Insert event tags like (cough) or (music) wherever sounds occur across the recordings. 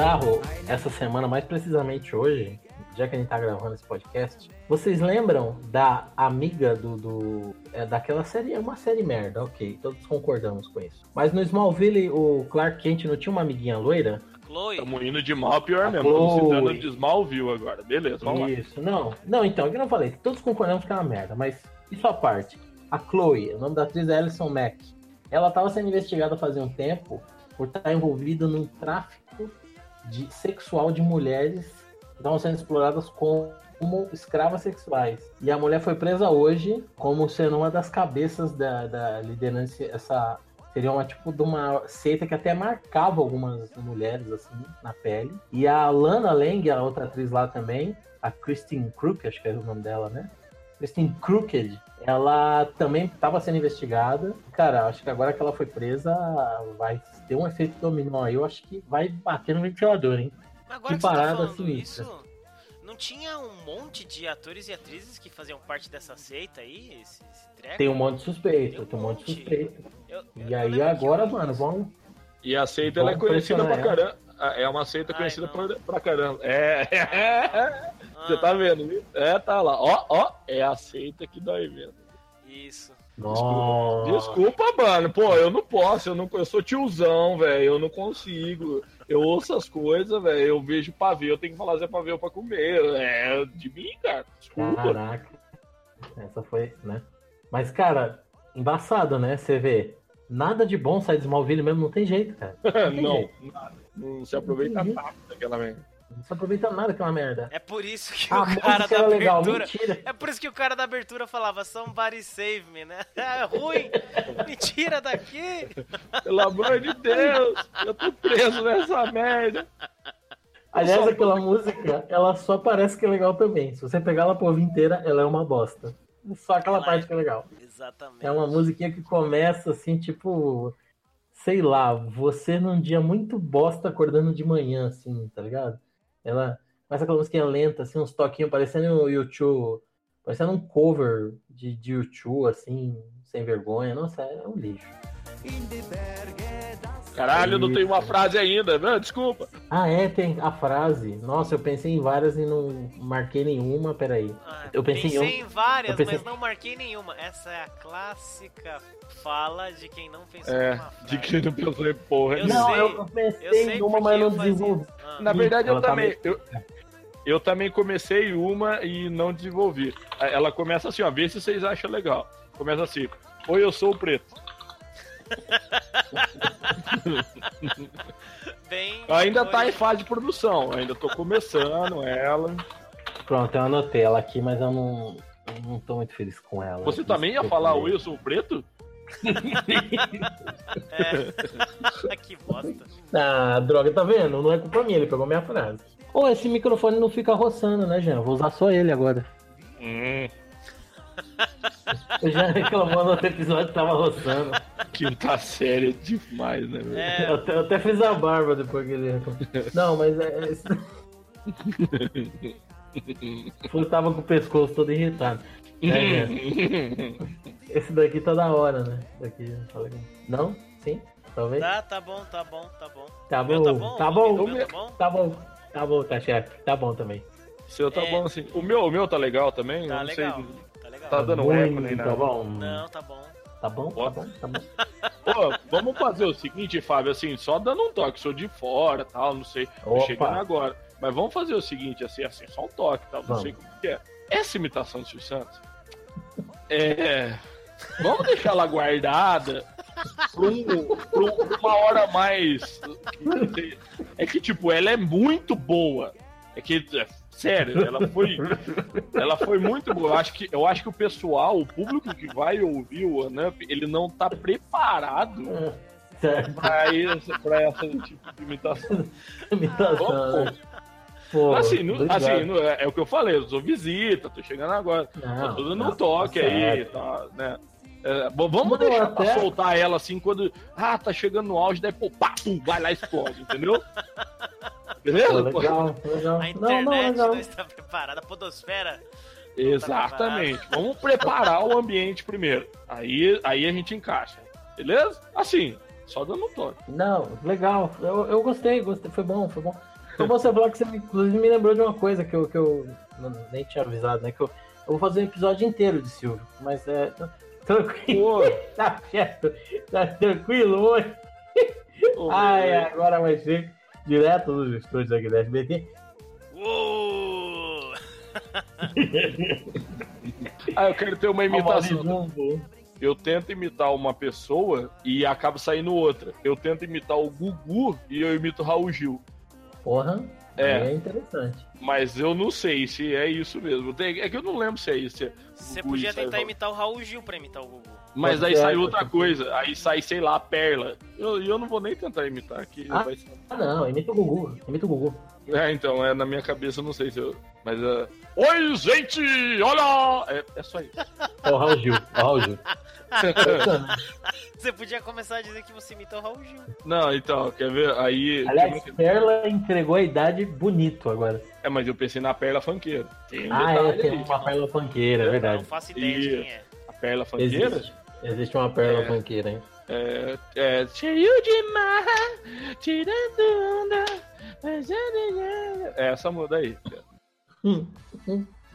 bizarro essa semana, mais precisamente hoje, já que a gente tá gravando esse podcast. Vocês lembram da amiga do. do é, daquela série? É uma série merda, ok. Todos concordamos com isso. Mas no Smallville, o Clark Kent não tinha uma amiguinha loira? Chloe. Estamos indo de mal a pior A mesmo. Estamos citando de Smallville agora. Beleza, vamos lá. Isso, não. Não, então, que eu não falei. Todos concordamos que é uma merda, mas isso à parte. A Chloe, o nome da atriz é Alison Mack. Ela estava sendo investigada fazia um tempo por estar envolvida num tráfico de, sexual de mulheres que estavam sendo exploradas como escravas sexuais. E a mulher foi presa hoje como sendo uma das cabeças da, da liderança, essa seria uma tipo de uma seita que até marcava algumas mulheres assim na pele. E a Lana Lang, a outra atriz lá também, a Christine Crook, acho que é o nome dela, né? Christine Crooked, ela também estava sendo investigada. Cara, acho que agora que ela foi presa, vai ter um efeito dominó aí. Eu acho que vai bater no ventilador, hein? Agora Que tá parada falando sinistra. isso, não tinha um monte de atores e atrizes que faziam parte dessa seita aí? Esse, esse treco? Tem um monte de suspeito, Tem um tem um monte de suspeito. Eu- eu E aí que agora, eu- mano, vamos. E a seita ela é conhecida pra caramba. É uma seita Ai, conhecida não. pra, pra caramba. É, (laughs) Ah, você tá vendo, viu? É, tá lá. Ó, ó, é a seita que dói mesmo. Isso. Nossa. Desculpa, mano. Pô, eu não posso, eu, não, eu sou tiozão, velho. Eu não consigo. Eu ouço as coisas, velho. Eu vejo pavê, eu tenho que falar se é pavê ou pra comer. É de mim, cara. Desculpa. Caraca. Essa foi, né? Mas, cara, embaçado, né? Você vê. Nada de bom sai de Smallville mesmo, não tem jeito, cara. (laughs) tem não, jeito. nada. Não se aproveita nada daquela merda. Não se aproveita nada aquela merda. É por isso que A o cara da legal, abertura. mentira. É por isso que o cara da abertura falava Somebody save me, né? (laughs) É ruim! (laughs) Me tira daqui! Pelo amor de Deus, eu tô preso nessa merda. Aliás, aquela música, ela só parece que é legal também. Se você pegar ela por ouvir inteira, ela é uma bosta. Só aquela Ela parte é- que é legal. Exatamente. É uma musiquinha que começa assim, tipo, sei lá, você num dia muito bosta acordando de manhã, assim, tá ligado? Ela começa aquela musiquinha lenta, assim, uns toquinhos, parecendo o YouTube, parecendo um cover de, de YouTube, assim, sem vergonha. Nossa, é um lixo. Caralho, eu não tenho uma frase ainda. Não, desculpa. Ah, é, tem a frase. Nossa, eu pensei em várias e não marquei nenhuma, peraí. Ah, Eu pensei em um- várias, eu pensei- mas não marquei nenhuma. Essa é a clássica fala de quem não pensou É, numa frase. de que não pensou em porra. Eu não, sei, eu pensei sei em uma, mas não desenvolvi. Ah, Na verdade, eu tá também. meio- Eu, eu também comecei uma e não desenvolvi. Ela começa assim, ó. Vê se vocês acham legal. Começa assim. Oi, eu sou o preto. Bem Ainda tá em fase de produção. Ainda tô começando ela. Pronto, eu anotei ela aqui, mas eu não, eu não tô muito feliz com ela. Você também ia falar o preto? É. (laughs) que bosta. Ah, droga, tá vendo? Não é culpa minha, ele pegou minha frase. Ô, esse microfone não fica roçando, né, Jean? Vou usar só ele agora. Hum, Eu já reclamou no outro episódio que tava roçando. quinta série é demais, né, velho? É, Eu, até, eu até fiz a barba depois que ele. Não, mas é. é Eu (laughs) tava com o pescoço todo irritado. É, Jean? Esse daqui tá da hora, né? Daqui, tá legal. Não? Sim? Talvez? tá, tá bom, tá bom, tá bom. Tá bom, tá bom? tá bom. meu tá bom? Tá bom, tá bom, tá chefe. Tá bom também. Seu tá É. bom assim. O meu, o meu tá legal também? Tá eu não legal. sei. Tá. Tá dando Muito eco nem nada. bom. Não, tá bom. Tá bom, tá bom, tá bom. (laughs) Pô, vamos fazer o seguinte, Fábio, assim, só dando um toque, sou de fora, tal, não sei, tô Opa. chegando agora. Mas vamos fazer o seguinte, assim, assim, só um toque, tal, não Vamos. sei como que é. Essa imitação do Silvio Santos, é... Vamos deixar ela guardada pra, um- pra um- pra uma hora mais... É que, tipo, ela é muito boa. É que, é, sério, ela foi... Ela foi muito boa. Eu acho, que, eu acho que o pessoal, o público que vai ouvir o Anup, ele não tá preparado Certo. pra, esse, pra essa tipo de imitação. Imitação, né? Pô, assim, assim é, é o que eu falei, eu sou visita, tô chegando agora. Não, tô dando um toque aí, tá, né? É, bom, vamos Não, deixar pra até- soltar ela assim quando. Ah, tá chegando no auge, daí pô, pá, pum, vai lá e explode, entendeu? (laughs) Beleza? Legal, legal. A Não, internet não, não, legal. está preparada, a podosfera. Exatamente. Vamos preparar o ambiente primeiro. Aí, aí a gente encaixa. Beleza? Assim, só dando um toque. Não, legal. Eu, eu gostei, gostei. Foi bom, foi bom. Então você falar que você, inclusive, me lembrou de uma coisa que eu, que eu nem tinha avisado, né? Que eu, eu vou fazer um episódio inteiro de Silvio, mas é. Tranquilo. (laughs) tá certo. Tá tranquilo hoje. (laughs) Ai, agora vai ser direto dos estúdios aqui da SBT. Uou! (laughs) ah, eu quero ter uma imitação. Eu tento imitar uma pessoa e acaba saindo outra. Eu tento imitar o Gugu e eu imito o Raul Gil. Porra, é. é interessante. Mas eu não sei se é isso mesmo. É que eu não lembro se é isso. É Você podia tentar imitar o Raul Gil pra imitar o Gugu. Mas aí sai outra coisa. Aí sai, sei lá, a Perla. E eu, eu não vou nem tentar imitar aqui. Ah, ah não, imita o Gugu. Imita o Gugu. É, então, é na minha cabeça, eu não sei se eu. Mas. Uh... Oi, gente! Olha! É, é só isso. É o Raul Gil. É o Raul Gil. (laughs) você podia começar a dizer que você imita o Raul Gil. Não, então, quer ver? Aí. Aliás, Perla entregou a idade bonito agora. É, mas eu pensei na Perla Fanqueira. Tem um ah, é, tem uma Perla Fanqueira, é verdade. Não faço ideia e... de quem é. A Perla Fanqueira? Existe, existe uma Perla é... Fanqueira, hein? É, é, cheio de mar, tirando onda. É essa muda aí.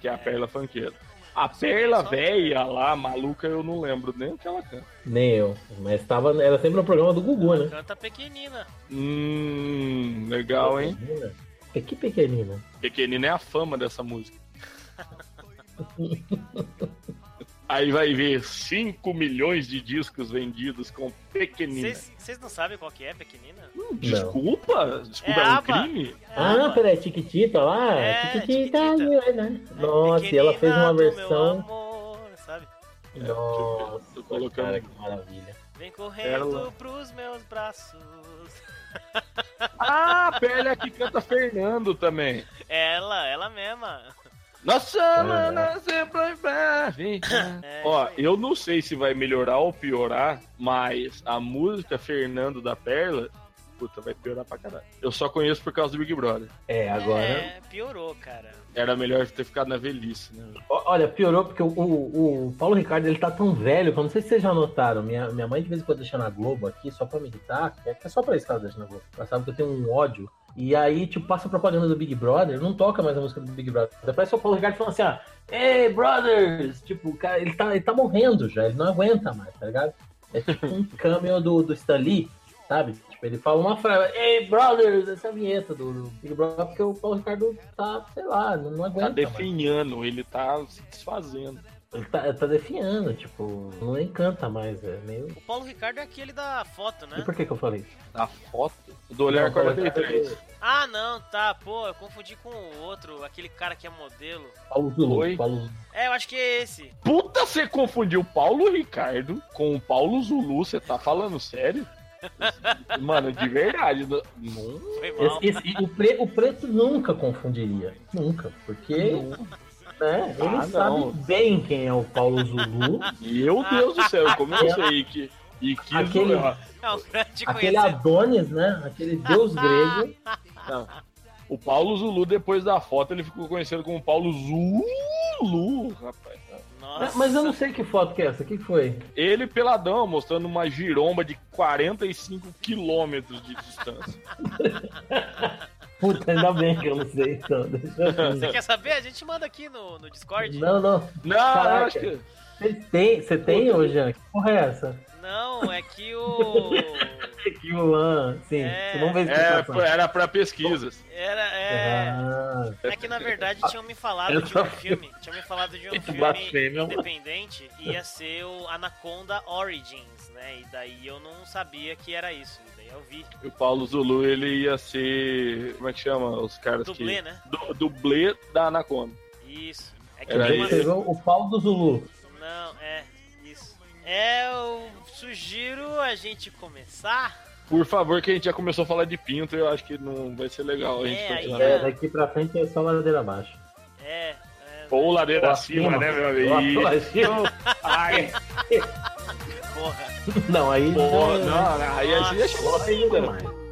que é a Perla Fanqueira. A Perla velha lá, maluca, eu não lembro nem o que ela canta. Nem eu. Mas tava, era sempre no programa do Gugu, né? Canta pequenina. Hum, legal, hein? É que pequenina. Pequenina é a fama dessa música. (laughs) Aí vai ver 5 milhões de discos vendidos com pequenina. Vocês não sabem qual que é pequenina? Hum, desculpa, desculpa, é, é um crime? É ah, peraí, Tiquitita lá? É, Tiquitita, Tiquitita. né? Nossa, e ela fez uma versão... Amor, sabe? Nossa, tô colocando... cara, que maravilha. Vem correndo ela... pros meus braços. Ah, a Perla que canta Fernando também. (laughs) Ela, ela mesma. Nossa, mano, sempre vai (laughs) Ó, eu não sei se vai melhorar ou piorar, mas a música Fernando da Perla puta, vai piorar pra caralho. Eu só conheço por causa do Big Brother. É, agora. É, piorou, cara. Era melhor ter ficado na velhice, né? Olha, piorou porque o, o, o, Paulo Ricardo ele tá tão velho que eu não sei se vocês já notaram. Minha, minha mãe de vez em quando deixa na Globo aqui só pra me irritar, que é, é só pra isso que ela deixa na Globo. Ela sabe que eu tenho um ódio e aí, tipo, passa a propaganda do Big Brother, não toca mais a música do Big Brother. Depois o Paulo Ricardo falando assim, ah, Hey, brothers! Tipo, o cara, ele tá, ele tá morrendo já, ele não aguenta mais, tá ligado? É tipo um (laughs) cameo do, do Stan Lee, sabe? Ele fala uma frase, Hey, brothers! Essa é a vinheta do, Big Brother, porque o Paulo Ricardo tá, sei lá, não, não aguenta Tá definhando, ele tá se desfazendo. Ele tá, tá definhando, tipo, não encanta mais, é meio. O Paulo Ricardo é aquele da foto, né? E por que que eu falei isso? Da foto? Do Olhar 43. Ah, não, tá, pô, eu confundi com o outro, aquele cara que é modelo. Paulo Zulu. Oi? Paulo... É, eu acho que é esse. Puta, você confundiu o Paulo Ricardo com o Paulo Zulu, você tá falando sério? Mano, de verdade. Não... Esse, esse, o, pre, o preto nunca confundiria. Nunca. Porque. Né, ele ah, sabe não. bem quem é o Paulo Zulu. Meu Deus do céu, como eu sei que. E que aquele, não, aquele Adonis, né? Aquele deus grego. Não. O Paulo Zulu, depois da foto, ele ficou conhecido como Paulo Zulu, rapaz. Nossa. Mas eu não sei que foto que é essa, o que foi? Ele peladão, mostrando uma giromba de 45 quilômetros de distância. (laughs) Puta, ainda bem que eu não sei, então. Você quer saber? A gente manda aqui no, no Discord. Não, não. Não, Caraca. acho que... Você tem, você tem, ô Jean? Que porra é essa? Não, é que o. (laughs) é que o Lan, sim. É, ver é, era pra pesquisas. Era, é. Ah, é que na verdade tinham me falado de um filme. Tinham me falado de um filme independente. Ia ser o Anaconda Origins, né? E daí eu não sabia que era isso. daí eu vi. E o Paulo Zulu, ele ia ser. Como é que chama? Os caras dublê, que. né? Du, dublê da Anaconda. Isso. É que era uma... o Paulo do Zulu. Não, é. É, eu sugiro a gente começar. Por favor, que a gente já começou a falar de pinto, eu acho que não vai ser legal a gente é, continuar. É, daqui pra frente é só ladeira abaixo. É. é Ou ladeira acima, né, meu amigo? (laughs) Ai. Porra. Não, aí. Porra, não, aí a gente deixou ainda. Mais.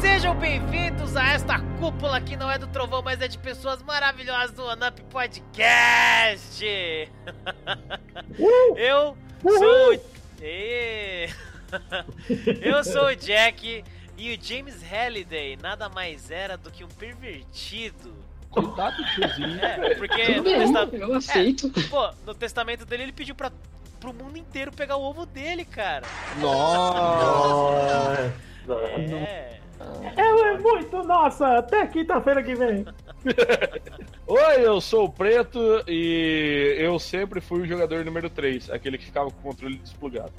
Sejam bem-vindos a esta cúpula que não é do trovão, mas é de pessoas maravilhosas do OneUp Podcast. (laughs) Uh! Eu sou E... (laughs) Eu sou o Jack e o James Halliday nada mais era do que um pervertido. Cuidado, tiozinho. É, porque Tudo no, bem, testa... eu aceito. É, pô, no testamento dele ele pediu pra, pro mundo inteiro pegar o ovo dele, cara. Nossa! É. Ela é muito nossa, até quinta-feira que vem. (laughs) Oi, eu sou o Preto e eu sempre fui o jogador número 3, aquele que ficava com o controle desplugado.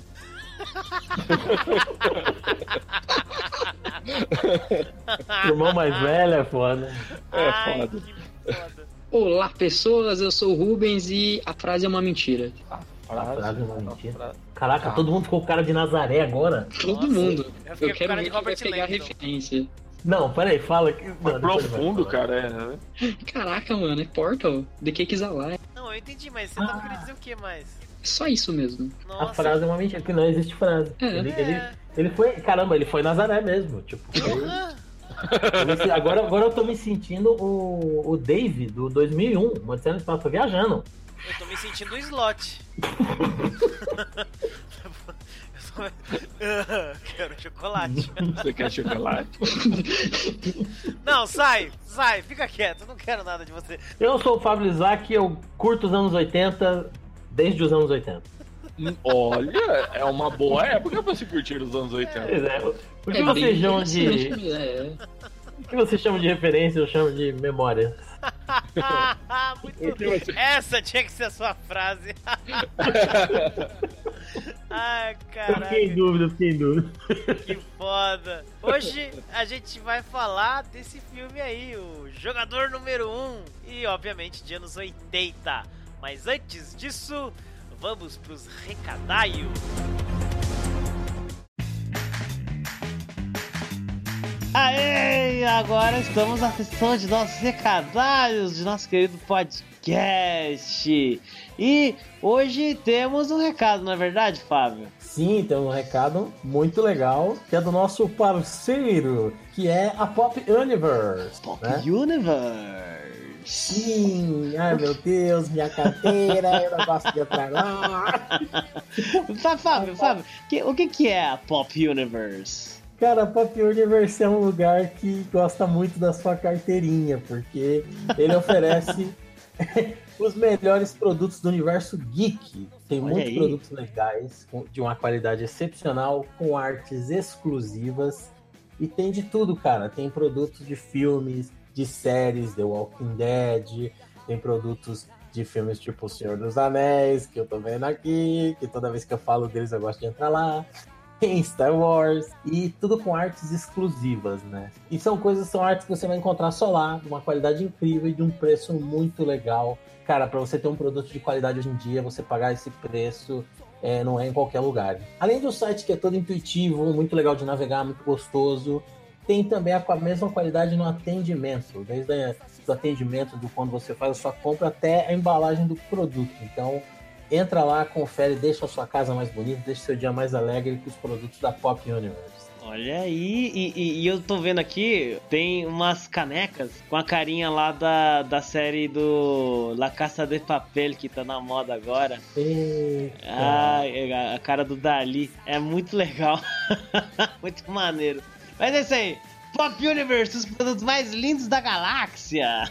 (laughs) Irmão mais velho é foda. É Ai, foda. que foda. Olá, pessoas, eu sou o Rubens e a frase é uma mentira. A frase é uma mentira. frase. Caraca, todo mundo ficou com cara de Nazaré agora. Todo Nossa, mundo. eu fiquei Eu com quero cara de ver quem vai Robert pegar a Langdon. referência. Não, peraí, fala que. Não, depois ele vai Profundo, cara, é. né? Caraca, mano, é Portal. The Cake's Alive. Não, eu entendi, mas você tava querendo dizer o que mais? Só isso mesmo. A Nossa. frase é uma mentira, que não existe frase. É. Ele, É. ele, ele foi. Caramba, ele foi Nazaré mesmo. Tipo, (laughs) Ah, agora, agora eu tô me sentindo o, o Dave do 2001, Odisseia no Espaço, tô viajando. Eu tô me sentindo um slot. Quero chocolate. Você quer chocolate? Não, sai, sai, fica quieto, eu não quero nada de você. Eu sou o Fábio Isaac, eu curto os anos 80 desde os anos 80. Olha, é uma boa época pra se curtir os anos 80. Pois é, o que É vocês de. O que vocês chamam de referência, eu chamo de memória. (laughs) Muito... Essa tinha que ser a sua frase. (laughs) Ai, Eu fiquei em dúvida, fiquei em dúvida. que foda. Hoje a gente vai falar desse filme aí, o Jogador Número 1. E, obviamente, de anos 80. Mas antes disso, vamos pros recadaios. Aê! Agora estamos na sessão de nossos recadários de nosso querido podcast. E hoje temos um recado, não é verdade, Fábio? Sim, tem um recado muito legal, que é do nosso parceiro, que é a Pop Universe. Pop né? Universe. Sim, ai meu Deus, minha carteira, eu não gosto de entrar lá. (laughs) Fá- Fábio, Fábio, o que, que é a Pop Universe? Cara, a Pop Universe é um lugar que gosta muito da sua carteirinha, porque ele oferece (laughs) os melhores produtos do universo geek. Tem Olha muitos aí. produtos legais, de uma qualidade excepcional, com artes exclusivas. E tem de tudo, cara. Tem produtos de filmes, de séries, The Walking Dead, tem produtos de filmes tipo O Senhor dos Anéis, que eu tô vendo aqui, que toda vez que eu falo deles eu gosto de entrar lá (laughs) tem Star Wars e tudo com artes exclusivas, né? E são coisas, são artes que você vai encontrar só lá, de uma qualidade incrível e de um preço muito legal. Cara, para você ter um produto de qualidade hoje em dia, você pagar esse preço é, não é em qualquer lugar. Além do site que é todo intuitivo, muito legal de navegar, muito gostoso, tem também a, a mesma qualidade no atendimento, desde a, do atendimento do quando você faz a sua compra até a embalagem do produto. Então, entra lá, confere, deixa a sua casa mais bonita, deixa seu dia mais alegre com os produtos da Pop Universe. Olha aí, e, e- e eu tô vendo aqui, tem umas canecas com a carinha lá da, da série do La Caça de Papel, que tá na moda agora. Eita. Ah, a- a cara do Dali. É muito legal. (laughs) muito maneiro. Mas é isso aí. Pop Universe, os produtos mais lindos da galáxia.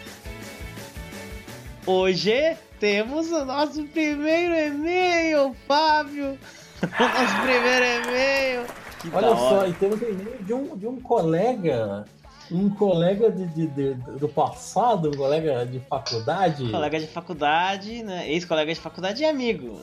Hoje temos o nosso primeiro e-mail, Fábio. O nosso primeiro e-mail. Que Olha só, e temos um e-mail de um, de um colega, um colega de, de- de- do passado, um colega de faculdade Colega de faculdade, né? Ex-colega de faculdade e amigo.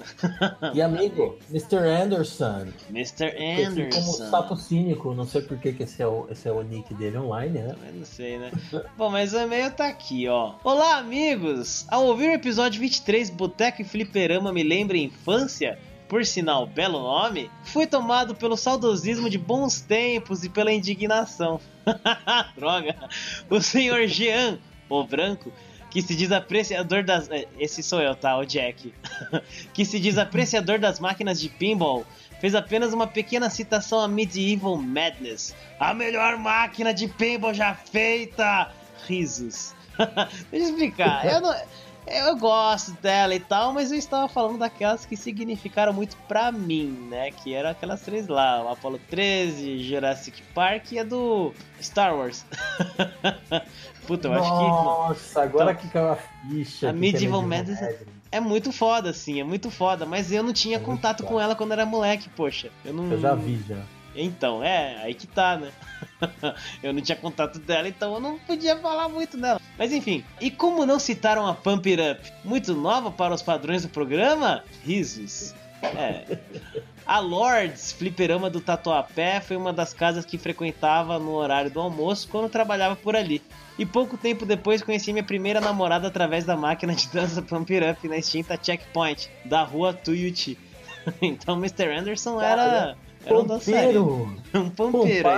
e amigo, Mr. Anderson. Mr. Conhecido como Anderson. Sapo Cínico, não sei por que que esse é, o, esse é o nick dele online, né? Eu não sei, né? Bom, mas o e-mail tá aqui, ó. Olá, amigos! Ao ouvir o episódio 23, Boteco e Fliperama me lembra infância, por sinal, belo nome, fui tomado pelo saudosismo de bons tempos e pela indignação. (laughs) Droga! O senhor Jean, o branco, que se diz apreciador das. eh, Esse sou eu, tá? O Jack. (laughs) que se diz apreciador das máquinas de pinball, fez apenas uma pequena citação a Medieval Madness, a melhor máquina de pinball já feita! Risos. (laughs) Deixa eu explicar. Eu não, eu gosto dela e tal, mas eu estava falando daquelas que significaram muito pra mim, né? Que eram aquelas três lá: o Apollo 13, Jurassic Park e a do Star Wars. (laughs) Puta, eu Nossa, acho que. Nossa, agora então, que caiu a ficha. A Medieval Madness é muito foda, assim, é muito foda, mas eu não tinha é contato com ela quando era moleque, poxa. Eu, não... eu já vi já. Então, é, aí que tá, né? (laughs) eu não tinha contato dela, então eu não podia falar muito dela. Mas enfim, e como não citaram a Pump It Up? Muito nova para os padrões do programa? Risos. É. A Lords, fliperama do Tatuapé, foi uma das casas que frequentava no horário do almoço quando trabalhava por ali. E pouco tempo depois conheci minha primeira namorada através da máquina de dança Pump It Up na extinta Checkpoint, da rua Tuiuti. (laughs) então Mr. Anderson era era um pompeiro. Um pompeiro.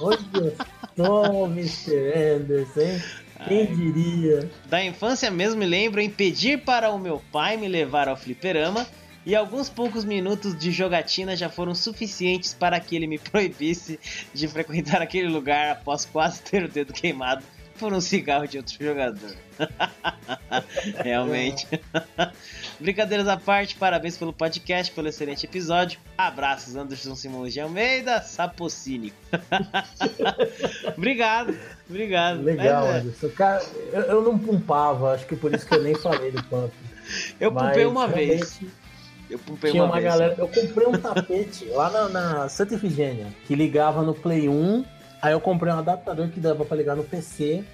Olha só, Mr. Anderson, hein? Quem diria? Da infância mesmo me lembro em pedir para o meu pai me levar ao fliperama e alguns poucos minutos de jogatina já foram suficientes para que ele me (laughs) proibisse de frequentar aquele lugar após quase ter o dedo queimado por um cigarro de outro jogador. (laughs) Realmente. (laughs) Brincadeiras à parte, parabéns pelo podcast, pelo excelente episódio. Abraços, Anderson Simões de Almeida, Sapocine. (laughs) obrigado, obrigado. Legal, é. Anderson. Cara, eu, eu, não pumpava, acho que por isso que eu nem falei do pump. Eu pumpei uma vez. Eu pumpei tinha uma, uma galera. Eu comprei um tapete lá na, na Santa Efigênia que ligava no Play 1 Aí eu comprei um adaptador que dava para ligar no PC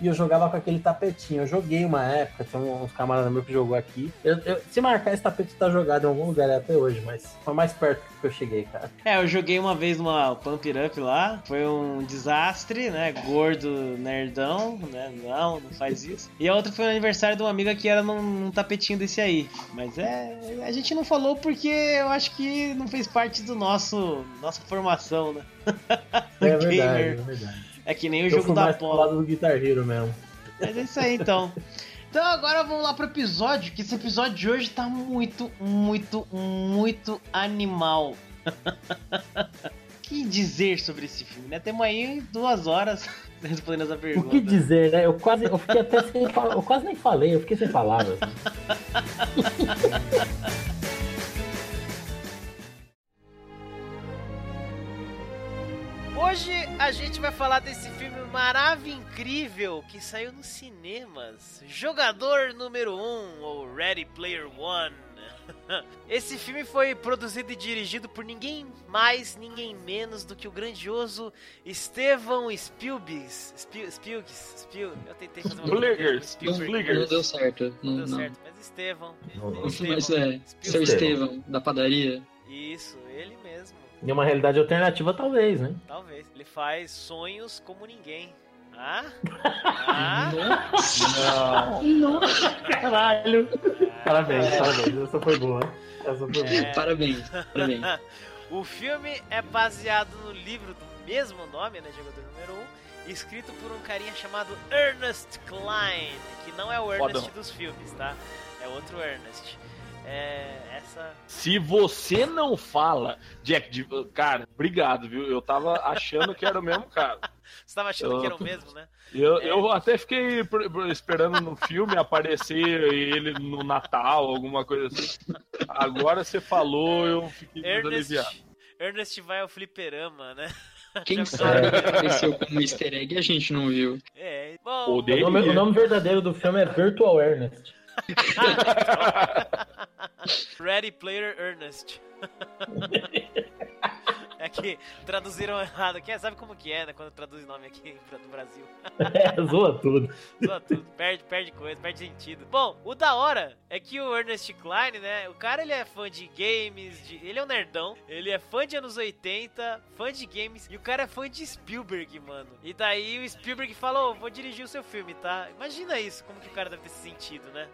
e eu jogava com aquele tapetinho. Eu joguei uma época, tem uns camaradas meus que jogou aqui. Eu, eu, se marcar, esse tapete tá jogado em algum lugar até hoje, mas foi mais perto que eu cheguei, cara. É, eu joguei uma vez numa Pump It Up lá, foi um desastre, né? Gordo, nerdão, né? Não, não faz isso. E a outra foi no aniversário de uma amiga que era num, num tapetinho desse aí. Mas é, a gente não falou porque eu acho que não fez parte do nosso nossa formação, né? (laughs) É verdade, é verdade. É que nem o eu jogo da Apollo. do Guitar Hero mesmo. Mas é isso aí então. Então agora vamos lá pro episódio, que esse episódio de hoje tá muito, muito, muito animal. (laughs) que dizer sobre esse filme, né? Temos aí duas horas (laughs) respondendo essa pergunta. O que dizer, né? Eu quase, eu fiquei até sem eu quase nem falei, eu fiquei sem palavras. (laughs) Hoje a gente vai falar desse filme maravilhoso, incrível que saiu nos cinemas. Jogador número 1 um, ou Ready Player One. (laughs) Esse filme foi produzido e dirigido por ninguém mais, ninguém menos do que o grandioso Estevão Spielberg. Spielberg, Spielberg. Eu tentei fazer uma Spielberg. Não, não deu certo. Não, não deu não. certo, mas Estevão. Estevão. Mas é, seu Estevão, da padaria. Isso, ele mesmo. Em uma realidade alternativa, talvez, né? Talvez. Ele faz sonhos como ninguém. Ah? Ah? Não. Não. Caralho. Parabéns, é. parabéns. Essa foi boa. Essa foi boa. É... Parabéns, parabéns. (laughs) o filme é baseado no livro do mesmo nome, né? Jogador número 1. Um, escrito por um carinha chamado Ernest Klein. Que não é o Ernest dos filmes, tá? É outro Ernest. É, essa. Se você não fala, Jack, de, cara, obrigado, viu? Eu tava achando que era o mesmo cara. (laughs) Você tava achando eu, que era o mesmo, né? Eu, é. eu até fiquei esperando no filme aparecer ele no Natal, alguma coisa assim. Agora você falou, eu fiquei Ernest, aliviado. Ernest vai ao fliperama, né? (laughs) Quem sabe apareceu como easter egg e a gente não viu. É, bom. O, nome, o nome verdadeiro do filme é Virtual Ernest. (laughs) Ready Player Ernest. (laughs) É que traduziram errado aqui. Sabe como que é, né? Quando traduz nome aqui no Brasil. (laughs) É, zoa tudo. Zoa tudo. Perde, perde coisa, perde sentido. Bom, o da hora é que o Ernest Klein, né? O cara, ele é fã de games, de... ele é um nerdão. Ele é fã de anos 80, fã de games. E o cara é fã de Spielberg, mano. E daí o Spielberg falou, vou dirigir o seu filme, tá? Imagina isso, como que o cara deve ter se sentido, né?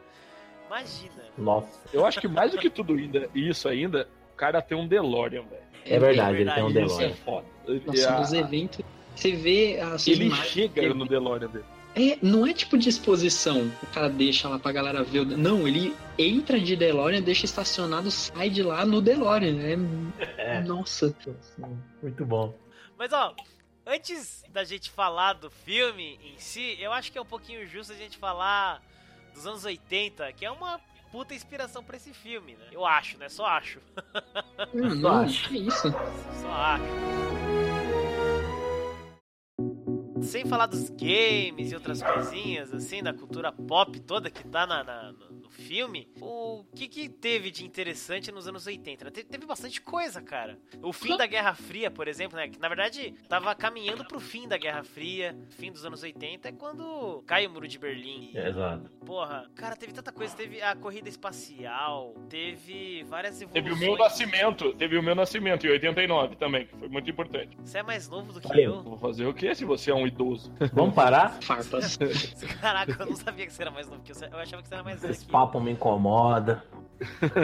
Imagina. Nossa. Eu acho que mais do que tudo ainda, isso ainda, o cara tem um DeLorean, velho. É, verdade, é verdade, ele tem um DeLorean. Isso é foda. Nossa, nos eventos, você vê as Ele chega no DeLorean dele. É, não é tipo de exposição, o cara deixa lá pra galera ver. Não, ele entra de DeLorean, deixa estacionado, sai de lá no DeLorean. É... é. Nossa. Muito bom. Mas ó, antes da gente falar do filme em si, eu acho que é um pouquinho justo a gente falar dos anos 80, que é uma puta inspiração para esse filme, né? Eu acho, né? Só acho. (laughs) Hum, não, acho. Que isso? Só acho sem falar dos games e outras coisinhas, assim, da cultura pop toda que tá na, na filme, o que que teve de interessante nos anos 80? Né? Teve bastante coisa, cara. O fim da Guerra Fria, por exemplo, né? Que na verdade tava caminhando pro fim da Guerra Fria, fim dos anos 80, é quando cai o Muro de Berlim. É, exato. Porra, cara, teve tanta coisa. Teve a corrida espacial, teve várias evoluções. Teve o meu nascimento, teve o meu nascimento em 89 também, que foi muito importante. Você é mais novo do que eu. Vou fazer o quê se você é um idoso? Vamos parar? Farpas. (laughs) Caraca, eu não sabia que você era mais novo que eu. Eu achava que você era mais velho. Papo me incomoda.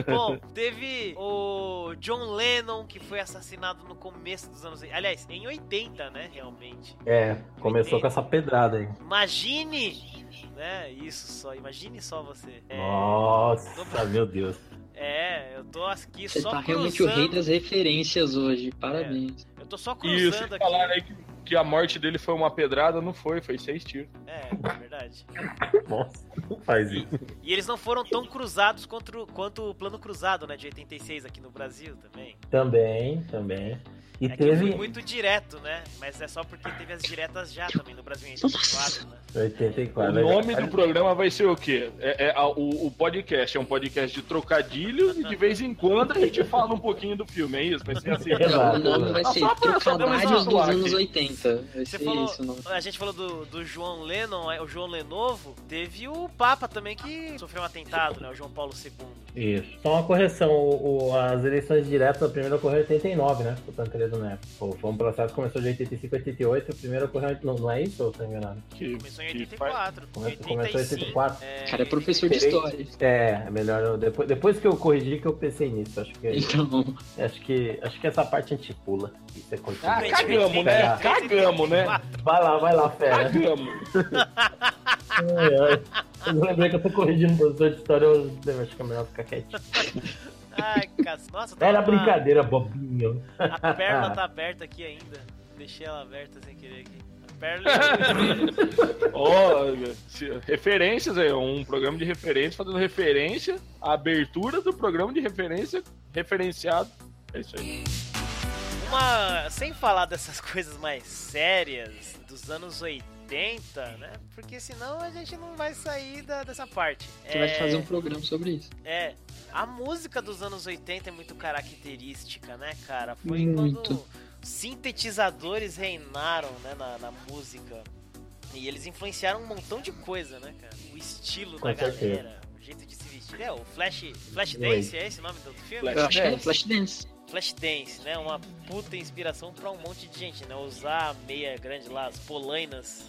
Bom, teve o John Lennon, que foi assassinado no começo dos anos. Aliás, em 80, né? Realmente. É, começou 80. com essa pedrada aí. Imagine! Né? Isso só, imagine só você. É... Nossa, tô... meu Deus. É, eu tô aqui você só tá cruzando. realmente o rei das referências hoje, parabéns. É, eu tô só cruzando Isso, aqui. Falaram aí que que a morte dele foi uma pedrada, não foi, foi seis tiros. É, é verdade. (laughs) Nossa, não faz isso. E eles não foram tão cruzados quanto, quanto o plano cruzado, né, de 86 aqui no Brasil também. Também, também. E é teve... que foi muito direto, né? Mas é só porque teve as diretas já também no Brasil em 84, né? 84. O nome do programa vai ser o quê? É, é a, o, o, podcast é um podcast de trocadilhos e de vez em quando a gente fala um pouquinho do filme, é isso? Vai ser assim. (laughs) Exato. O nome vai ser Trocadilhos dos anos 80. Vai Você falou, isso, a gente falou do, do João Lennon, o João Lenovo, teve o Papa também que sofreu um atentado, né? O João Paulo II. Isso. Só uma correção, o, as eleições diretas, a primeira ocorreu em 89, né? O Tancredo Neto. Foi um processo que começou de 85 a 88, a primeira ocorreu. Não, não é isso ou tô enganado? Que, começou em 84. Começou, começou em 84. É... Cara, é professor de história. É, é melhor. Depois, depois que eu corrigi que eu pensei nisso. Acho que. Então. Acho que, acho que essa parte a gente pula. E você continua. Ah, cagamos, né? Cagamos, né? Vai lá, vai lá, fera. Cagamos. (laughs) ai, ai. Eu lembrei que eu tô corrigindo o professor de história, eu acho que é melhor ficar quietinho. (laughs) Ai, cara, nossa, tá Era uma... brincadeira, bobinho. A perna (laughs) tá aberta aqui ainda. Deixei ela aberta sem querer aqui. A perna. (laughs) oh, referências aí, um programa de referência fazendo referência à abertura do programa de referência referenciado. É isso aí. Uma. Sem falar dessas (laughs) coisas mais sérias dos anos 80 80, né? Porque senão a gente não vai sair da, dessa parte. A gente é... vai fazer um programa sobre isso. É. A música dos anos 80 é muito característica, né, cara? Foi muito. quando sintetizadores reinaram né, na, na música. E eles influenciaram um montão de coisa, né, cara? O estilo Com da certeza. galera, o jeito de se vestir. É, o Flash, Flash Dance, é esse o nome do filme? Acho que é Flash Dance. Flashdance, né? Uma puta inspiração para um monte de gente, né? Usar a meia grande lá, as polainas.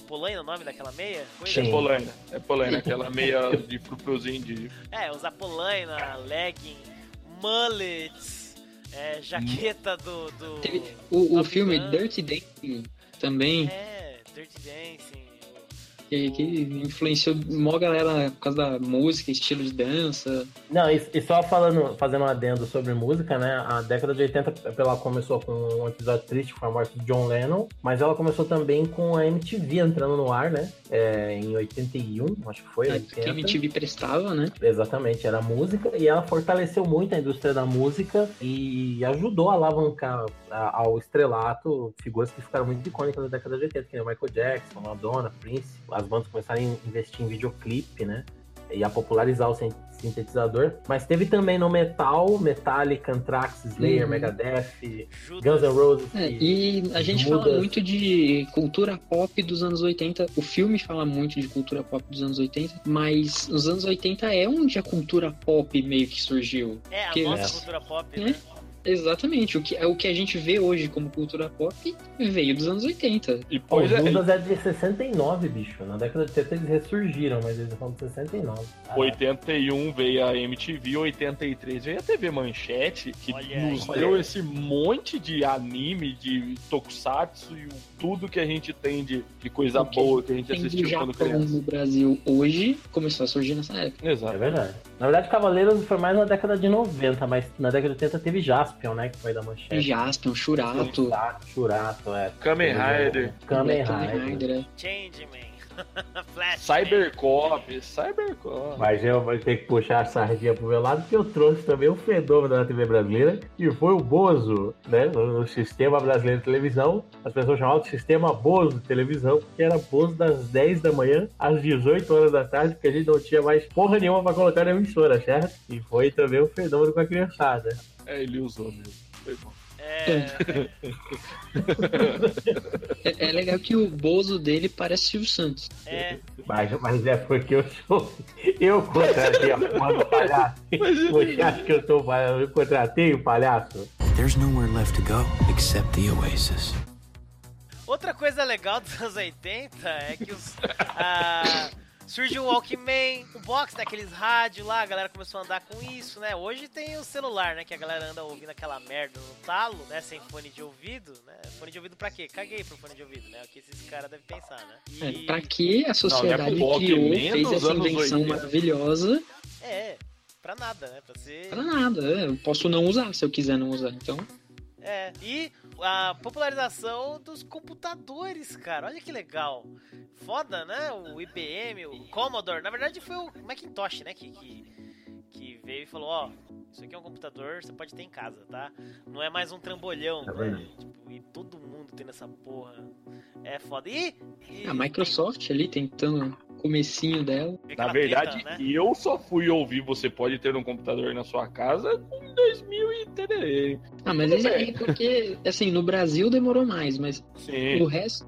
É polaina o nome daquela meia? Sim. É polaina. É polaina, aquela meia de frufruzinho de... É, usar polaina, legging, mullets, é, jaqueta do... do Teve o, o filme. Dirty Dancing também, É, Dirty Dancing. Que, que influenciou mó galera por causa da música, estilo de dança. Não, e, e só falando, fazendo um adendo sobre música, né? A década de 80 ela começou com um episódio triste com a morte de John Lennon, mas ela começou também com a MTV entrando no ar, né? É, em 81, acho que foi. É, 80. que a MTV prestava, né? Exatamente, era música e ela fortaleceu muito a indústria da música e ajudou a alavancar ao estrelato figuras que ficaram muito icônicas da década de 80, que nem o Michael Jackson, Madonna, Prince. As bandas começaram a investir em videoclipe, né? E a popularizar o sin- sintetizador. Mas teve também no metal, Metallica, Anthrax, Slayer, Uhum. Megadeth. Guns N' Roses. É, e a gente fala muito de cultura pop dos anos 80. O filme fala muito de cultura pop dos anos 80, mas nos anos 80 é onde a cultura pop meio que surgiu. É, a nossa É. cultura pop, É. né? Exatamente, o que, é o que a gente vê hoje como cultura pop veio dos anos 80. E pois o é, Judas é de 69, bicho. Na década de 70 eles ressurgiram, mas eles são de 69. Ah, 81 veio a MTV, 83 veio a TV Manchete, que Olha aí. nos deu esse monte de anime, de tokusatsu e o- tudo que a gente tem de, de coisa boa que a gente assistiu quando criança. no Brasil hoje começou a surgir nessa época. É Exato. verdade. Na verdade, Cavaleiros foi mais na década de 90, mas na década de 80 teve Jaspion, né? Que foi da manchete. Jaspion, Churato, Churato, é. Kamen Rider. Kamen Rider. Rider, (laughs) Changeman. Cybercop, Cybercop. Mas eu vou ter que puxar a sardinha pro meu lado, porque eu trouxe também um fenômeno da TV brasileira, que foi o Bozo, né? No, no sistema brasileiro de televisão. As pessoas chamavam de sistema Bozo de televisão, porque era Bozo das 10 da manhã às 18 horas da tarde, porque a gente não tinha mais porra nenhuma pra colocar na emissora, certo? E foi também um fenômeno com a criançada. É, ele usou mesmo. Foi bom. É. é, é, legal que o Bozo dele parece Silvio Santos. É. Mas, mas é porque eu sou. Eu contratei a porra do palhaço. Você acha que eu sou palhaço? Eu contratei o palhaço? There's nowhere left to go except the Oasis. Outra coisa legal dos anos 80 é que os. Uh, Surgiu o Walkman, o box, né, aqueles rádios lá, a galera começou a andar com isso, né? Hoje tem o celular, né, que a galera anda ouvindo aquela merda no talo, né, sem fone de ouvido, né? Fone de ouvido pra quê? Caguei pro fone de ouvido, né? É o que esses caras devem pensar, né? E... É, pra que a sociedade Não, é criou, fez essa invenção maravilhosa? É, pra nada, né? Pra ser... Pra nada, é. eu posso não usar se eu quiser não usar, então... É, e a popularização dos computadores, cara. Olha que legal. Foda, né? O IBM, o Commodore. Na verdade foi o Macintosh, né? Que, que, que veio e falou, ó, isso aqui é um computador, você pode ter em casa, tá? Não é mais um trambolhão, tá né? Tipo, e todo mundo tendo essa porra. É foda. E, e... A Microsoft ali tentando comecinho dela. Na verdade, né? eu só fui ouvir Você Pode Ter um Computador na Sua Casa em 2000 e tererê. Ah, mas isso aí porque, assim, no Brasil demorou mais, mas Sim. o resto,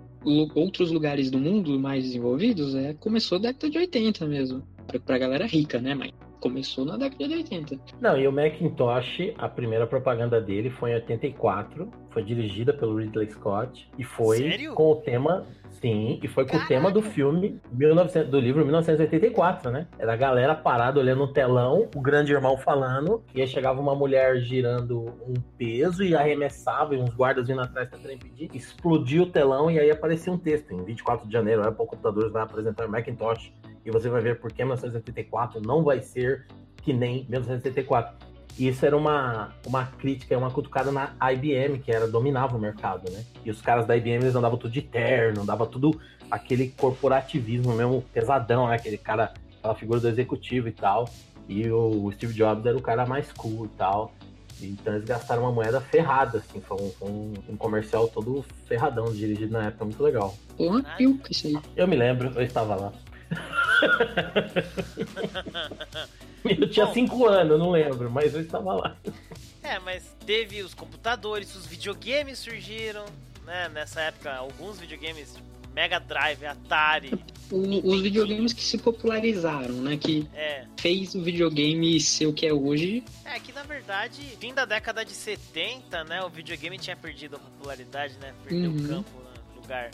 outros lugares do mundo mais desenvolvidos, é, começou da década de 80 mesmo. Pra, pra galera rica, né, mãe? Começou na década de 80. Não, e o Macintosh, a primeira propaganda dele foi em 84, foi dirigida pelo Ridley Scott e foi Sério? com o tema Sim, e foi com Caraca. o tema do filme 1900, do livro 1984, né? Era a galera parada olhando no telão, o grande irmão falando, e aí chegava uma mulher girando um peso e arremessava, e uns guardas vindo atrás pra impedir, explodia o telão e aí aparecia um texto. Em 24 de janeiro, a Apple Computadores vai apresentar Macintosh e você vai ver por que 1984 não vai ser que nem 1984. E isso era uma, uma crítica, uma cutucada na IBM, que era dominava o mercado, né? E os caras da IBM eles andavam tudo de terno, andava tudo aquele corporativismo mesmo pesadão, né? Aquele cara, aquela figura do executivo e tal. E o Steve Jobs era o cara mais cool e tal. Então eles gastaram uma moeda ferrada, assim, foi um, foi um, um comercial todo ferradão, dirigido na época, muito legal. Porra, eu, isso aí. Eu me lembro, eu estava lá. (laughs) Eu tinha 5 anos, não lembro, mas eu estava lá. É, mas teve os computadores, os videogames surgiram, né? Nessa época, alguns videogames, tipo Mega Drive, Atari. O, os videogames que se popularizaram, né? Que é. fez o videogame ser o que é hoje. É, que na verdade, fim da década de 70, né? O videogame tinha perdido a popularidade, né? Perdeu uhum. o campo, né, lugar.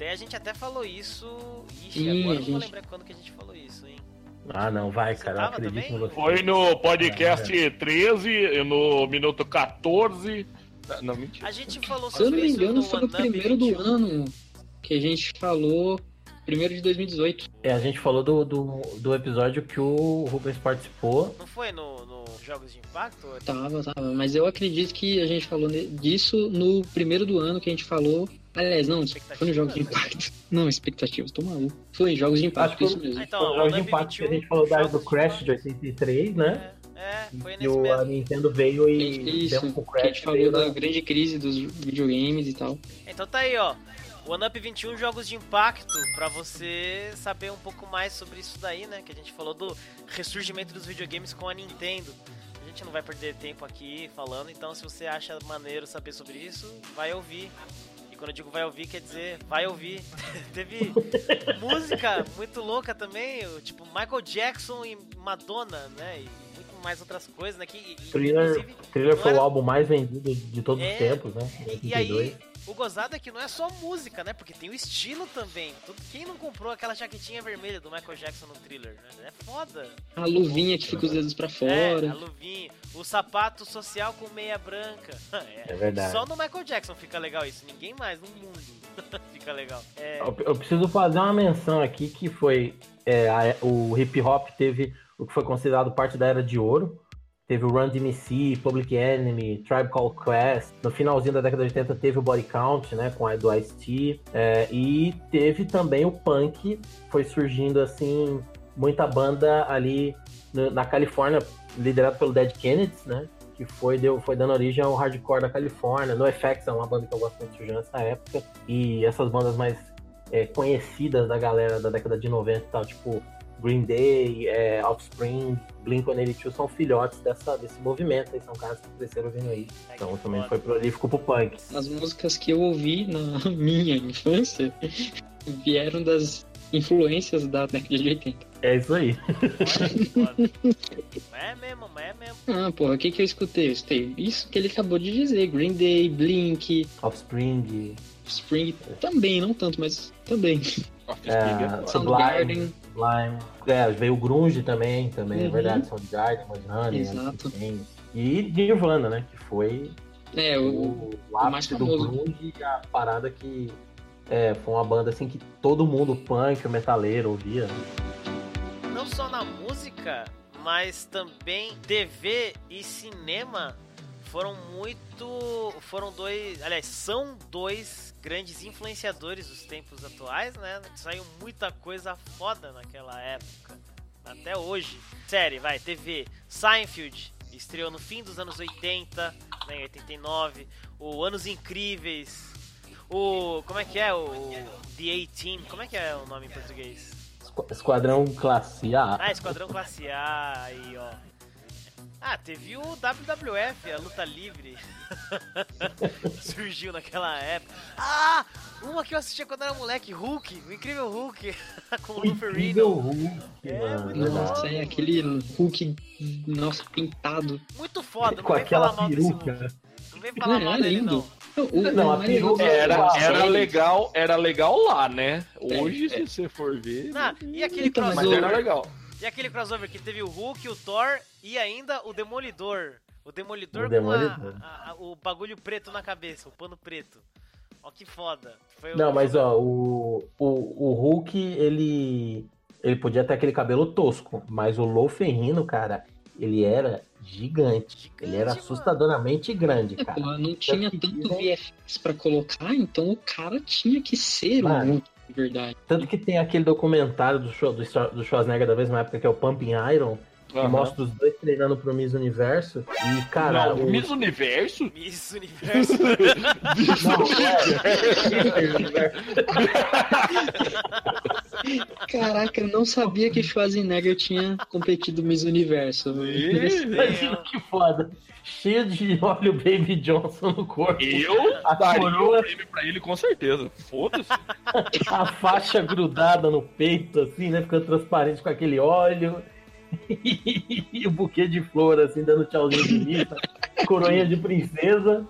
Daí a gente até falou isso. Ixi, Sim, agora eu não vou lembrar quando que a gente falou isso, hein? Ah, não, vai, você cara. acredito em você. Foi no podcast é, 13, no minuto 14. Não, mentira. A gente falou sobre Se eu não me engano, foi no primeiro 21. do ano que a gente falou. Primeiro de 2018. É, a gente falou do, do, do episódio que o Rubens participou. Não foi no, no Jogos de Impacto? Tava, tava. Mas eu acredito que a gente falou disso no primeiro do ano que a gente falou Aliás, não, foi nos Jogos de Impacto. Não, expectativas, tô maluco. Foi em Jogos de Impacto, isso mesmo. Ah, então, Jogos de Impacto que a gente falou da, do Crash de 83, né? É, é foi nesse e o, a Nintendo veio e isso, deu um Crash. a gente falou da grande crise dos videogames e tal. Então tá aí, ó. One Up 21 jogos de impacto para você saber um pouco mais sobre isso daí, né? Que a gente falou do ressurgimento dos videogames com a Nintendo. A gente não vai perder tempo aqui falando, então se você acha maneiro saber sobre isso, vai ouvir quando eu digo vai ouvir, quer dizer vai ouvir. (laughs) Teve música muito louca também, tipo Michael Jackson e Madonna, né? E muito mais outras coisas, né? Que, Thriller, Thriller foi era... o álbum mais vendido de todos é... os tempos, né? E, e aí, o gozado é que não é só música, né? Porque tem o estilo também. Quem não comprou aquela jaquetinha vermelha do Michael Jackson no thriller, né? É foda. A luvinha que fica os dedos pra fora. É, a luvinha. O sapato social com meia branca. (laughs) É, é verdade. Só no Michael Jackson fica legal isso. Ninguém mais no mundo (laughs) fica legal. É... Eu, eu, preciso fazer uma menção aqui que foi. É, a, o hip hop teve o que foi considerado parte da era de ouro teve o Run DMC, Public Enemy, Tribe Called Quest. No finalzinho da década de 80 teve o Body Count, né, com a do Ice-T. É, e teve também o punk, foi surgindo assim, muita banda ali no, na Califórnia, liderado pelo Dead Kennedys, né? Que foi, deu, foi dando origem ao hardcore da Califórnia. No FX é uma banda que eu gosto muito de surgir nessa época. E essas bandas mais é, conhecidas da galera da década de 90 e tal, tipo Green Day, é, Offspring, Blink-182 são filhotes dessa, desse movimento, aí são caras que cresceram ouvindo isso. Então também foi prolífico pro punk. As músicas que eu ouvi na (laughs) minha infância (laughs) vieram das influências da década de 80. É isso aí. é mesmo, é mesmo. Ah, porra, o que que eu escutei? Eu escutei isso que ele acabou de dizer. Green Day, Blink... Offspring... Offspring também, não tanto, mas também. É, Sublime, Sublime. É, veio o Grunge também, também, é uhum. é verdade. Soundgarden, Mudhoney, Exato. E Nirvana, né? Que foi é, o, o ápice do Grunge e a parada que é, foi uma banda assim que todo mundo, punk, o metaleiro, ouvia. Não só na música, mas também TV e cinema foram muito. Foram dois. Aliás, são dois grandes influenciadores dos tempos atuais, né? Saiu muita coisa foda naquela época. Até hoje. Série, vai, TV. Seinfeld estreou no fim dos anos 80, né, em 89. O Anos Incríveis. O. Como é que é? O. The A-Team. Como é que é o nome em português? Esquadrão Classe A. Ah, Esquadrão Classe A, aí, ó. Ah, teve o WWF, a luta livre. (laughs) Surgiu naquela época. Ah! Uma que eu assistia quando era moleque, Hulk, o incrível Hulk, (laughs) com o Wolverine. Hulk, é, muito Nossa, é aquele Hulk, nossa, pintado. Muito foda, com aquela peruca. Não vem falar mal dele, não. O, não, a peruca era, era legal, era legal lá, né? Hoje, é, se é. você for ver. Não, e aquele então, crossover? Mas era legal. E aquele crossover que teve o Hulk, o Thor e ainda o Demolidor. O Demolidor, o Demolidor. com a, a, o bagulho preto na cabeça, o pano preto. Ó que foda. Foi Não, mas ó, o, o, o Hulk, ele. Ele podia ter aquele cabelo tosco, mas o Lou Ferrino, cara, ele era gigante. gigante ele era assustadoramente mano. grande, cara. Pô, não tinha tanto VFX pra colocar, então o cara tinha que ser mano, verdade. Tanto que tem aquele documentário do, show, do, do Schwarzenegger da mesma época que é o Pumping Iron, Uhum. mostra os dois treinando pro Miss Universo. E, cara. Não, o... Miss Universo? Miss Universo. (laughs) não, é. (laughs) Caraca, eu não sabia que Schwarzenegger tinha competido Miss Universo. Imagina que foda. Cheio de óleo Baby Johnson no corpo. Eu a daria coroa... prêmio pra ele com certeza. Foda-se. (laughs) a faixa grudada no peito, assim, né? Ficando transparente com aquele óleo. (laughs) e o buquê de flor, assim, dando tchauzinho bonita, coroinha de princesa.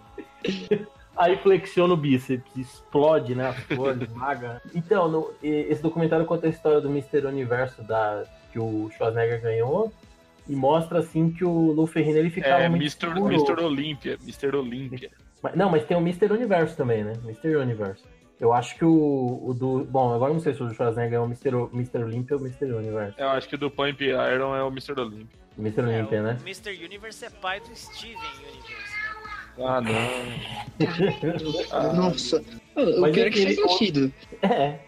Aí flexiona o bíceps, explode, né? As flores, maga. Então, no, esse documentário conta a história do Mr. Universo da, que o Schwarzenegger ganhou. E mostra assim que o Lou Ferrino ele ficava. É, Mr. Mr. Olympia. Mr. Olympia. Não, mas tem o Mr. Universo também, né? Mr. Universo. Eu acho que o, o do. Bom, agora não sei se o do Schwarzenegger é o Mr. O, Mr. Olympia ou o Mr. Universe. Eu acho que do Pump Iron é o Mr. Olympia. Mr. Olympia, é, né? O Mr. Universe é pai do Steven Universe, né? Ah, não. Nossa. Eu Mas quero que faz sentido. É.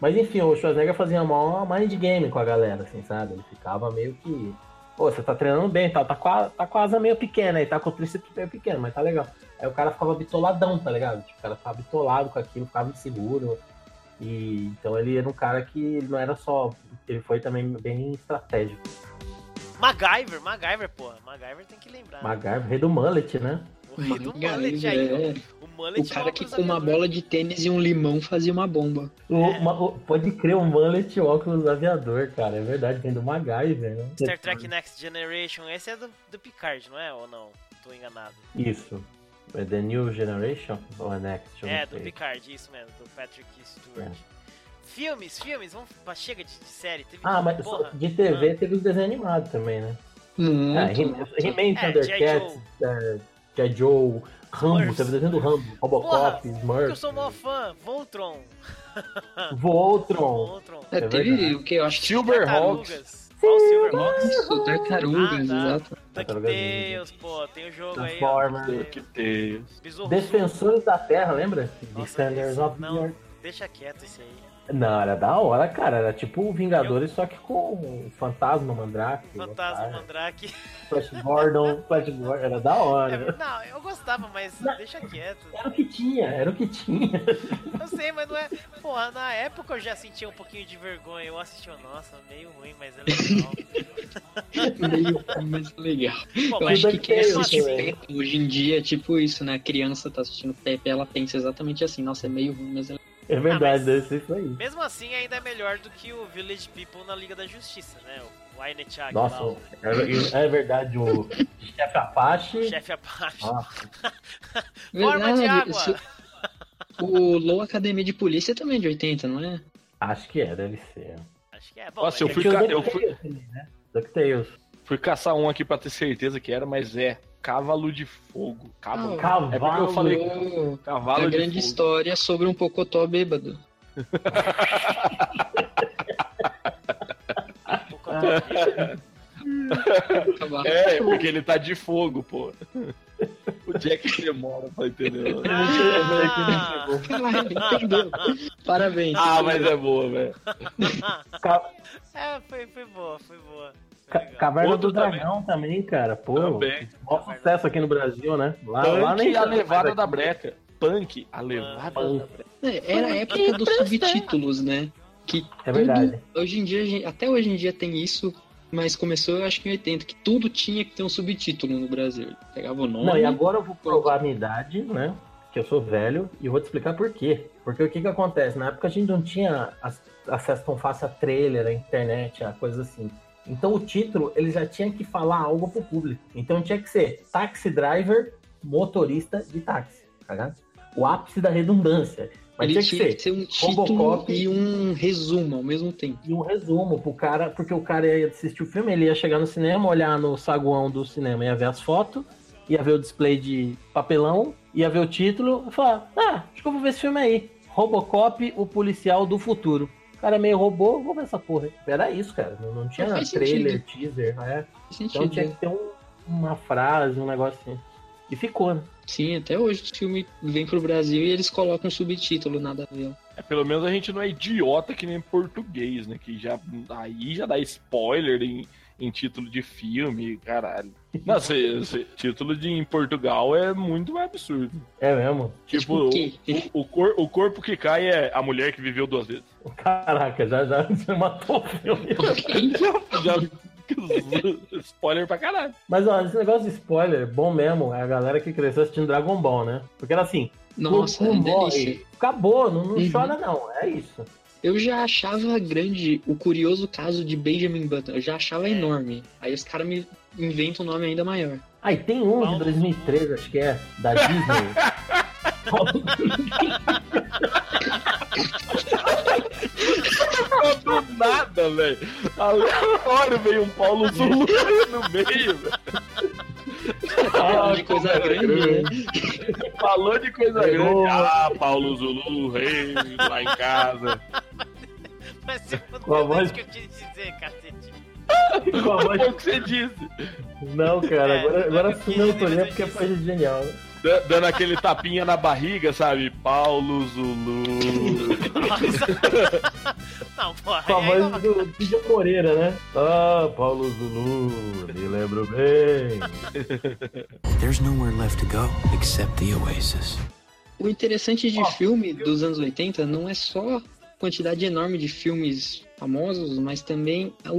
Mas enfim, o Schwarzenegger fazia uma mind game com a galera, assim, sabe? Ele ficava meio que. Pô, você tá treinando bem e tal, tá com, a, tá com a asa meio pequena aí, tá com o tríceps meio pequeno, mas tá legal. Aí o cara ficava bitoladão, tá ligado? Tipo, o cara ficava bitolado com aquilo, ficava inseguro. E então ele era um cara que ele não era só. Ele foi também bem estratégico. MacGyver, MacGyver, porra. MacGyver tem que lembrar. MacGyver, rei do mullet, né? O rei do mullet aí. É. O, mullet o cara que com uma bola de tênis e um limão fazia uma bomba. O, é. uma, o, pode crer, um mullet e óculos aviador, cara. É verdade, vem do MacGyver, né? Star Trek Next Generation, esse é do, do Picard, não é? Ou não? Tô enganado. Isso. É The New Generation ou é Next? É, do Picard, isso mesmo, do Patrick Stewart. É. Filmes, filmes, vamos chega de, de série. Teve ah, mas porra. de TV ah. teve os desenhos animados também, né? Hum, ah, He-Man, é, Thundercats, J. Joe, Rambo, teve desenho do Rambo, Robocop, Smurf. Eu sou maior fã, Voltron. (laughs) Voltron. Voltron. É, teve o que eu acho Silverhawks. Qual o Silverhawks? Isso, Tartarugas, ah, tá. exato. DuckTales, pô, tem o jogo aí. Transformers. DuckTales. Defensores da Terra, lembra? Defenders of the Earth. Deixa quieto esse aí. Não, era da hora, cara. Era tipo Vingadores, eu... só que com Fantasma Mandrake. Fantasma Mandrake. Flash Gordon, Flash Gordon, era da hora. É, não, eu gostava, mas não, deixa quieto. Era o que tinha, era o que tinha. Eu sei, mas não é. Porra, na época eu já sentia um pouquinho de vergonha. Eu assisti, nossa, meio ruim, mas é legal. meio ruim, mas legal. Pô, eu acho que quem assiste Pepe hoje em dia é tipo isso, né? A criança tá assistindo Pepe, ela pensa exatamente assim, nossa, é meio ruim, mas é legal. É verdade, ah, deve ser isso aí. Mesmo assim, ainda é melhor do que o Village People na Liga da Justiça, né? O Wayne Chag Nossa, lá, o... é, é, verdade, o chefe Apache. Chefe Apache. (laughs) Forma de água. O Low Academia de Polícia também é de 80, não é? Acho que é, deve ser. Acho que é. Bom, Nossa, eu fui, ca... eu fui... Né? DuckTales. Fui caçar um aqui pra ter certeza que era, mas é. Cavalo de Fogo. Cavalo. Ah, cavalo. É porque eu falei cavalo é a grande fogo. história sobre um pocotó bêbado. (laughs) é, porque ele tá de fogo, pô. O Jack demora pra entender. (laughs) Ah, entendeu. Parabéns. Ah, mas é boa, velho. É, foi, foi boa, foi boa. Caverna Outro do Dragão também, também cara. Pô, também. maior sucesso aqui no Brasil, né? Lá, Punk lá nem a levada da breca. Punk, a levada Punk. da breca. É, era a época dos subtítulos, né? Que é verdade. hoje em dia, até hoje em dia tem isso, mas começou, eu acho que em 80, que tudo tinha que ter um subtítulo no Brasil. Pegava o nome. Não, e agora eu vou provar a minha idade, né? Que eu sou velho, e eu vou te explicar por quê. Porque o que que acontece? Na época a gente não tinha acesso tão fácil a trailer, a internet, a coisas assim. Então o título ele já tinha que falar algo pro público. Então tinha que ser taxi driver, motorista de táxi, tá O ápice da redundância. Mas ele tinha que, ser, um título Robocop, e um resumo ao mesmo tempo. E um resumo pro cara, porque o cara ia assistir o filme, ele ia chegar no cinema, olhar no saguão do cinema, ia ver as fotos, ia ver o display de papelão, ia ver o título e falar: Ah, acho que eu vou ver esse filme aí. Robocop, o policial do futuro cara meio robô, vou ver essa porra. Era isso, cara. Não, não tinha trailer, sentido. teaser, né? Então tinha que ter um, uma frase, um negócio assim. E ficou, né? Sim, até hoje o filme vem pro Brasil e eles colocam um subtítulo, nada a ver. É, pelo menos a gente não é idiota que nem português, né? Que já aí já dá spoiler em, em título de filme, caralho. (laughs) Nossa, esse, título de em Portugal é muito absurdo. É mesmo? Tipo, o, o, o, cor, o corpo que cai é a mulher que viveu duas vezes. Caraca, já, já (laughs) você matou o filme. (laughs) já, spoiler pra caralho. Mas ó, esse negócio de spoiler, bom mesmo, é a galera que cresceu assistindo Dragon Ball, né? Porque era assim, nossa, é morre, acabou, não, não uhum. chora não, é isso. Eu já achava grande o curioso caso de Benjamin Button. Eu já achava é. enorme. Aí os caras me inventam um nome ainda maior. Ah, e tem um de 2003, acho que é, da Disney. (laughs) Do nada, velho. Aleatório veio um Paulo Zulu no meio, velho. Falou de coisa grande, né? Falou de coisa grande. Ah, Paulo Zulu, rei, lá em casa. Mas você não voz... que eu te dizer, cacete. Com a voz que você disse. Não, cara, é, agora, agora sim não tô nem porque foi genial. Dando aquele tapinha na barriga, sabe? Paulo Zulu. Nossa. (laughs) Não, porra. Com a voz do Pidio Moreira, né? Ah, Paulo Zulu, me lembro bem. There's nowhere left to go except the Oasis. O interessante de oh, filme dos anos 80 não é só quantidade enorme de filmes famosos, mas também o,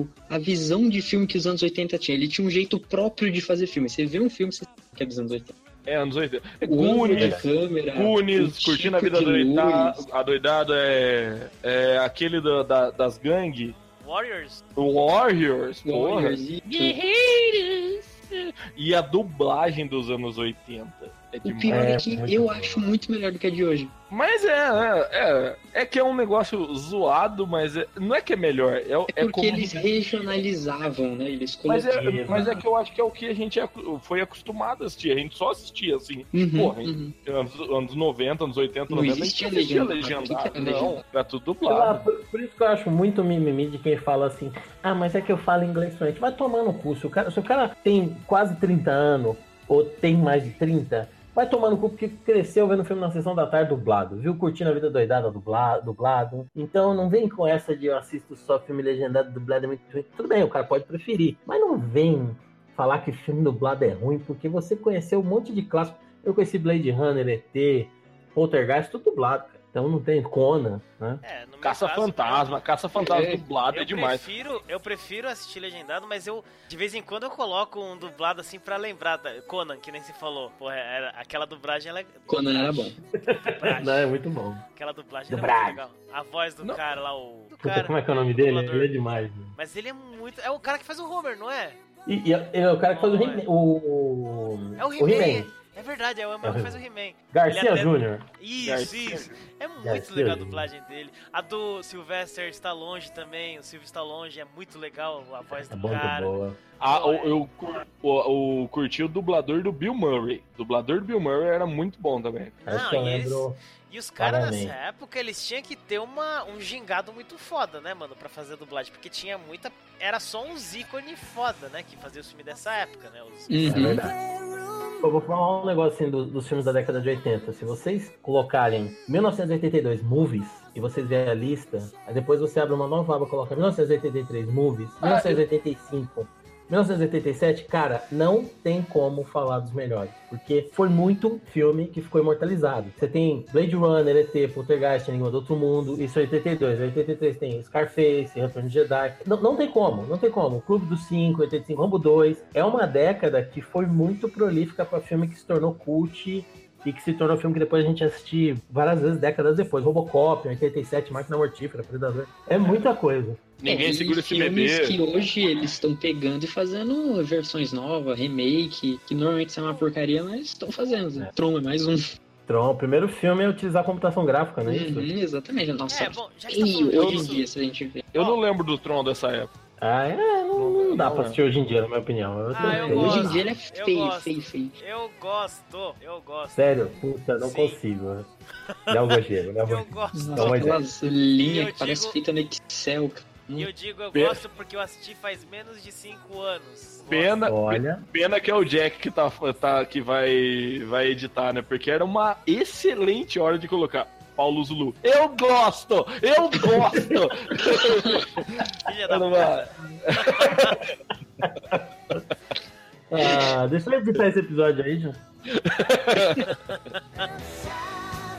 o, a visão de filme que os anos 80 tinha. Ele tinha um jeito próprio de fazer filme. Você vê um filme, você que é dos anos 80. É, anos 80. É, Goonies, câmera, Goonies Curtindo a Vida doidada, adoidado é, é aquele da, da, das gangues. Warriors? Warriors, porra. Guerreiros. E a dublagem dos anos 80 É o pior é, é que eu bom. acho muito melhor do que a de hoje. Mas é, é, é, é, que é um negócio zoado, mas é, não é que é melhor. É, é, é porque eles regionalizavam, né? Eles mas é, mas é que eu acho que é o que a gente foi acostumado a assistir. A gente só assistia assim. Uhum, Porra, uhum. Anos, anos 90, anos 80, 90, não existia a gente assistia legendado. Não, era tudo dublado. Por, por, isso que eu acho muito mimimi de quem fala assim: ah, mas é que eu falo inglês fluente. Vai tomar no curso. O cara, se o cara tem quase 30 anos ou tem mais de 30 Vai tomar no cu porque cresceu vendo filme na sessão da tarde dublado, viu? Curtindo a vida doidada dublado. Então não vem com essa de eu assisto só filme legendado dublado é muito ruim. Tudo bem, o cara pode preferir. Mas não vem falar que filme dublado é ruim, porque você conheceu um monte de clássico. Eu conheci Blade Runner, ET, Poltergeist, tudo dublado. Então não tem Conan, né? É, Caça-fantasma, caça-fantasma é, dublado é demais. Prefiro, eu prefiro assistir legendado, mas eu de vez em quando eu coloco um dublado assim pra lembrar. Da, Conan, que nem se falou. Porra, era, aquela dublagem ela Conan era bom. não, é muito bom. Aquela dublagem era muito legal. A voz do não. cara lá, o. Puta, cara, como é que é o nome dele? Ele é demais. Né? Mas ele é muito. É o cara que faz o Homer, não é? E, e é, é o cara que faz o, He o. É o He-Man. É verdade, é o Emma que faz o He-Man. Garcia até... Júnior. Isso, Garcia. isso. É muito Garcia legal a dublagem dele. A do Sylvester está longe também. O Silvio está longe, é muito legal a voz é do cara. Boa. Ah, eu, eu, eu, curti o dublador do Bill Murray. O dublador do Bill Murray era muito bom também. Não, e, eles, e os caras nessa época, eles tinham que ter uma, um gingado muito foda, né, mano, pra fazer a dublagem. Porque tinha muita. Era só uns ícones foda, né, que fazia o filme dessa época, né? Os... Uhum. É verdade. Eu vou falar um negócio assim do, dos filmes da década de 80. Se vocês colocarem 1982 movies e vocês verem a lista, aí depois você abre uma nova aba e coloca 1983 movies, 1985 1987, cara, não tem como falar dos melhores, porque foi muito filme que ficou imortalizado. Você tem Blade Runner, ET, Poltergeist, Língua do Outro Mundo, isso é 82. 83 tem Scarface, Retorno de Jedi. Não, não tem como, não tem como. Clube dos 5, 85, Rambo 2. É uma década que foi muito prolífica para filme que se tornou cult e que se tornou um filme que depois a gente assistiu várias vezes, décadas depois. Robocop, 87, Máquina Mortífera, Predador. É muita coisa. Ninguém é, segura esse bebê. que hoje eles estão pegando e fazendo versões novas, remake, que normalmente são uma porcaria, mas estão fazendo. Né? É. Tron é mais um. Tron, o primeiro filme é utilizar computação gráfica, né? Uhum, exatamente. Nossa, é, bom, já tá hoje em dia, se a gente vê. Eu não lembro do Tron dessa época. Ah, é, não, não dá não pra assistir hoje em dia, na minha opinião. Eu ah, hoje em dia ele é feio, feio, feio. Eu gosto, eu gosto. Sério? Puta, não Sim. consigo. Dá um gojeiro, dá um Eu gosto. Nossa, aquelas linhas que parece feita no Excel, cara. E eu digo, eu gosto porque eu assisti faz menos de 5 anos. Pena, Olha. pena que é o Jack que, tá, tá, que vai, vai editar, né? Porque era uma excelente hora de colocar. Paulo Zulu. Eu gosto! Eu gosto! (laughs) Filha da (laughs) ah, deixa eu editar esse episódio aí, João.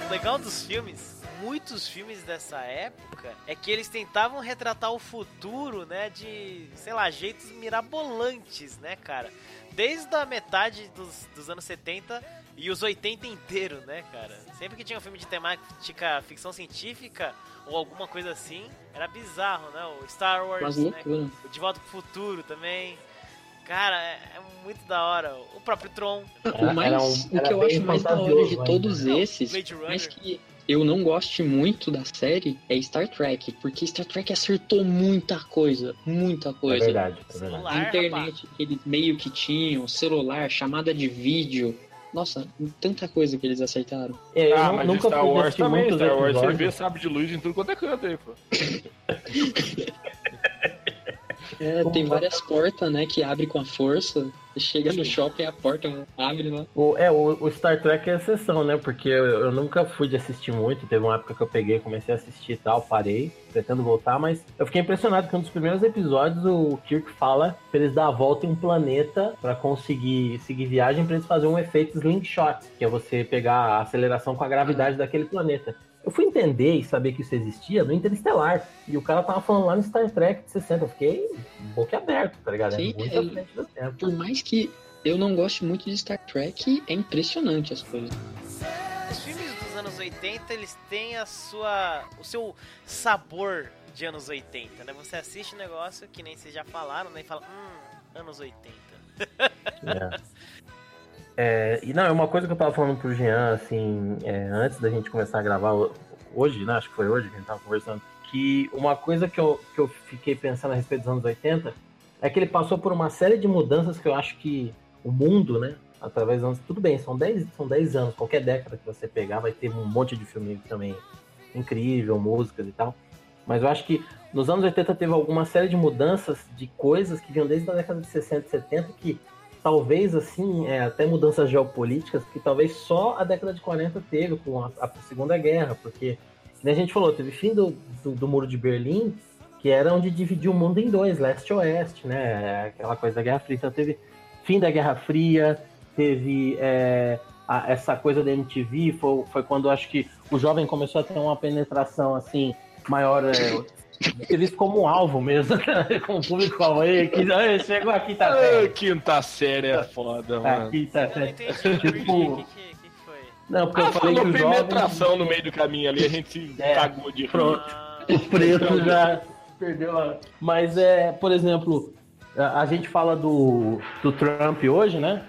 legal dos filmes, muitos filmes dessa época, é que eles tentavam retratar o futuro, né, de, sei lá, jeitos mirabolantes, né, cara? Desde a metade dos, dos anos 70 e os 80 inteiro, né, cara? Sempre que tinha um filme de temática ficção científica ou alguma coisa assim, era bizarro, né? O Star Wars, né? o De Volta pro Futuro também. Cara, é, é, muito da hora. O próprio Tron. o, mais, um, o que eu acho mais da hora de todos não, esses, mais que eu não goste muito da série, é Star Trek, porque Star Trek acertou muita coisa, muita coisa. É verdade, é verdade. Celular, a internet eles meio que tinham, celular, chamada de vídeo. Nossa, tanta coisa que eles acertaram. É, ah, mas nunca Star Wars também, Star Wars você vê sabe de luz em tudo quanto é canto aí, pô. (laughs) É, tem várias portas, né, que abre com a força. Chega no shopping, a porta abre lá. O, é, o, o, Star Trek é exceção, né? Porque eu, eu, nunca fui de assistir muito. Teve uma época que eu peguei, comecei a assistir e tal, parei, pretendo voltar, mas eu fiquei impressionado que um dos primeiros episódios o Kirk fala pra eles dar a volta em um planeta para conseguir seguir viagem, para eles fazerem um efeito slingshot, que é você pegar a aceleração com a gravidade daquele planeta. Eu fui entender e saber que isso existia no Interestelar. E o cara tava falando lá no Star Trek de 60. Eu fiquei boca aberto, tá ligado? É Sim, é muito é, do tempo. Por mais que eu não goste muito de Star Trek, é impressionante as coisas. Os filmes dos anos 80, eles têm a sua, o seu sabor de anos 80, né? Você assiste um negócio que nem vocês já falaram, né? E fala, hum, anos 80. É. (laughs) É, e não, é uma coisa que eu tava falando pro Jean, assim, é, antes da gente começar a gravar hoje, né? Acho que foi hoje que a gente tava conversando. Que uma coisa que eu, que eu fiquei pensando a respeito dos anos 80 é que ele passou por uma série de mudanças que eu acho que o mundo, né? Através dos anos. Tudo bem, são 10, são 10 anos, qualquer década que você pegar, vai ter um monte de filme também incrível, músicas e tal. Mas eu acho que nos anos 80 teve alguma série de mudanças de coisas que vinham desde a década de 60 e 70 que talvez assim, é, até mudanças geopolíticas que talvez só a década de 40 teve com a, a Segunda Guerra, porque a gente falou, teve fim do, do, do, Muro de Berlim, que era onde dividiu o mundo em dois, leste e oeste, né? Aquela coisa da Guerra Fria. Então teve fim da Guerra Fria, teve é, a, essa coisa da MTV, foi, foi quando acho que o jovem começou a ter uma penetração assim maior. É, visto como um alvo mesmo, com o público alvo aí, que chegou a quinta série. quinta série é foda, mano. A quinta série. Tipo, não, porque ah, eu falei que penetração jovem... no meio do caminho ali, a gente é, cagou de pronto. O preto já perdeu a... Mas é, por exemplo, a, a, gente fala do, do Trump hoje, né?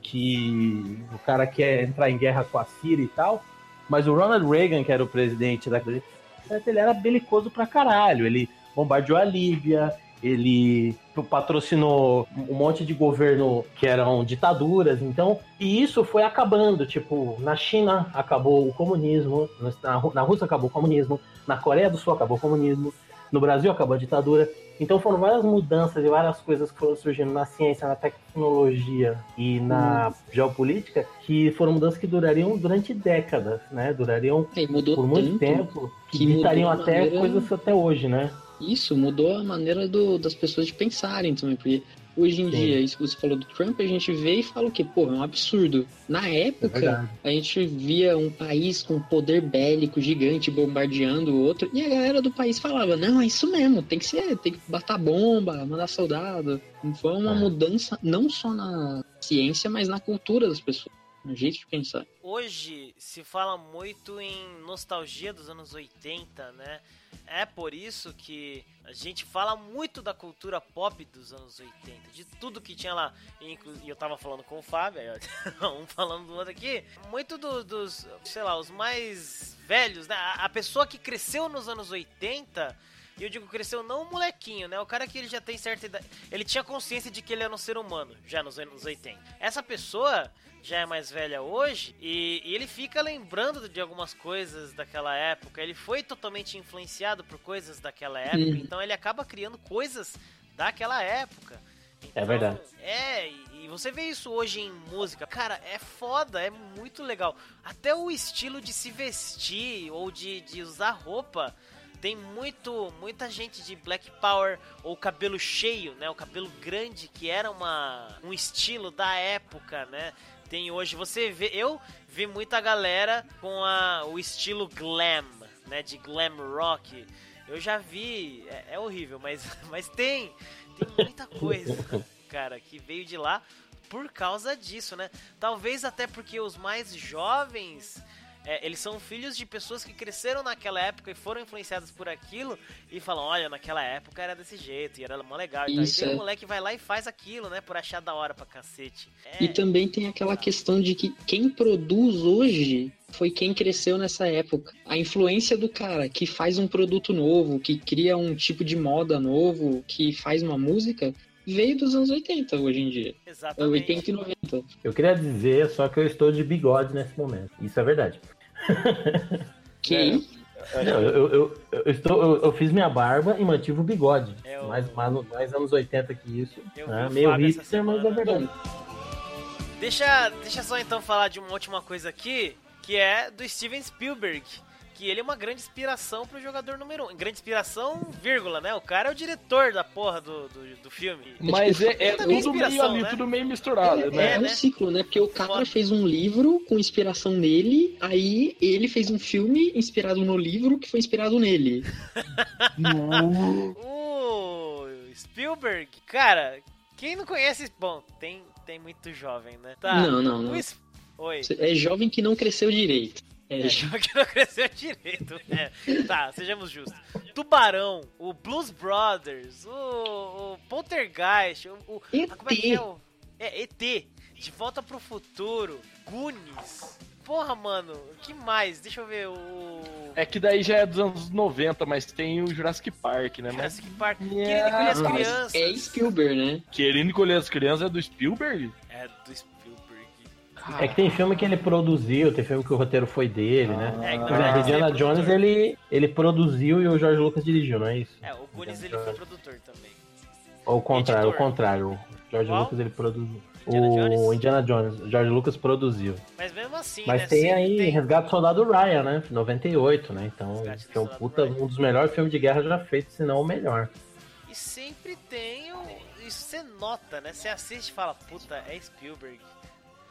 Que o cara quer entrar em guerra com a Síria e tal. Mas o Ronald Reagan, que era o presidente da ele era belicoso pra caralho. Ele bombardeou a Líbia, ele patrocinou um monte de governo que eram ditaduras, então, e isso foi acabando, tipo, na China acabou o comunismo, na Rússia acabou o comunismo, na Coreia do Sul acabou o comunismo, no Brasil acabou a ditadura. Então foram várias mudanças e várias coisas que foram surgindo na ciência, na tecnologia e na hum. geopolítica, que foram mudanças que durariam durante décadas, né? Durariam por muito tempo, que ditariam até maneira... coisas até hoje, né? Isso mudou a maneira do, das pessoas de pensarem também, porque hoje em Sim. dia, isso que você falou do Trump, a gente vê e fala o quê? Pô, é um absurdo. Na época, é a gente via um país com poder bélico gigante bombardeando o outro, e a galera do país falava, não, é isso mesmo, tem que ser, tem que botar bomba, mandar soldado. Foi uma é. mudança não só na ciência, mas na cultura das pessoas no jeito de pensar. Hoje se fala muito em nostalgia dos anos 80, né? É por isso que a gente fala muito da cultura pop dos anos 80, de tudo que tinha lá. E eu tava falando com o Fábio, (laughs) um falando do outro aqui. Muito do, dos, sei lá, os mais velhos, né? A pessoa que cresceu nos anos 80. E eu digo cresceu não um molequinho, né? O cara que ele já tem certa idade. Ele tinha consciência de que ele era um ser humano, já nos anos 80. Essa pessoa já é mais velha hoje e, e, ele fica lembrando de algumas coisas daquela época. Ele foi totalmente influenciado por coisas daquela época, então ele acaba criando coisas daquela época. É então, é verdade. É, e você vê isso hoje em música. Cara, é foda, é muito legal. Até o estilo de se vestir ou de, de usar roupa. Tem muito, muita gente de Black Power ou cabelo cheio, né? O cabelo grande que era uma, um estilo da época, né? Tem hoje. Você vê, eu vi muita galera com a, o estilo glam, né, de glam rock. Eu já vi, é, é horrível, mas, (laughs) mas tem, tem muita coisa, (laughs) cara, que veio de lá por causa disso, né? Talvez até porque os mais jovens é, eles são filhos de pessoas que cresceram naquela época e foram influenciadas por aquilo e falam, olha, naquela época era desse jeito e era mó legal. Então, Isso, aí tem um é. moleque vai lá e faz aquilo, né, por achar da hora pra cacete. É... E também tem aquela questão de que quem produz hoje foi quem cresceu nessa época. A influência do cara que faz um produto novo, que cria um tipo de moda novo, que faz uma música, veio dos anos 80 hoje em dia. Exatamente. 80 e 90. Eu queria dizer só que eu estou de bigode nesse momento. Isso é verdade. (laughs) Que é. Não, eu, eu, eu, estou, eu, eu, fiz minha barba e mantive o bigode. É o... mais, mais, mais anos 80 que isso. Né? Meio hipster, mas é verdade. Deixa, deixa só então falar de uma última coisa aqui, que é do Steven Spielberg que ele é uma grande inspiração pro jogador número 1. Um. Grande inspiração, vírgula, né? O cara é o diretor da porra do, do, do filme. Mas é, é tudo meio ali, né? tudo meio misturado, é, né? É, é um ciclo, né? Porque o cara fez um livro com inspiração nele, aí ele fez um filme inspirado no livro que foi inspirado nele. (laughs) o Spielberg, cara, quem não conhece... Bom, tem, tem muito jovem, né? Tá. Não, não, não. Oi. É jovem que não cresceu direito. É, (laughs) é que não cresceu direito. É. Tá, sejamos justos. Tubarão, o Blues Brothers, o, o Poltergeist, o, o ET. como é que é o... É, ET. De Volta pro Futuro, Goonies. Porra, mano, que mais? Deixa eu ver o. É que daí já é dos anos 90, mas tem o Jurassic Park, né? Jurassic Park. Yeah. Querendo as crianças. É Spielberg, né? Querendo encolher as crianças é do Spielberg? É do Spielberg. É que tem filme que ele produziu, tem filme que o roteiro foi dele, né? É, Por exemplo, Indiana Jones ele, ele produziu e o George Lucas dirigiu, não é isso? É, o Goonies ele foi produtor também. Ou o contrário, o contrário. O George Qual? Lucas ele produziu. Indiana o Jones? Indiana Jones, George Lucas produziu. Mas mesmo assim, Mas né, tem aí tem... Resgate Soldado Ryan, né? 98, né? Então, que é um, puta, um dos melhores filmes de guerra já feitos, se não o melhor. E sempre tem o... Isso você nota, né? Você assiste e fala, puta, é Spielberg.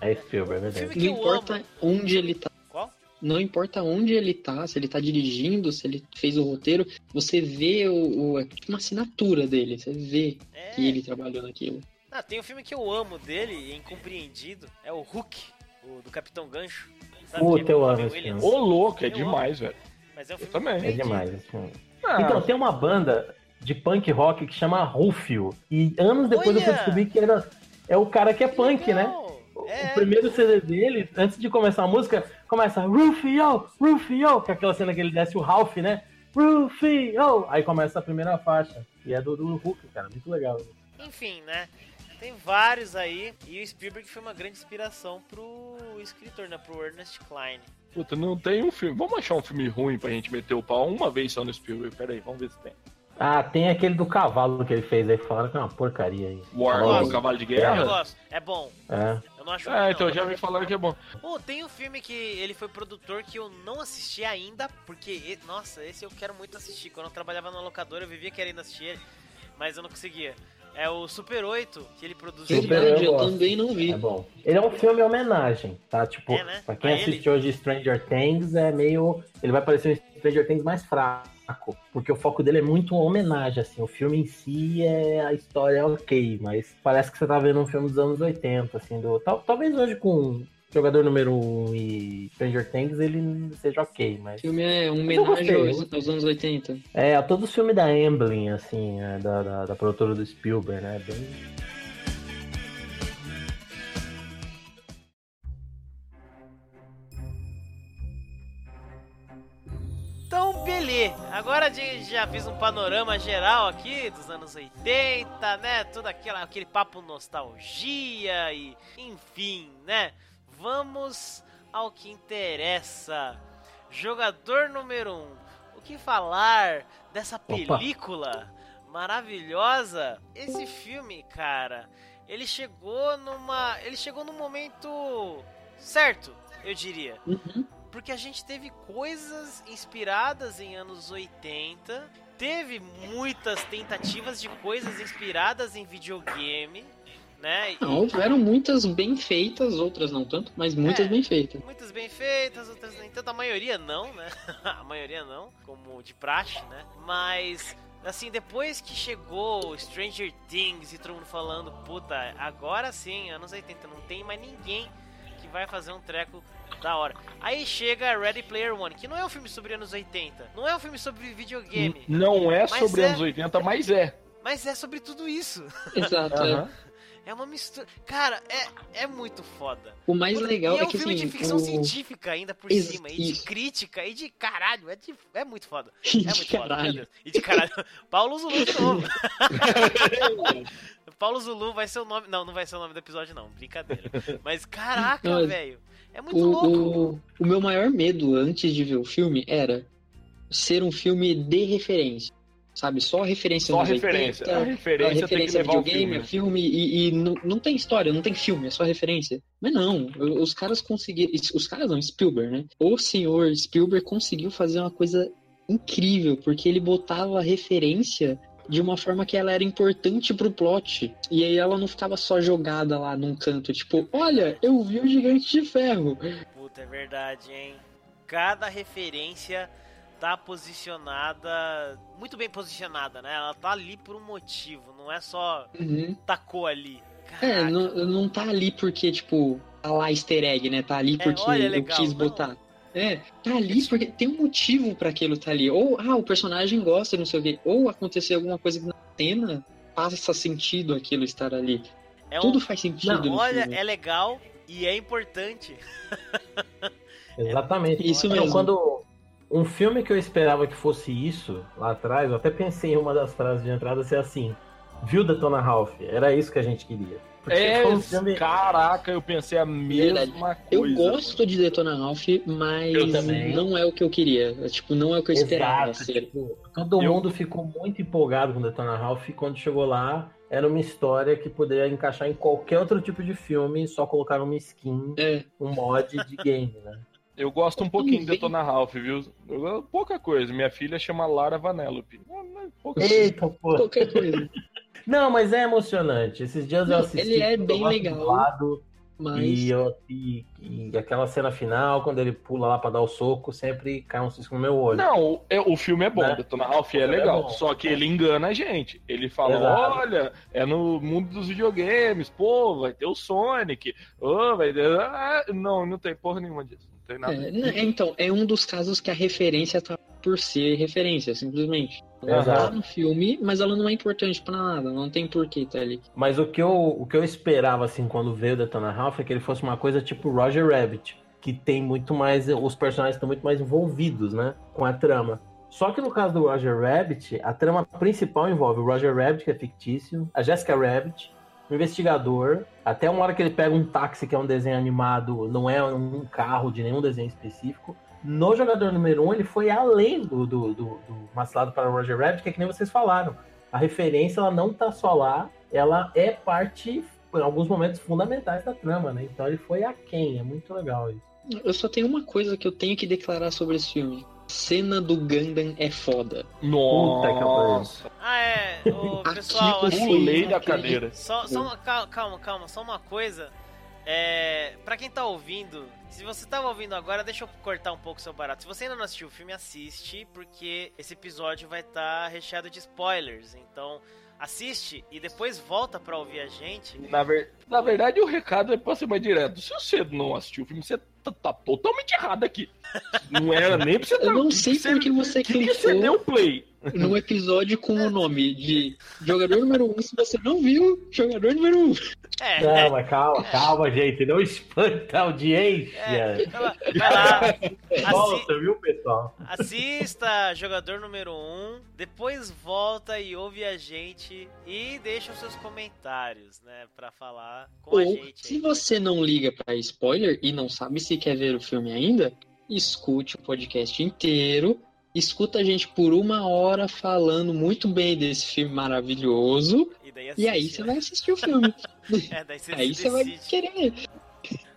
É Spielberg, é verdade. Não importa amo. onde ele tá. Qual? Não importa onde ele tá, se ele tá dirigindo, se ele fez o roteiro, você vê o, o é tipo uma assinatura dele, você vê é. que ele trabalhou naquilo. Ah, tem um filme que eu amo dele, incompreendido, é o Hook, o do Capitão Gancho. Puta, eu amo esse filme. Ô, louco, é eu demais, amo. velho. Mas é um filme eu também. É demais esse filme. Ah. Então, tem uma banda de punk rock que chama Rufio. E anos depois Olha. eu descobri que era, é o cara que é que punk, né? legal. né? É. O primeiro CD dele, antes de começar a música, começa Rufio, Rufio, que é aquela cena que ele desce o Ralph, né? Rufio! Aí começa a primeira faixa. E é do, do Hulk, cara, muito legal. Enfim, né? Tem vários aí, e o Spielberg foi uma grande inspiração pro escritor, né? Pro Ernest Klein. Puta, não tem um filme. Vamos achar um filme ruim pra gente meter o pau uma vez só no Spielberg. Pera aí, vamos ver se tem. Ah, tem aquele do cavalo que ele fez aí, falaram que é uma porcaria aí. War, o cavalo de guerra? Eu gosto, é bom. É. Eu não acho É, então já me falaram que é bom. Pô, tem um filme que ele foi produtor que eu não assisti ainda, porque, nossa, esse eu quero muito assistir. Quando eu trabalhava na locadora, eu vivia querendo assistir ele, mas eu não conseguia. É o Super 8 que ele produziu. Super eu, eu também não vi. É bom. Ele é um filme homenagem, tá? Tipo, é, né? pra quem a assiste ele... hoje Stranger Things, é meio. Ele vai parecer um Stranger Things mais fraco porque o foco dele é muito uma homenagem, assim. O filme em si é a história é ok, mas parece que você tá vendo um filme dos anos 80, assim, do. Tal, talvez hoje com jogador número 1 um e Stranger Things ele seja ok, mas. O filme é um homenagem aos, aos, anos 80. É, a todo o filme da Amblin, assim, é, da, da, da produtora do Spielberg, né? Bem. Agora a gente já fiz um panorama geral aqui dos anos 80, né? Tudo aquele, aquele papo nostalgia e enfim, né? Vamos ao que interessa. Jogador número 1. Um. O que falar dessa película Opa. maravilhosa? Esse filme, cara, ele chegou numa, ele chegou num momento certo, eu diria. Uhum porque a gente teve coisas inspiradas em anos 80, teve muitas tentativas de coisas inspiradas em videogame, né? Não, houveram muitas bem feitas, outras não tanto, mas muitas é, bem feitas. Muitas bem feitas, outras nem tanto. A maioria não, né? (laughs) a maioria não, como de praxe, né? Mas assim, depois que chegou Stranger Things e todo mundo falando, puta, agora sim, anos 80, não tem mais ninguém que vai fazer um treco da hora. Aí chega Ready Player One, que não é um filme sobre anos 80, não é um filme sobre videogame. Não é sobre é... anos 80, mas é. Mas é sobre tudo isso. Exato. uhum. É uma mistura. Cara, é, é muito foda. O mais legal e é, é que um filme assim, de ficção o... científica ainda por cima. E de crítica, e de caralho. É, de, é muito foda. (laughs) É muito caralho. foda. E de caralho. (laughs) Paulo Zulu de novo. (laughs) Paulo Zulu vai ser o nome. Não, não vai ser o nome do episódio, não. Brincadeira. Mas caraca, velho. É muito o, louco. O, o meu maior medo antes de ver o filme era ser um filme de referência. Sabe, só referência só referência. 80, a referência, a referência tem videogame, filme, é filme e, e não, não tem história, não tem filme, é só referência. Mas não, os caras conseguiram. Os caras não, Spielberg, né? O senhor Spielberg conseguiu fazer uma coisa incrível, porque ele botava referência de uma forma que ela era importante pro plot. E aí ela não ficava só jogada lá num canto, tipo, olha, eu vi o Gigante de Ferro. Puta, é verdade, hein? Cada referência tá posicionada, muito bem posicionada, né? Ela tá ali por um motivo, não é só uhum. tacou ali. Caraca. É, não, não tá ali porque, tipo, tá lá easter egg, né? Tá ali é, porque é, olha, legal, eu quis botar. Não. É, tá ali porque tem um motivo para aquilo tá ali. Ou, ah, o personagem gosta, não sei o quê. Ou aconteceu alguma coisa na cena, passa sentido aquilo estar ali. É Tudo faz sentido. Não, olha, filme. é legal e é importante. (laughs) Exatamente. Isso mesmo. Então, quando um filme que eu esperava que fosse isso lá atrás, eu até pensei em uma das frases de entrada ser assim: Viu Detona Ralph? Era isso que a gente queria. Porque é, um filme... caraca, eu pensei a mesma Verdade. coisa. Eu gosto de Detona Ralph, mas não é o que eu queria. É, tipo, não é o que eu Exato, esperava ser. Tipo, todo eu... mundo ficou muito empolgado com Detona Ralph quando chegou lá, era uma história que poderia encaixar em qualquer outro tipo de filme, só colocar uma skin, é. um mod de game, né? Eu gosto um pouquinho de Detona Ralph, viu? Pouca coisa. Minha filha chama Lara Vanellope. Eita, pô. Qualquer coisa. (laughs) Não, mas é emocionante. Esses dias eu assisti. Ele é bem legal. Lado, mas... E, eu, e, e, aquela cena final, quando ele pula lá pra dar o soco, sempre cai um cisco no meu olho. Não, é, o filme é bom, né? Detona Ralph é, é legal. É só que ele engana a gente. Ele fala: Exato. olha, é no mundo dos videogames, pô, vai ter o Sonic. Oh, vai ter... Ah, não, não tem porra nenhuma disso. Tem nada. É, então, é um dos casos que a referência tá por ser referência, simplesmente. Ela tá no filme, mas ela não é importante para nada, não tem porquê tá ali. Mas o que eu, o que eu esperava, assim, quando veio Detona Ralph é que ele fosse uma coisa tipo Roger Rabbit, que tem muito mais. Os personagens estão muito mais envolvidos, né? Com a trama. Só que no caso do Roger Rabbit, a trama principal envolve o Roger Rabbit, que é fictício, a Jessica Rabbit, o investigador, até uma hora que ele pega um táxi, que é um desenho animado, não é um carro de nenhum desenho específico, no jogador número 1, um, ele foi além do, do, do, do Macilado para Roger Rabbit, que é que nem vocês falaram. A referência, ela não tá só lá, ela é parte, em alguns momentos, fundamentais da trama, né? Então ele foi a quem, é muito legal isso. Eu só tenho uma coisa que eu tenho que declarar sobre esse filme. Cena do Gundam é foda. Nossa! Ah, é. O (laughs) pessoal, assim, pulei da cadeira. Só, só uma, calma, calma, só uma coisa. É, pra quem tá ouvindo, se você tava ouvindo agora, deixa eu cortar um pouco seu barato. Se você ainda não assistiu o filme, assiste, porque esse episódio vai estar tá recheado de spoilers. Então, assiste e depois volta pra ouvir a gente. Na, ver... Na verdade, o recado é pra ser mais direto. Se você não assistiu o filme, você tá, tá totalmente errado aqui. Não era nem pra você Eu não sei por que você clicou. Você deu play num episódio com o nome de jogador número 1, um, se você não viu, jogador número 1. Um. É, calma, calma, calma, gente. Não espanta a audiência. É, vai lá. (laughs) Volta, viu, pessoal? Assista jogador número 1, um, depois volta e ouve a gente e deixa os seus comentários, né, pra falar com Ou, a gente. Se você não liga pra spoiler e não sabe se quer ver o filme ainda, escute o podcast inteiro escuta a gente por uma hora falando muito bem desse filme maravilhoso. E, e aí você vai assistir o filme. (laughs) é, daí você aí você vai querer.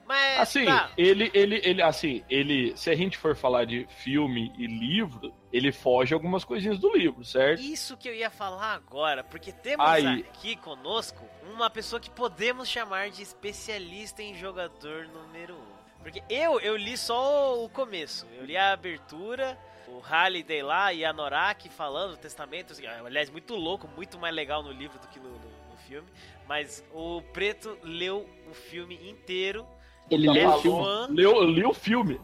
Mas, assim, tá. ele, ele, ele, assim, ele, se a gente for falar de filme e livro, ele foge algumas coisinhas do livro, certo? Isso que eu ia falar agora, porque temos Aí. aqui conosco uma pessoa que podemos chamar de especialista em jogador número 1. Um. Porque eu, eu li só o começo, eu li a abertura, o Halliday lá e a Norak falando o testamento, assim, aliás, muito louco, muito mais legal no livro do que no, no, no filme. Mas o Preto leu o filme inteiro. Ele é leu, fã... leu, leu o filme.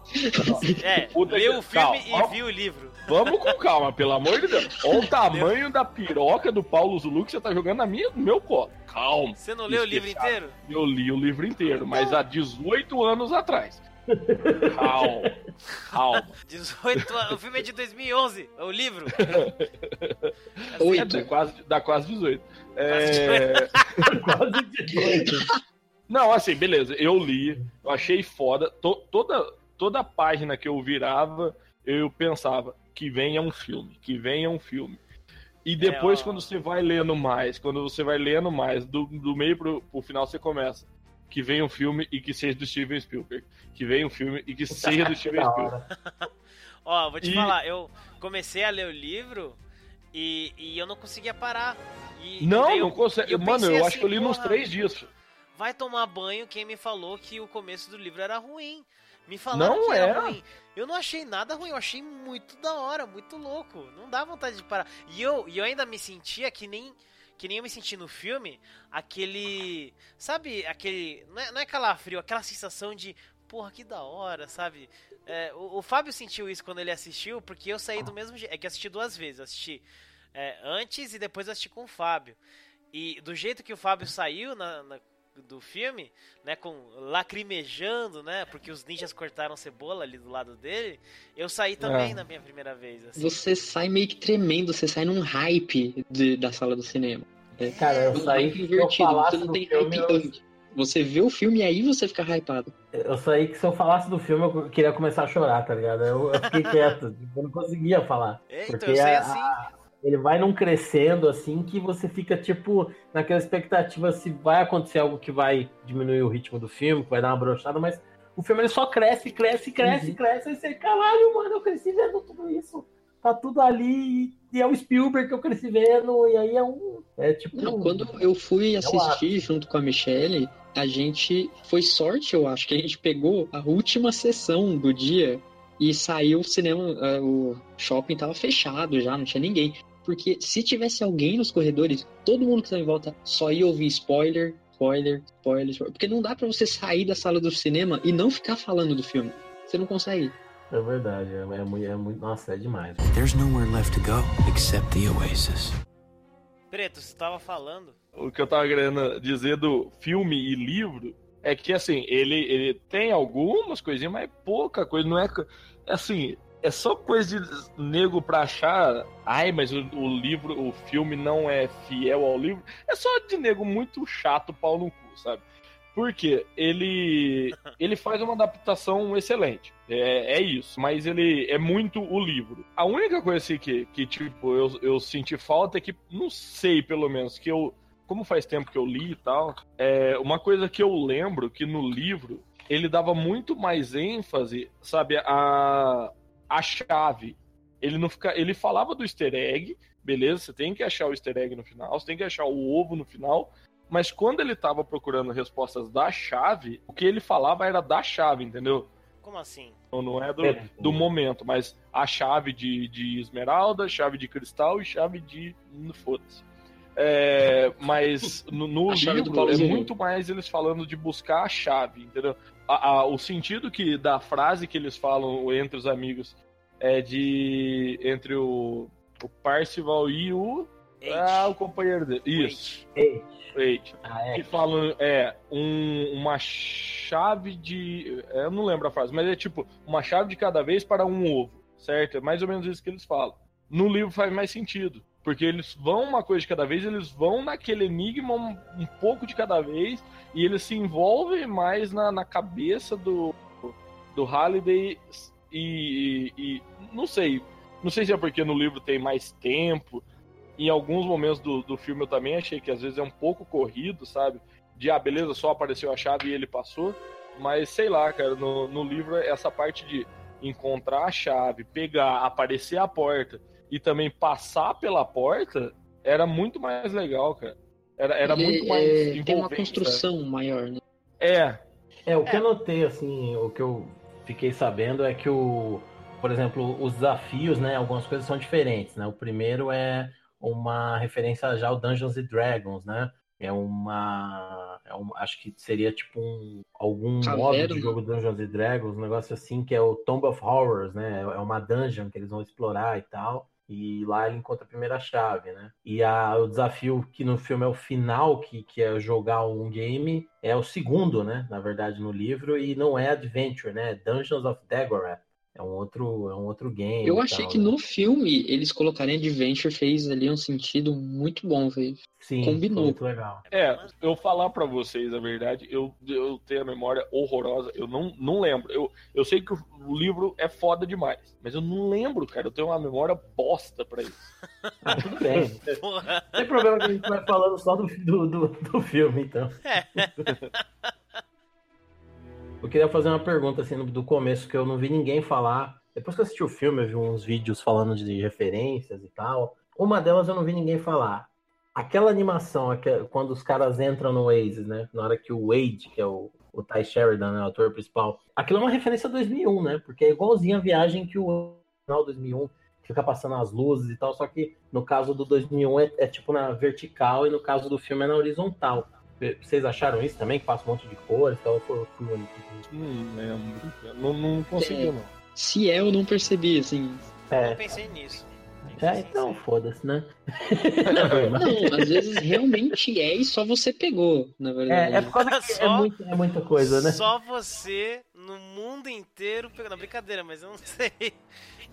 É, (laughs) leu o filme calma. e viu o livro. Vamos com calma, pelo amor de Deus. Olha o tamanho da piroca do Paulo Zulu que você tá jogando na minha, no meu colo. Calma. Você não leu o livro inteiro? Eu li o livro inteiro, mas há 18 anos atrás. Calma. Calma. (laughs) 18 anos. O filme é de 2011. É o livro. Oito. É, quase, dá quase 18. É... (laughs) quase 18. Não, assim, beleza. Eu li. Eu achei foda. T toda, toda página que eu virava, eu pensava que venha um filme. Que venha um filme. E depois, é, quando você vai lendo mais, quando você vai lendo mais, do, do meio pro, pro final você começa que venha um filme e que seja do Steven Spielberg. Que venha um filme e que seja do Steven (laughs) Spielberg. (laughs) Ó, vou te e... falar, eu comecei a ler o livro e, e eu não conseguia parar. E, não, não consegue. Mano, eu assim, acho que eu li nos três dias. Vai tomar banho quem me falou que o começo do livro era ruim. Me falaram não que era, era ruim. Eu não achei nada ruim, eu achei muito da hora, muito louco. Não dá vontade de parar. E eu, e eu ainda me sentia que nem que nem eu me senti no filme, aquele. Sabe, aquele. Não é, não é calafrio, aquela sensação de. Porra, que da hora, sabe? É, o, o, Fábio sentiu isso quando ele assistiu, porque eu saí do mesmo jeito. É que assisti duas vezes. Eu assisti é, antes e depois assisti com o Fábio. E do jeito que o Fábio saiu na, na do filme, né, com lacrimejando, né, porque os ninjas cortaram cebola ali do lado dele, eu saí também é. na minha primeira vez. Assim. Você sai meio que tremendo, você sai num hype de, da sala do cinema. É, cara, eu saí invertido, você não tem hype eu... Você vê o filme e aí você fica hypado. Eu saí que se eu falasse do filme eu queria começar a chorar, tá ligado? Eu, eu fiquei quieto, eu não conseguia falar. Eita, porque eu sei a, assim. Ele vai num crescendo assim que você fica tipo naquela expectativa se vai acontecer algo que vai diminuir o ritmo do filme, que vai dar uma brochada, mas o filme ele só cresce, cresce, cresce, uhum. cresce, e você, caralho, mano, eu cresci vendo tudo isso. Tá tudo ali, e é o Spielberg que eu cresci vendo, e aí é um. É tipo. Não, quando eu fui assistir eu junto com a Michelle, a gente. Foi sorte, eu acho, que a gente pegou a última sessão do dia e saiu o cinema, uh, o shopping tava fechado já, não tinha ninguém. Porque se tivesse alguém nos corredores, todo mundo que tá em volta só ia ouvir spoiler, spoiler, spoiler, spoiler. Porque não dá para você sair da sala do cinema e não ficar falando do filme. Você não consegue. É verdade, é, é, muito, é muito. Nossa, é demais. There's nowhere left to go except the Oasis. Preto, você estava falando. O que eu tava querendo dizer do filme e livro é que, assim, ele, ele tem algumas coisinhas, mas é pouca coisa. Não é. Assim, é só coisa de nego pra achar. Ai, mas o, o, livro, o filme não é fiel ao livro. É só de nego muito chato, pau no cu, sabe? Porque ele (laughs) ele faz uma adaptação excelente. É, é isso. Mas ele é muito o livro. A única coisa assim que, que tipo, eu, eu senti falta é que, não sei, pelo menos, que eu. Como faz tempo que eu li e tal, é uma coisa que eu lembro que no livro ele dava muito mais ênfase, sabe, a, a chave. Ele não fica, ele falava do easter egg, beleza? Você tem que achar o easter egg no final, você tem que achar o ovo no final. Mas quando ele estava procurando respostas da chave, o que ele falava era da chave, entendeu? Como assim? Então, não é do, é. do momento, mas a chave de, de esmeralda, chave de cristal e chave de. Foda-se. É, mas no, no livro é muito mais eles falando de buscar a chave, entendeu? A, a, o sentido que da frase que eles falam entre os amigos é de entre o, o Parcival e o ah, o companheiro dele. Isso. Eight. Ah, é. Que falam é um, uma chave de, eu não lembro a frase, mas é tipo uma chave de cada vez para um ovo, certo? É mais ou menos isso que eles falam. No livro faz mais sentido. Porque eles vão uma coisa de cada vez, eles vão naquele enigma um, um pouco de cada vez, e eles se envolvem mais na, na cabeça do, do Halliday e, e, e, não sei. Não sei se é porque no livro tem mais tempo. Em alguns momentos do, do filme eu também achei que às vezes é um pouco corrido, sabe? De ah, beleza, só apareceu a chave e ele passou. Mas sei lá, cara, no, no livro essa parte de encontrar a chave, pegar, aparecer a porta e também passar pela porta era muito mais legal, cara. Era, era muito mais. É, tem uma construção sabe? maior, né? É. É, o que é. eu notei, assim, o que eu fiquei sabendo é que o. Por exemplo, os desafios, né? Algumas coisas são diferentes, né? O primeiro é uma referência já ao Dungeons and Dragons, né? É uma. É um, acho que seria tipo um, algum modo de jogo Dungeons and Dragons, um negócio assim, que é o Tomb of Horrors, né? É uma dungeon que eles vão explorar e tal. E lá ele encontra a primeira chave, né? E a, o desafio que no filme é o final, que, que é jogar um game, é o segundo, né? Na verdade, no livro, e não é Adventure, né? Dungeons of Dagorath. É um outro, é um outro game. Eu achei tal, que né? no filme eles colocarem Adventure fez ali um sentido muito bom, velho. Sim, combinou. Muito legal. É, eu falar para vocês a verdade, eu, eu tenho a memória horrorosa, eu não, não lembro. Eu, eu sei que o livro é foda demais, mas eu não lembro, cara. Eu tenho uma memória bosta para isso. Ah, tudo bem. (laughs) Não tem problema que a gente vai falando só do, do, do, do filme, então. É. (laughs) Eu queria fazer uma pergunta assim do começo que eu não vi ninguém falar. Depois que eu assisti o filme, eu vi uns vídeos falando de referências e tal. Uma delas eu não vi ninguém falar. Aquela animação, quando os caras entram no Oasis, né? Na hora que o Wade, que é o, o Ty Sheridan, né, o ator principal, aquilo é uma referência a 2001, né? Porque é igualzinho a viagem que o final 2001 fica passando as luzes e tal, só que no caso do 2001 é, é tipo na vertical e no caso do filme é na horizontal. Vocês acharam isso também? Que passa um monte de cores tal? Fui, fui único. Não lembro. Não, não consegui, é, não. Se é, eu não percebi, assim. É. Eu não pensei nisso. É, então foda-se, né? Não, às vezes realmente é e só você pegou, na verdade. É, é por causa que é, muito, é muita coisa, né? Só você no mundo inteiro pegou. Não, brincadeira, mas eu não (laughs) sei.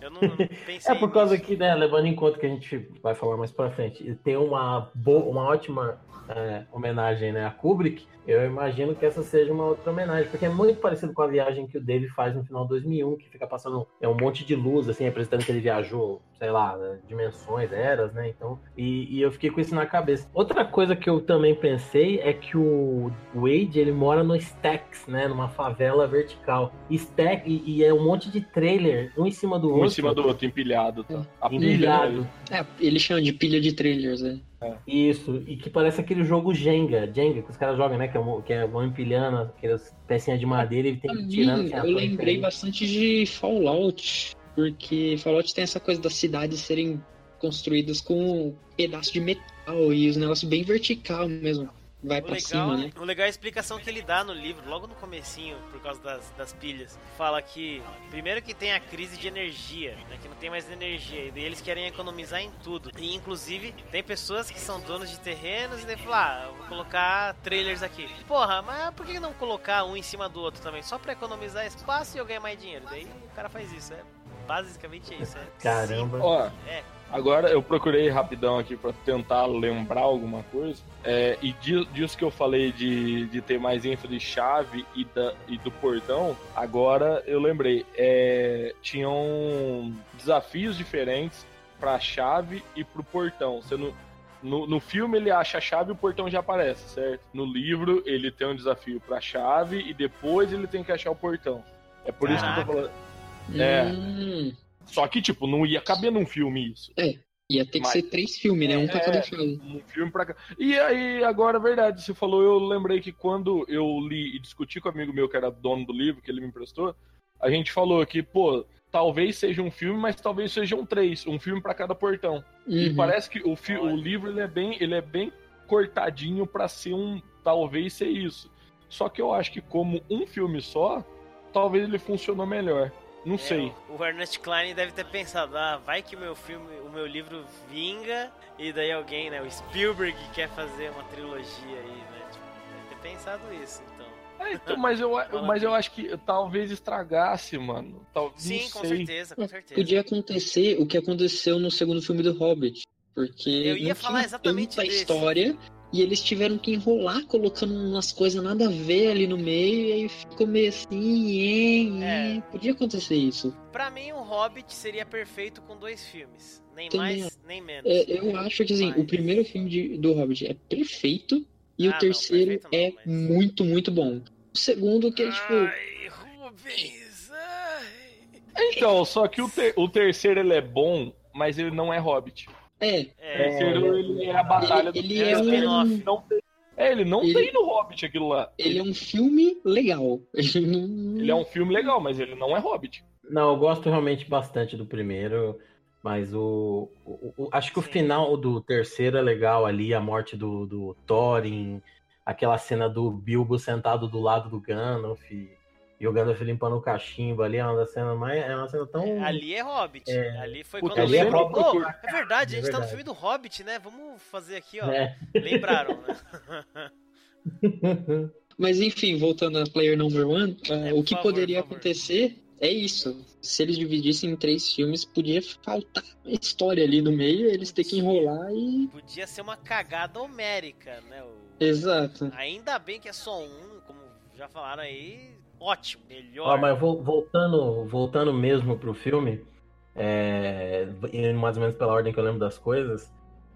Eu não, não (laughs) pensei. É por causa nisso. que, né, levando em conta que a gente vai falar mais pra frente, tem uma, boa, uma ótima é, homenagem né, a Kubrick, eu imagino que essa seja uma outra homenagem, porque é muito parecido com a viagem que o Dave faz no final de 2001, que fica passando é um monte de luz, assim, representando que ele viajou, sei lá, né, dimensões, eras, né? Então, e, e, eu fiquei com isso na cabeça. Outra coisa que eu também pensei é que o Wade, ele mora no Stacks, né? Numa favela vertical. Stack, e, e é um monte de trailer, um em cima do um outro. Em cima do outro, empilhado, tá? É. Empilhado. É, ele chama de pilha de trailers, né? É. Isso, e que parece aquele jogo Jenga, Jenga, que os caras jogam, né? Que é, que é vão empilhando aquelas pecinhas de madeira e tem que tirando. Assim, eu lembrei bastante de Fallout, porque Fallout tem essa coisa das cidades serem construídas com um pedaço de metal e os negócios bem vertical mesmo vai o pra legal, cima, né? O legal é a explicação que ele dá no livro, logo no comecinho, por causa das, das pilhas. Fala que, primeiro que tem a crise de energia, né, que não tem mais energia, e eles querem economizar em tudo. E, inclusive, tem pessoas que são donos de terrenos e daí falam, ah, vou colocar trailers aqui. Porra, mas por que não colocar um em cima do outro também? Só pra economizar espaço e eu ganhar mais dinheiro. Daí o cara faz isso, é basicamente isso. É Caramba. Ó, é. Agora eu procurei rapidão aqui para tentar lembrar alguma coisa. É, e disso que eu falei de, de ter mais ênfase chave e, da, e do portão, agora eu lembrei. É, tinham desafios diferentes para a chave e para o portão. Você não, no, no filme ele acha a chave e o portão já aparece, certo? No livro ele tem um desafio para a chave e depois ele tem que achar o portão. É por Caraca. isso que eu tô falando. É. Hum. Só que, tipo, não ia caber num filme isso. É. Ia ter que Mas, ser três filmes, né? Um pra é, cada filme. Um filme pra cada. E aí, agora, verdade, você falou, eu lembrei que quando eu li e discuti com um amigo meu que era dono do livro, que ele me emprestou, a gente falou que, pô, talvez seja um filme, mas talvez sejam três, um filme para cada portão. Uhum. E parece que o, fi... o livro ele é bem, ele é bem cortadinho para ser um, talvez ser isso. Só que eu acho que como um filme só, talvez ele funcionou melhor. Não é, sei. O Ernest Klein deve ter pensado, ah, vai que o meu filme, o meu livro vinga e daí alguém, né, o Spielberg quer fazer uma trilogia aí, né? Tipo, deve ter pensado isso, então. É, então mas, eu, (laughs) mas eu acho que talvez estragasse, mano. Tal, Sim, com certeza, com certeza. Podia acontecer o que aconteceu no segundo filme do Hobbit. Porque eu ia falar exatamente a história e eles tiveram que enrolar colocando umas coisas nada a ver ali no meio, e aí ficou meio assim, é, é. podia acontecer isso. Pra mim, o Hobbit seria perfeito com dois filmes. Nem Também, mais, nem menos. É, eu acho que assim, mas... o primeiro filme de, do Hobbit é perfeito, e ah, o terceiro não, é mas... muito, muito bom. O segundo que é tipo. Ai, Rubens, ai. Então, só que o, ter, o terceiro ele é bom, mas ele não é Hobbit. É. é. Terceiro, ele é a batalha ele, do ele é um... não tem, É, ele não ele, tem no Hobbit aquilo lá. Ele é um filme legal. (laughs) Ele, é um filme legal, mas ele não é Hobbit. Não, eu gosto realmente bastante do primeiro, mas o, o, o acho que o final do terceiro é legal ali, a morte do, do Thorin, aquela cena do Bilbo sentado do lado do Gandalf. E o Gandalf limpando o cachimbo ali é uma cena mais. É uma cena tão. É, ali é Hobbit. É... Ali foi Puta, quando ali é, oh, é verdade, a gente é verdade. tá no filme do Hobbit, né? Vamos fazer aqui, ó. É. Lembraram, né? (laughs) Mas enfim, voltando a player number one, uh, o que favor, poderia acontecer é isso. Se eles dividissem em três filmes, podia faltar uma história ali no meio, eles ter que enrolar e. Podia ser uma cagada homérica, né? O... Exato. Ainda bem que é só um, como já falaram aí, ótimo, melhor. Ah, mas voltando, voltando mesmo pro filme, é, mais ou menos pela ordem que eu lembro das coisas,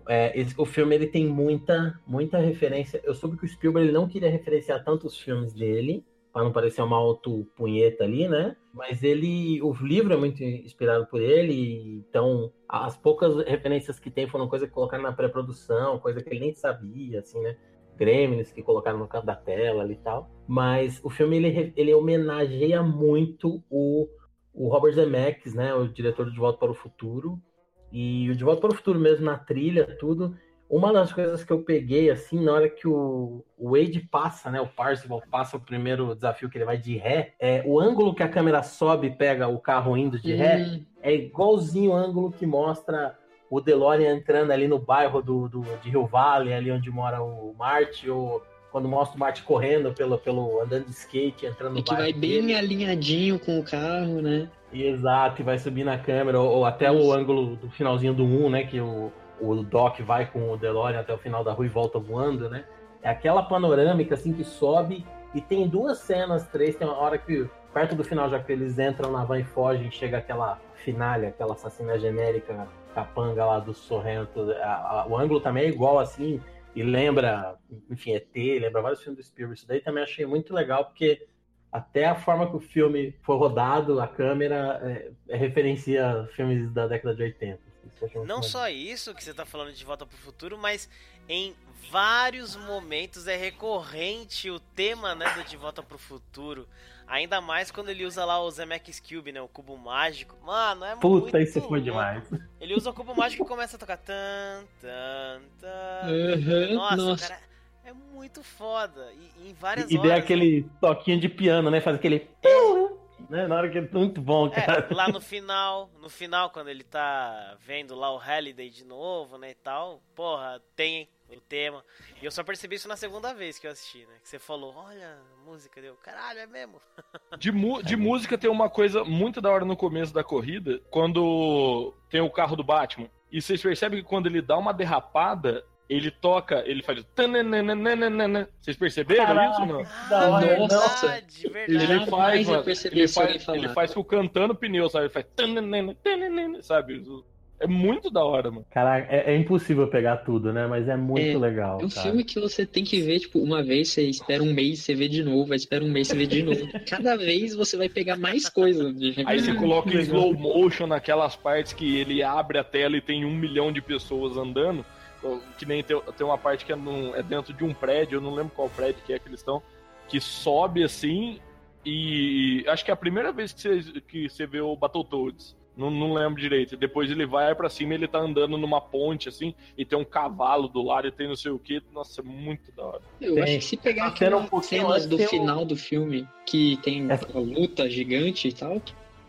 é, esse, o filme ele tem muita, muita referência. Eu soube que o Spielberg não queria referenciar tanto os filmes dele, para não parecer uma auto-punheta ali, né? Mas ele, o livro é muito inspirado por ele, então as poucas referências que tem foram coisas que colocaram na pré-produção, coisa que ele nem sabia, assim, né? Gremlins que colocaram no canto da tela ali e tal. Mas o filme ele, ele homenageia muito o, o Robert Zemeckis, né, o diretor de Volta para o Futuro. E o De Volta para o Futuro mesmo na trilha, tudo. Uma das coisas que eu peguei assim, na hora que o, o Wade passa, né, o Parzival passa o primeiro desafio que ele vai de ré, é o ângulo que a câmera sobe e pega o carro indo de ré, hum. é igualzinho o ângulo que mostra o DeLorean entrando ali no bairro do, do, de Rio Vale, ali onde mora o Marty, ou quando mostra o Marty correndo pelo, pelo andando de skate, entrando no e que vai bem dele. alinhadinho com o carro, né? Exato, e vai subir na câmera, ou, ou até Isso. o ângulo do finalzinho do 1, né? Que o, o Doc vai com o DeLorean até o final da rua e volta voando, né? É aquela panorâmica assim que sobe e tem duas cenas, três, tem uma hora que perto do final, já que eles entram na van e fogem, chega aquela finalha, aquela assassina genérica capanga lá do Sorrento. A, a, o ângulo também é igual assim, e lembra, enfim, ET, lembra vários filmes do Spielberg. Isso daí também achei muito legal, porque até a forma que o filme foi rodado, a câmera, é, é referencia filmes da década de 80. Não só isso que você está falando de Volta para o Futuro, mas em vários momentos é recorrente o tema né, do De Volta para o Futuro. Ainda mais quando ele usa lá o Zemeckis Cube, né? O cubo mágico. Mano, é Puta, muito. Puta, isso foi demais. Ele usa o cubo mágico e começa a tocar. Tan, tan, tan. Uhum, nossa, nossa, cara. É muito foda. E, em várias e, horas. E dê aquele né? toquinho de piano, né? Faz aquele. É. Né? Na hora que ele tá muito bom, é, cara. É, lá no final, no final, quando ele tá vendo lá o Halliday de novo, né? E tal, porra, tem o tema. E eu só percebi isso na segunda vez que eu assisti, né? Que você falou, olha, música, deu, caralho, é mesmo. (laughs) De, de música tem uma coisa muito da hora no começo da corrida, quando tem o carro do Batman. E vocês percebem que quando ele dá uma derrapada, ele toca, ele faz. Vocês perceberam Caraca, isso? Não? Nossa, verdade, verdade. Ele faz, mano, ele faz, ele faz cantando pneu, sabe? Ele faz. Sabe? É muito da hora, mano. Caraca, é, é, impossível pegar tudo, né? Mas é muito é, legal. É um cara. filme que você tem que ver, tipo, uma vez, você espera um mês, você vê de novo, aí espera um mês, você vê de novo. (laughs) Cada vez você vai pegar mais coisa. Aí você coloca em slow motion naquelas partes que ele abre a tela e tem um milhão de pessoas andando. Que nem tem, tem uma parte que é, num, é dentro de um prédio, eu não lembro qual prédio que é que eles estão, que sobe assim e acho que é a primeira vez que você, que você vê o Battletoads. Não, não lembro direito. Depois ele vai para cima ele tá andando numa ponte, assim, e tem um cavalo do lado e tem não sei o que. Nossa, é muito da hora. Eu tem. acho que se pegar aquelas um cenas do final um... do filme, que tem Essa... luta gigante e tal,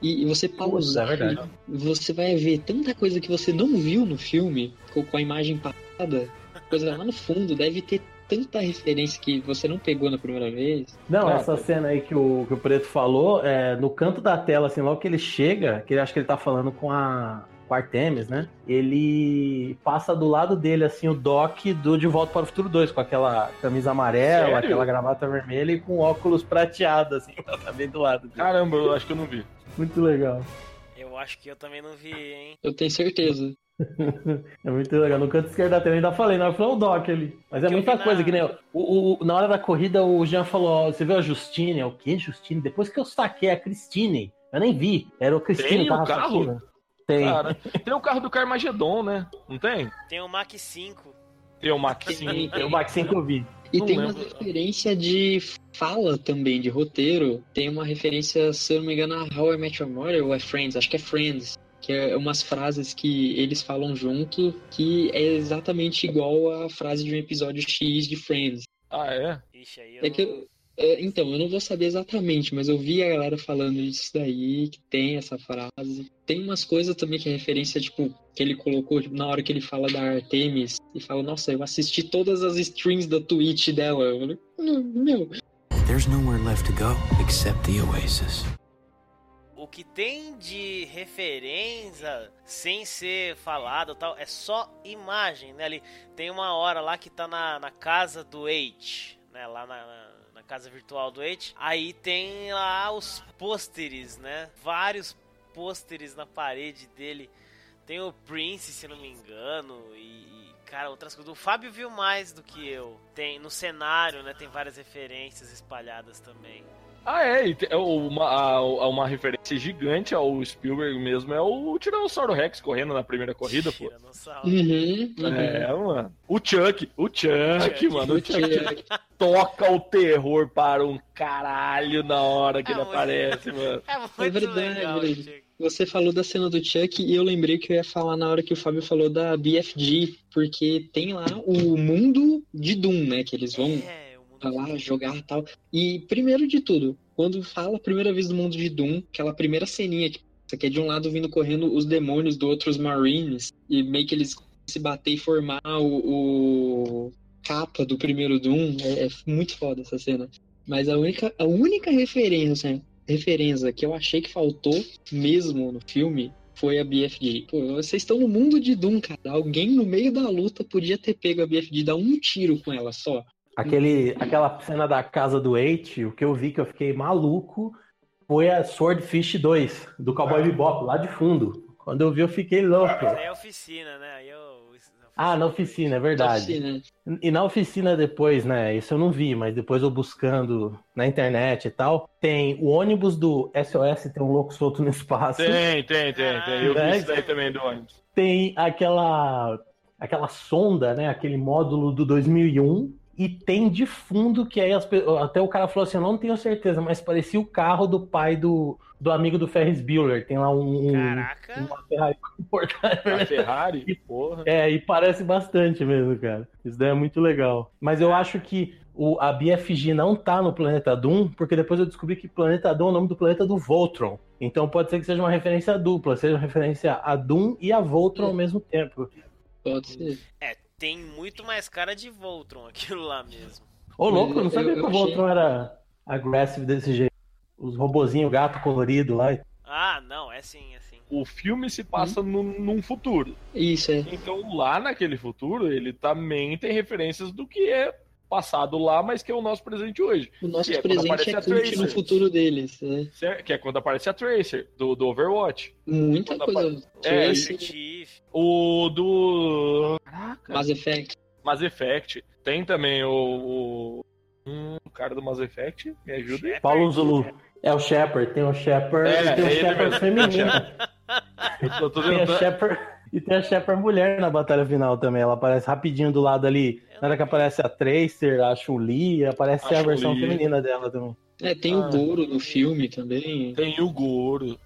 e, você pausar, é você vai ver tanta coisa que você não viu no filme, com, a imagem passada, coisa lá no fundo, deve ter tanta referência que você não pegou na primeira vez. Não, essa cena aí que o, que o Preto falou, é, no canto da tela, assim, logo que ele chega, que ele acha que ele tá falando com a, com Artemis, né? Ele passa do lado dele, assim, o Doc do De Volta para o Futuro 2, com aquela camisa amarela, Sério? aquela gravata vermelha e com óculos prateados, assim, (laughs) tá bem do lado. Dele. Caramba, eu acho que eu não vi. Muito legal. Eu acho que eu também não vi, hein? Eu tenho certeza. (laughs) é muito legal. No canto esquerdo da tela ainda falei, não, foi o Doc ali. Mas é que muita coisa, na... que nem. O, o, na hora da corrida, o Jean falou: ó, você viu a Justine? É o quê, Justine? Depois que eu saquei a Christine, eu nem vi. Era o Cristine Tem o carro? Tem. Cara, tem o carro do Carmageddon, né? Não tem? Tem o Mach 5. Tem o Mach 5. tem o Mach 5 eu vi. E não tem lembro. uma referência de fala também, de roteiro. Tem uma referência, se eu não me engano, a How I Met Your Mother ou é Friends, acho que é Friends que é umas frases que eles falam junto, que é exatamente igual a frase de um episódio X de Friends. Ah, é? Ixi, aí eu é que, é, então, eu não vou saber exatamente, mas eu vi a galera falando disso daí, que tem essa frase. Tem umas coisas também que é referência, tipo, que ele colocou tipo, na hora que ele fala da Artemis, e fala, nossa, eu assisti todas as streams da Twitch dela. Eu falei, meu. There's nowhere left to go except the Oasis o que tem de referência sem ser falado tal é só imagem, né? Ali tem uma hora lá que tá na, na casa do H, né? Lá na, na, na casa virtual do H. Aí tem lá os pôsteres, né? Vários pôsteres na parede dele. Tem o Prince, se não me engano, e, cara, outras coisas. O Fábio viu mais do que eu. Tem no cenário, né? Tem várias referências espalhadas também. Ah, é, é uma, uma referência gigante ao Spielberg mesmo é o Tiranossauro Rex correndo na primeira corrida, pô. Uhum, uhum. É, mano. O Chuck, o Chuck, Chuck mano. O Chuck toca o terror para um caralho na hora que é ele muito... aparece, mano. É, muito é verdade, legal, Você falou da cena do Chuck e eu lembrei que eu ia falar na hora que o Fábio falou da BFG, porque tem lá o mundo de Doom, né? Que eles vão. É pra lá jogar e tal. E primeiro de tudo, quando fala a primeira vez do mundo de Doom, aquela primeira ceninha que Só que é de um lado vindo correndo os demônios do outros Marines. E meio que eles se bater e formar o, o capa do primeiro Doom. É, é, muito foda essa cena. Mas a única, a única referência, referência que eu achei que faltou mesmo no filme foi a BFG. Pô, vocês estão no mundo de Doom, cara. Alguém no meio da luta podia ter pego a BFG, dar um tiro com ela só. Aquele, aquela cena da casa do Eight, o que eu vi que eu fiquei maluco foi a Swordfish 2, do Cowboy ah. Bebop, lá de fundo. Quando eu vi, eu fiquei louco. Mas é oficina, né? Aí eu... Ah, na oficina, é verdade. Oficina. E na oficina depois, né? Isso eu não vi, mas depois eu buscando na internet e tal, tem o ônibus do SOS, tem um louco solto no espaço. Tem, tem, tem, tem. Eu vi isso daí também do ônibus. Tem aquela aquela sonda, né? Aquele módulo do 2001 e tem de fundo que aí as, até o cara falou assim, eu não tenho certeza, mas parecia o carro do pai do, do amigo do Ferris Bueller. Tem lá um, Caraca. uma Ferrari Uma Ferrari, porra. É, e parece bastante mesmo, cara. Isso daí é muito legal. Mas eu acho que o, a BFG não tá no Planeta Doom, porque depois eu descobri que Planeta Doom é o nome do planeta do Voltron. Então pode ser que seja uma referência dupla, seja uma referência a Doom e a Voltron é. ao mesmo tempo. Pode ser. É, tem muito mais cara de Voltron aquilo lá mesmo. Ô, louco, eu não sabia eu, eu que o Voltron achei... era agressivo desse jeito. Os robozinhos, gato colorido lá. Ah, não, é sim, é sim. O filme se passa hum. num, num futuro. Isso, é. Então lá naquele futuro, ele também tem referências do que é passado lá, mas que é o nosso presente hoje. O nosso é presente é Tracer, no futuro deles. Né? Que é quando aparece a Tracer, do, do Overwatch. Muita quando coisa. É, Tracer. o do... Caraca. Mass Effect. Mass Effect. Tem também o... o... Hum, o cara do Mass Effect, me ajuda Shepard. Paulo Zulu. É o Shepard, tem o Shepard é, tem o Shepard feminino. (laughs) Eu tô tem o Shepard... E tem a Shepard mulher na batalha final também. Ela aparece rapidinho do lado ali. Na hora que aparece a Tracer, a Chun-Li, aparece a, a versão feminina dela também. É, tem ah. o Goro no filme também. Tem o Goro.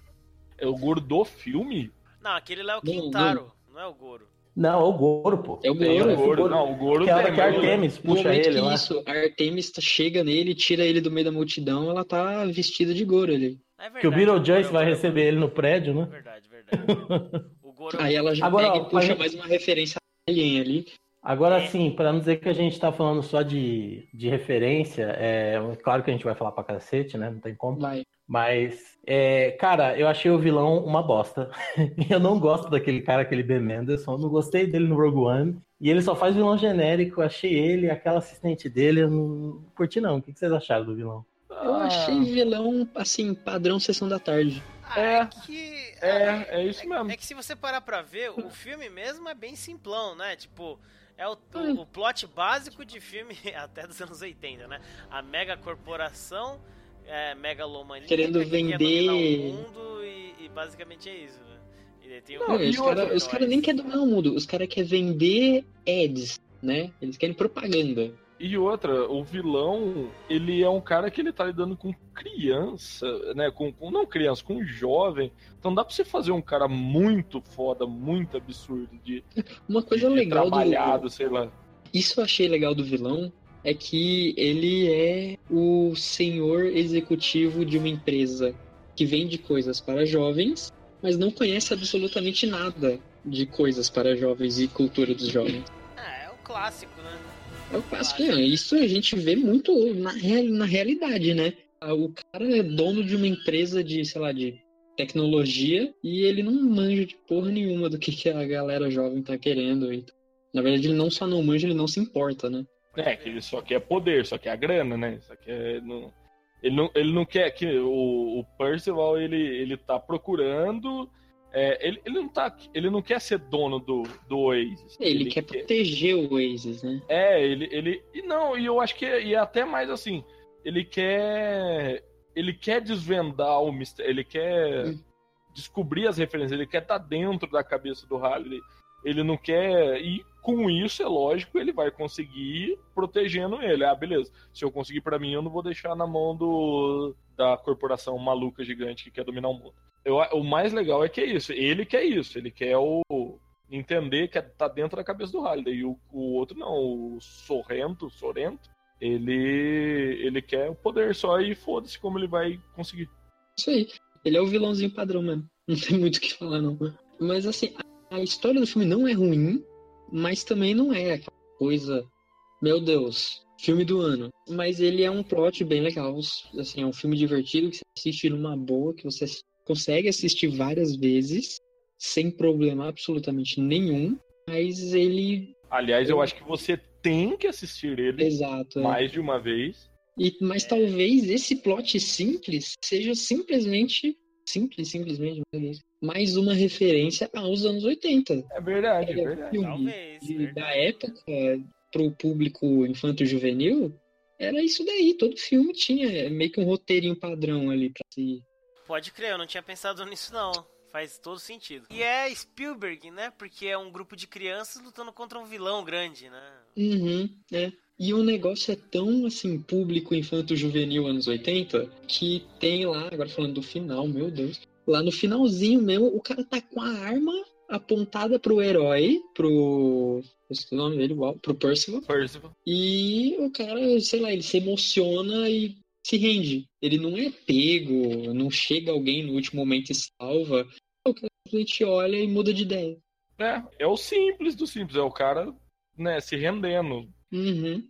É o Goro do filme? Não, aquele lá é o Quintaro, não, não é o Goro. Não, é o Goro, pô. É o Goro. É o Goro. Não, o Goro que é tem. Que a Artemis puxa ele lá. Isso, a Artemis chega nele, tira ele do meio da multidão, ela tá vestida de Goro ali. É verdade, que o Beetlejuice vai receber ele no prédio, né? Verdade, verdade. (laughs) Goro... Aí ela já Agora, pega e puxa mais uma referência Alien ali. Agora é. sim, para não dizer que a gente tá falando só de, de referência, é claro que a gente vai falar pra cacete, né? Não tem como. Vai. Mas, é, cara, eu achei o vilão uma bosta. (laughs) eu não gosto daquele cara, aquele Ben Mendelsohn. Não gostei dele no Rogue One. E ele só faz vilão genérico. Achei ele, aquela assistente dele, eu não curti não. O que vocês acharam do vilão? Eu achei vilão, assim, padrão sessão da tarde. Ah, é, é que é, é isso mesmo. É, é, que se você parar pra ver, o (laughs) filme mesmo é bem simplão, né? Tipo, é o, o, o plot básico de filme (laughs) até dos anos 80, né? A mega corporação, é, megalomania, querendo que vender o mundo e, e, basicamente é isso, né? E Não, os caras cara nem querem dominar o mundo, os caras querem vender ads, né? Eles querem propaganda. E outra, o vilão, ele é um cara que ele tá lidando com criança, né? Com, com não criança, com jovem. Então dá pra você fazer um cara muito foda, muito absurdo de. Uma coisa de, legal de trabalhado, do. sei lá. Isso eu achei legal do vilão. É que ele é o senhor executivo de uma empresa que vende coisas para jovens, mas não conhece absolutamente nada de coisas para jovens e cultura dos jovens. Ah, é o clássico, né? É o clássico. É, isso a gente vê muito na, na realidade, né? O cara é dono de uma empresa de, sei lá, de tecnologia e ele não manja de porra nenhuma do que, que a galera jovem tá querendo. Na verdade, ele não só não manja, ele não se importa, né? É, que ele só quer poder, só quer a grana, né? Só quer. Não... Ele, não, ele não quer que. O, o Percival, ele, ele tá procurando é, ele, ele, não tá, ele não quer ser dono do, do Oasis. Ele, ele quer, quer, proteger o Oasis, né? É, ele, ele. E não, e eu acho que é, e é até mais assim. Ele quer. Ele quer desvendar o mistério. Ele quer hum. descobrir as referências. Ele quer estar tá dentro da cabeça do Harley. Ele não quer. E com isso, é lógico, ele vai conseguir protegendo ele. Ah, beleza. Se eu conseguir para mim, eu não vou deixar na mão do, da corporação maluca gigante que quer dominar o mundo eu, o mais legal é que é isso. Ele quer isso. Ele quer o entender que tá dentro da cabeça do Halliday. E o, o outro não, o Sorrento, Sorrento, ele ele quer o poder só e foda-se como ele vai conseguir. Isso aí. Ele é o vilãozinho padrão mesmo. (laughs) Não tem muito o que falar, não. Mas assim, a história do filme não é ruim, mas também não é aquela coisa. Meu Deus, filme do ano. Mas ele é um plot bem legal. Assim, é um filme divertido que você assiste numa boa, que você consegue assistir várias vezes, sem problema absolutamente nenhum. Mas ele. Aliás, eu acho que você tem que assistir ele Exato, é. mais de uma vez. E, mas talvez esse plot simples seja simplesmente simples, simplesmente mais uma referência aos anos 80. É verdade, é, é verdade. Filme Talvez, de, verdade. Da época, pro público infanto-juvenil, era isso daí. Todo filme tinha meio que um roteirinho padrão ali pra se. Pode crer, eu não tinha pensado (laughs) nisso não. Faz todo sentido. E é Spielberg, né? Porque é um grupo de crianças lutando contra um vilão grande, né? Uhum, é. E o negócio é tão, assim, público infanto-juvenil anos 80, que tem lá, agora falando do final, meu Deus, lá no finalzinho mesmo, o cara tá com a arma apontada pro herói, pro. Esqueci o nome dele, igual, pro Percival. Percival. E o cara, sei lá, ele se emociona e se rende. Ele não é pego, não chega alguém no último momento e salva. O cara simplesmente olha e muda de ideia. É, é o simples do simples, é o cara, né, se rendendo. Uhum.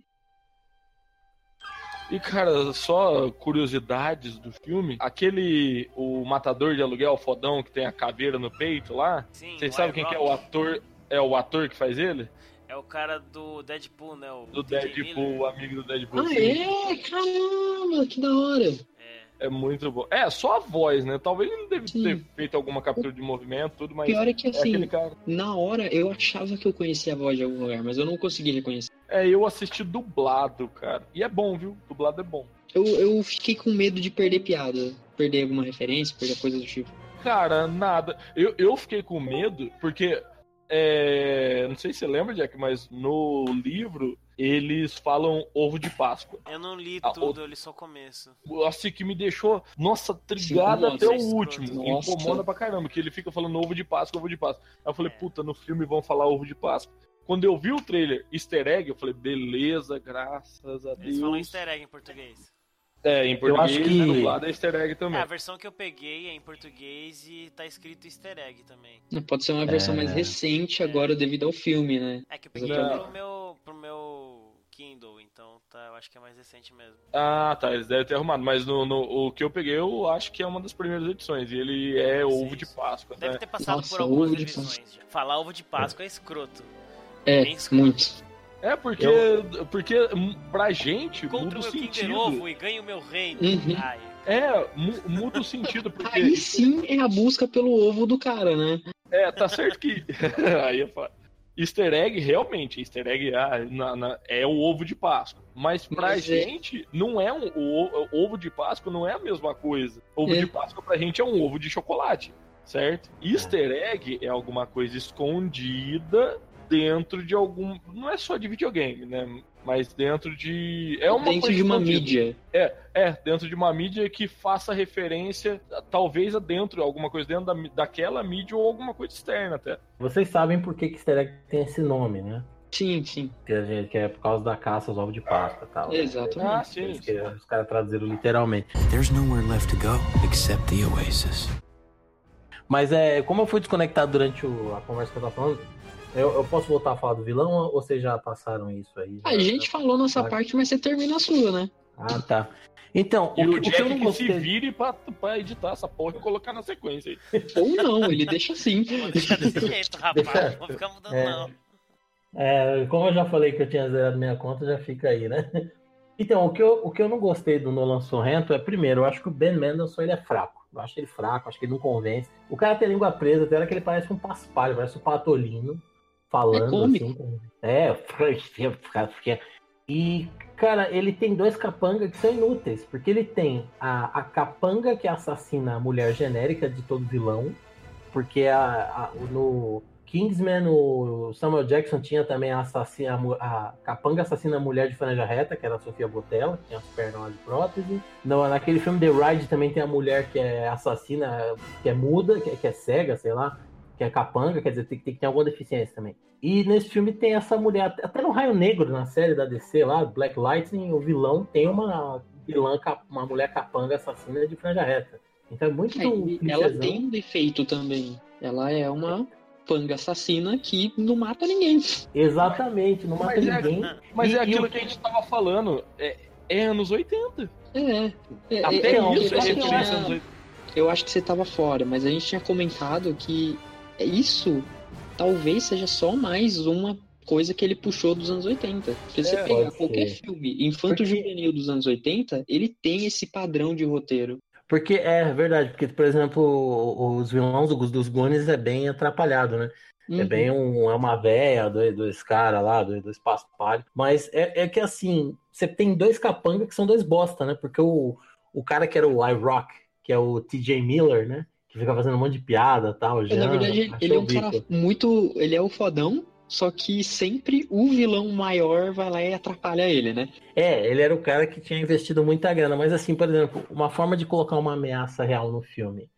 E, cara, só curiosidades do filme. Aquele, o matador de aluguel fodão que tem a caveira no peito lá. Vocês sabem quem que é o ator? É o ator que faz ele? É o cara do Deadpool, né? O Do TJ Deadpool, Miller. o amigo do Deadpool. Ah, sim. é? Caramba, que da hora. É. É muito bom. É, só a voz, né? Talvez ele não deve Sim. ter feito alguma captura de movimento, tudo, mas Pior é que é assim, aquele cara. na hora eu achava que eu conhecia a voz de algum lugar, mas eu não consegui reconhecer. É, eu assisti dublado, cara. E é bom, viu? Dublado é bom. Eu, eu fiquei com medo de perder piada, perder alguma referência, perder coisa do tipo. Cara, nada. Eu, eu fiquei com medo, porque. É, Não sei se você lembra, Jack, mas no livro eles falam ovo de Páscoa. Eu não li Ah, tudo, eu li só o começo. Assim que me deixou, nossa, trigado Sim, até o último. Nossa. Incomoda pra caramba, que ele fica falando ovo de Páscoa, ovo de Páscoa. Aí eu falei, É. puta, no filme vão falar ovo de Páscoa. Quando eu vi o trailer easter egg, eu falei, beleza, graças a Eles falam Deus. easter egg em português. É, em Eu acho português, que- né, dublado é easter egg É, também. a versão que eu peguei é em português e tá escrito easter egg também. Pode ser uma versão É. mais recente agora devido ao filme, né? É que eu peguei Não. pro meu, pro meu Kindle, então tá, eu acho que é mais recente mesmo. Ah, tá, eles devem ter arrumado. Mas no, no- o que eu peguei, eu acho que é uma das primeiras edições. E ele é Sim, ovo de. Páscoa, Deve né? ter passado Nossa, por algumas já. Falar ovo de Páscoa é escroto. É, escroto. muito. É, porque, porque hum, pra gente Compre muda o Kinder sentido. Ovo e ganhe o meu reino. Uhum. Ai, É, mu- muda o sentido, porque. Aí sim é a busca pelo ovo do cara, né? É, tá certo que. (laughs) Aí é fa- Easter egg, realmente, easter egg ah, na- na- é o ovo de Páscoa. Mas pra Mas é- gente, não é um. O, o ovo de Páscoa não é a mesma coisa. Ovo É. de Páscoa pra gente é um ovo de chocolate, certo? Easter egg é alguma coisa escondida dentro de algum. Não é só de videogame, né? Mas dentro de. É uma Dentro coisa de uma mídia. É, é, dentro de uma mídia que faça referência, talvez a dentro, alguma coisa dentro da, daquela mídia ou alguma coisa externa até. Vocês sabem por que, que easter egg tem esse nome, né? Sim, sim. Que, a gente, que é por causa da caça aos ovos de Páscoa e tal. Exatamente. Ah, sim. que os caras traduziram literalmente. There's nowhere left to go except the oasis. Mas é, como eu fui desconectado durante o- a conversa que eu tava falando, eu, eu posso voltar a falar do vilão ou vocês já passaram isso aí? A gente falou nossa parte, mas você termina a sua, né? Ah, tá. Então, E o, o, que, o que eu não que se gostei. vire pra, pra editar essa porra e colocar na sequência aí. (laughs) Ou não, ele deixa assim. vou deixar desse (laughs) jeito, rapaz. Não vou ficar mudando, É. não. É, como eu já falei que eu tinha zerado minha conta, já fica aí, né? Então, o que eu, o que eu não gostei do Nolan Sorrento é, primeiro, eu acho que o Ben Mendelsohn ele é fraco. Eu acho ele fraco, acho que ele não convence. O cara tem língua presa, tem hora que ele parece um paspalho, parece um patolino falando É cômico. assim. com- É, e, cara, ele tem dois capanga que são inúteis, porque ele tem a, a capanga que assassina a mulher genérica de todo vilão, porque a, a- no Kingsman o Samuel Jackson tinha também a, assassina, a capanga assassina a mulher de franja reta, que era a Sofia Botella, que tinha as pernas de prótese. No, naquele filme The Ride também tem a mulher que é assassina, que é muda, que, é- que é cega, sei lá, que é capanga, quer dizer, tem, tem que ter alguma deficiência também. E nesse filme tem essa mulher, até no Raio Negro, na série da DC lá, Black Lightning, o vilão tem uma vilã, uma mulher capanga assassina de franja reta. Então é muito. É, ela tem um defeito também. Ela é uma panga assassina que não mata ninguém. Exatamente, não mata mas é ninguém. É, mas e, é aquilo que a gente tava falando. É, é anos 80. É. é Até é, isso é referência anos 80. Eu acho que você tava fora, mas a gente tinha comentado que isso talvez seja só mais uma coisa que ele puxou dos anos 80. Se você é, pegar qualquer filme infanto-juvenil dos anos 80, ele tem esse padrão de roteiro. Porque é verdade, porque, por exemplo, os vilões dos Goonies é bem atrapalhado, né? É uhum. É bem um, é uma véia, dois, dois caras lá, dois, dois paspalhos. Mas é, é que assim, você tem dois capangas que são dois bosta, né? Porque o, o cara que era o iRock, que é o TJ Miller, né? Que fica fazendo um monte de piada tal. Já, Na verdade, ele é um cara muito. Ele é o fodão, só que sempre o vilão maior vai lá e atrapalha ele, né? É, ele era o cara que tinha investido muita grana, mas assim, por exemplo, uma forma de colocar uma ameaça real no filme,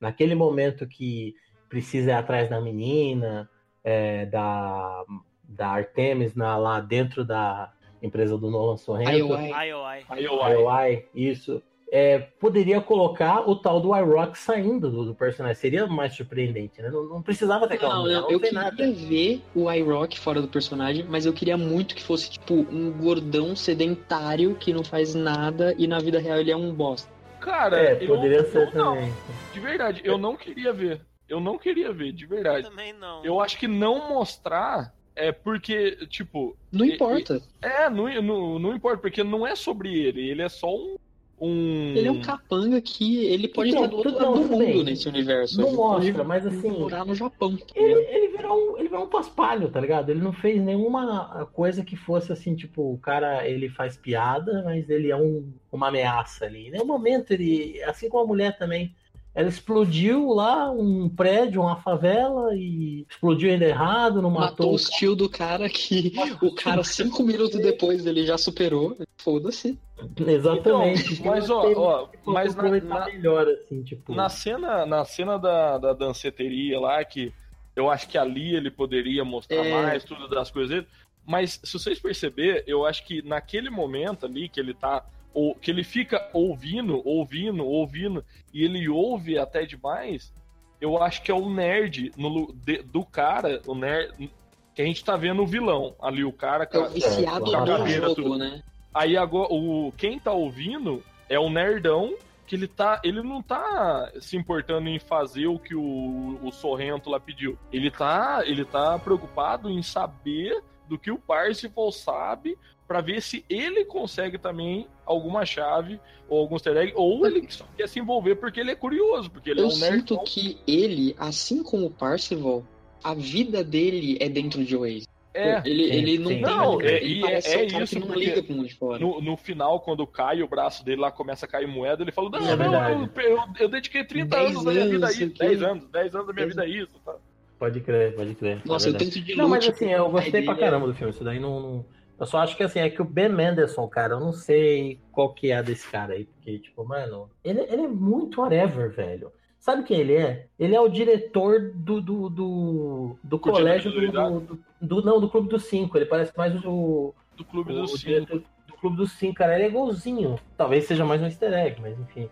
naquele momento que precisa ir atrás da menina, é, da, da Artemis na, lá dentro da empresa do Nolan Sorrento. IOI. IOI. IOI. Isso é, poderia colocar o tal do iRock saindo do, do, personagem. Seria mais surpreendente, né? Não, não precisava ter aquela não, mulher, não, eu queria nada. ver o iRock fora do personagem, mas eu queria muito que fosse, tipo, um gordão sedentário que não faz nada e na vida real ele é um bosta. Cara, é, poderia eu, ser eu também. Não, de verdade, eu não queria ver. Eu não queria ver, de verdade. Eu também não. Eu acho que não mostrar é porque, tipo. Não importa. É, não, não, não importa, porque não é sobre ele. Ele é só um um. Ele é um capanga que ele pode então, estar do outro lado do mundo bem. nesse universo. Não ele mostra, mas assim. Morar no Japão. Ele, ele, virou um, ele virou um paspalho, tá ligado? Ele não fez nenhuma coisa que fosse assim, tipo, o cara ele faz piada, mas ele é um, uma ameaça ali. Em nenhum momento ele. Assim como a mulher também ela explodiu lá um prédio, uma favela e explodiu ainda errado, não matou. Matou o tio do cara que o cara cinco minutos depois ele já superou. Foda-se. Exatamente. Então, mas ó, ó mas na, na, melhor assim, tipo. Na cena, na cena da, da danceteria lá que eu acho que ali ele poderia mostrar é... mais tudo das coisas dele. Mas se vocês perceber, eu acho que naquele momento ali que ele tá ou que ele fica ouvindo, ouvindo, ouvindo, e ele ouve até demais, eu acho que é o nerd no, de, do cara, o nerd que a gente tá vendo o vilão ali, o cara é o viciado com a jogo, tudo. né? Aí agora, o, quem tá ouvindo é o nerdão que ele tá, ele não tá se importando em fazer o que o, o Sorrento lá pediu. Ele tá, ele tá preocupado em saber do que o Parsifal sabe para ver se ele consegue também alguma chave ou algum easter egg, ou ele só quer se envolver porque ele é curioso, porque ele Eu é um nerd. Eu sinto que ele, assim como o Parcival, a vida dele é dentro de Oasis. É, ele, sim, ele não sim. Não, é, ele é, é isso. não liga pro mundo de fora. No, no final, quando cai o braço dele lá, começa a cair moeda, ele fala: Não, é não, eu, eu, eu, dediquei 30 anos da minha vida a isso. 10 anos, 10 anos da minha vida a isso. Tá? Pode crer, pode crer. Nossa, é eu tento de Não, mas assim, eu gostei pra caramba do filme. Isso daí não... não eu só acho que assim, é que o Ben Mendelsohn, cara, eu não sei qual que é desse cara aí, porque, tipo, mano, ele, ele é muito whatever, velho. Sabe quem ele é? Ele é o diretor do, do, do, do colégio do, do, do, Não, do Clube dos Cinco. Ele parece mais o. Do Clube dos Cinco. Do Clube dos Cinco, cara. Ele é igualzinho. Talvez seja mais um easter egg, mas enfim.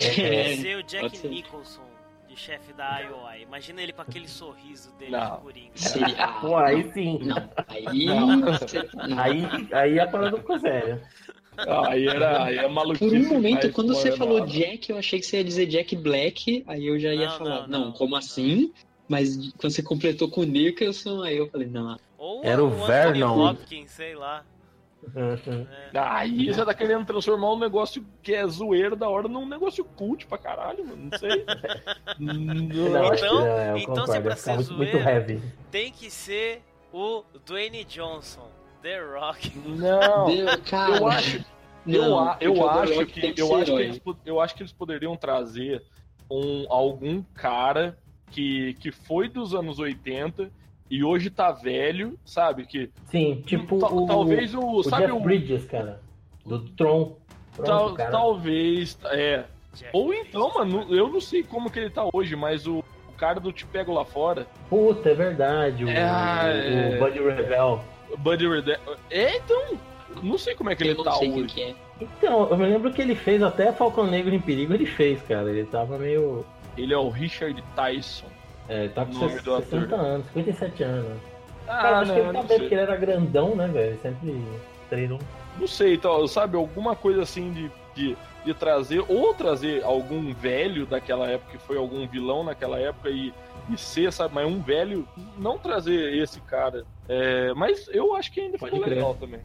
É, é, o Jack Nicholson de chefe da IOI. Imagina ele com aquele sorriso dele não. de Coringa. Seria... (laughs) Pô, aí sim. Não, aí... Não. Aí, aí a parada ficou séria. aí era aí é maluquice. Por um momento, quando você falou Jack, eu achei que você ia dizer Jack Black, aí eu já ia não, falar, não, não como assim? Mas quando você completou com o Nicholson, aí eu falei, não. Ou era o Vernon. Hopkins, sei lá. Uhum. É. Aí você tá querendo transformar um negócio que é zoeiro da hora num negócio cult pra caralho, mano. Não sei. (laughs) não, então, é, então se é pra ser muito, zoeiro, muito heavy. tem que ser o Dwayne Johnson, The Rock. Não, cara. eu acho. Não, eu, eu acho que, eu acho que eles, eu acho que eles poderiam trazer um, algum cara que, que foi dos anos 80 e hoje tá velho, sabe? Que Sim, tipo o, talvez o, o sabe Jeff o Bridges, cara, do Tron. Pronto, tal, cara. Talvez, é. Jeff Ou então, mano, eu não sei como que ele tá hoje, mas o, o cara do Te Pego Lá Fora. Puta, é verdade. O, é, o, o Buddy Rebel. Buddy Rebel. É, então. Não sei como é que eu ele tá hoje. É. Então, eu me lembro que ele fez até Falcão Negro em Perigo, ele fez, cara. Ele tava meio. Ele é o Richard Tyson. É, tá com 60 anos, 57 anos. Ah, cara, acho não, que ele tá bem, porque ele era grandão, né, velho? Sempre treinou. Não sei, então, sabe, alguma coisa assim de, de, de, trazer, ou trazer algum velho daquela época, que foi algum vilão naquela época e, e ser, sabe, mas um velho, não trazer esse cara. É, mas eu acho que ainda Pode ficou crer. legal também.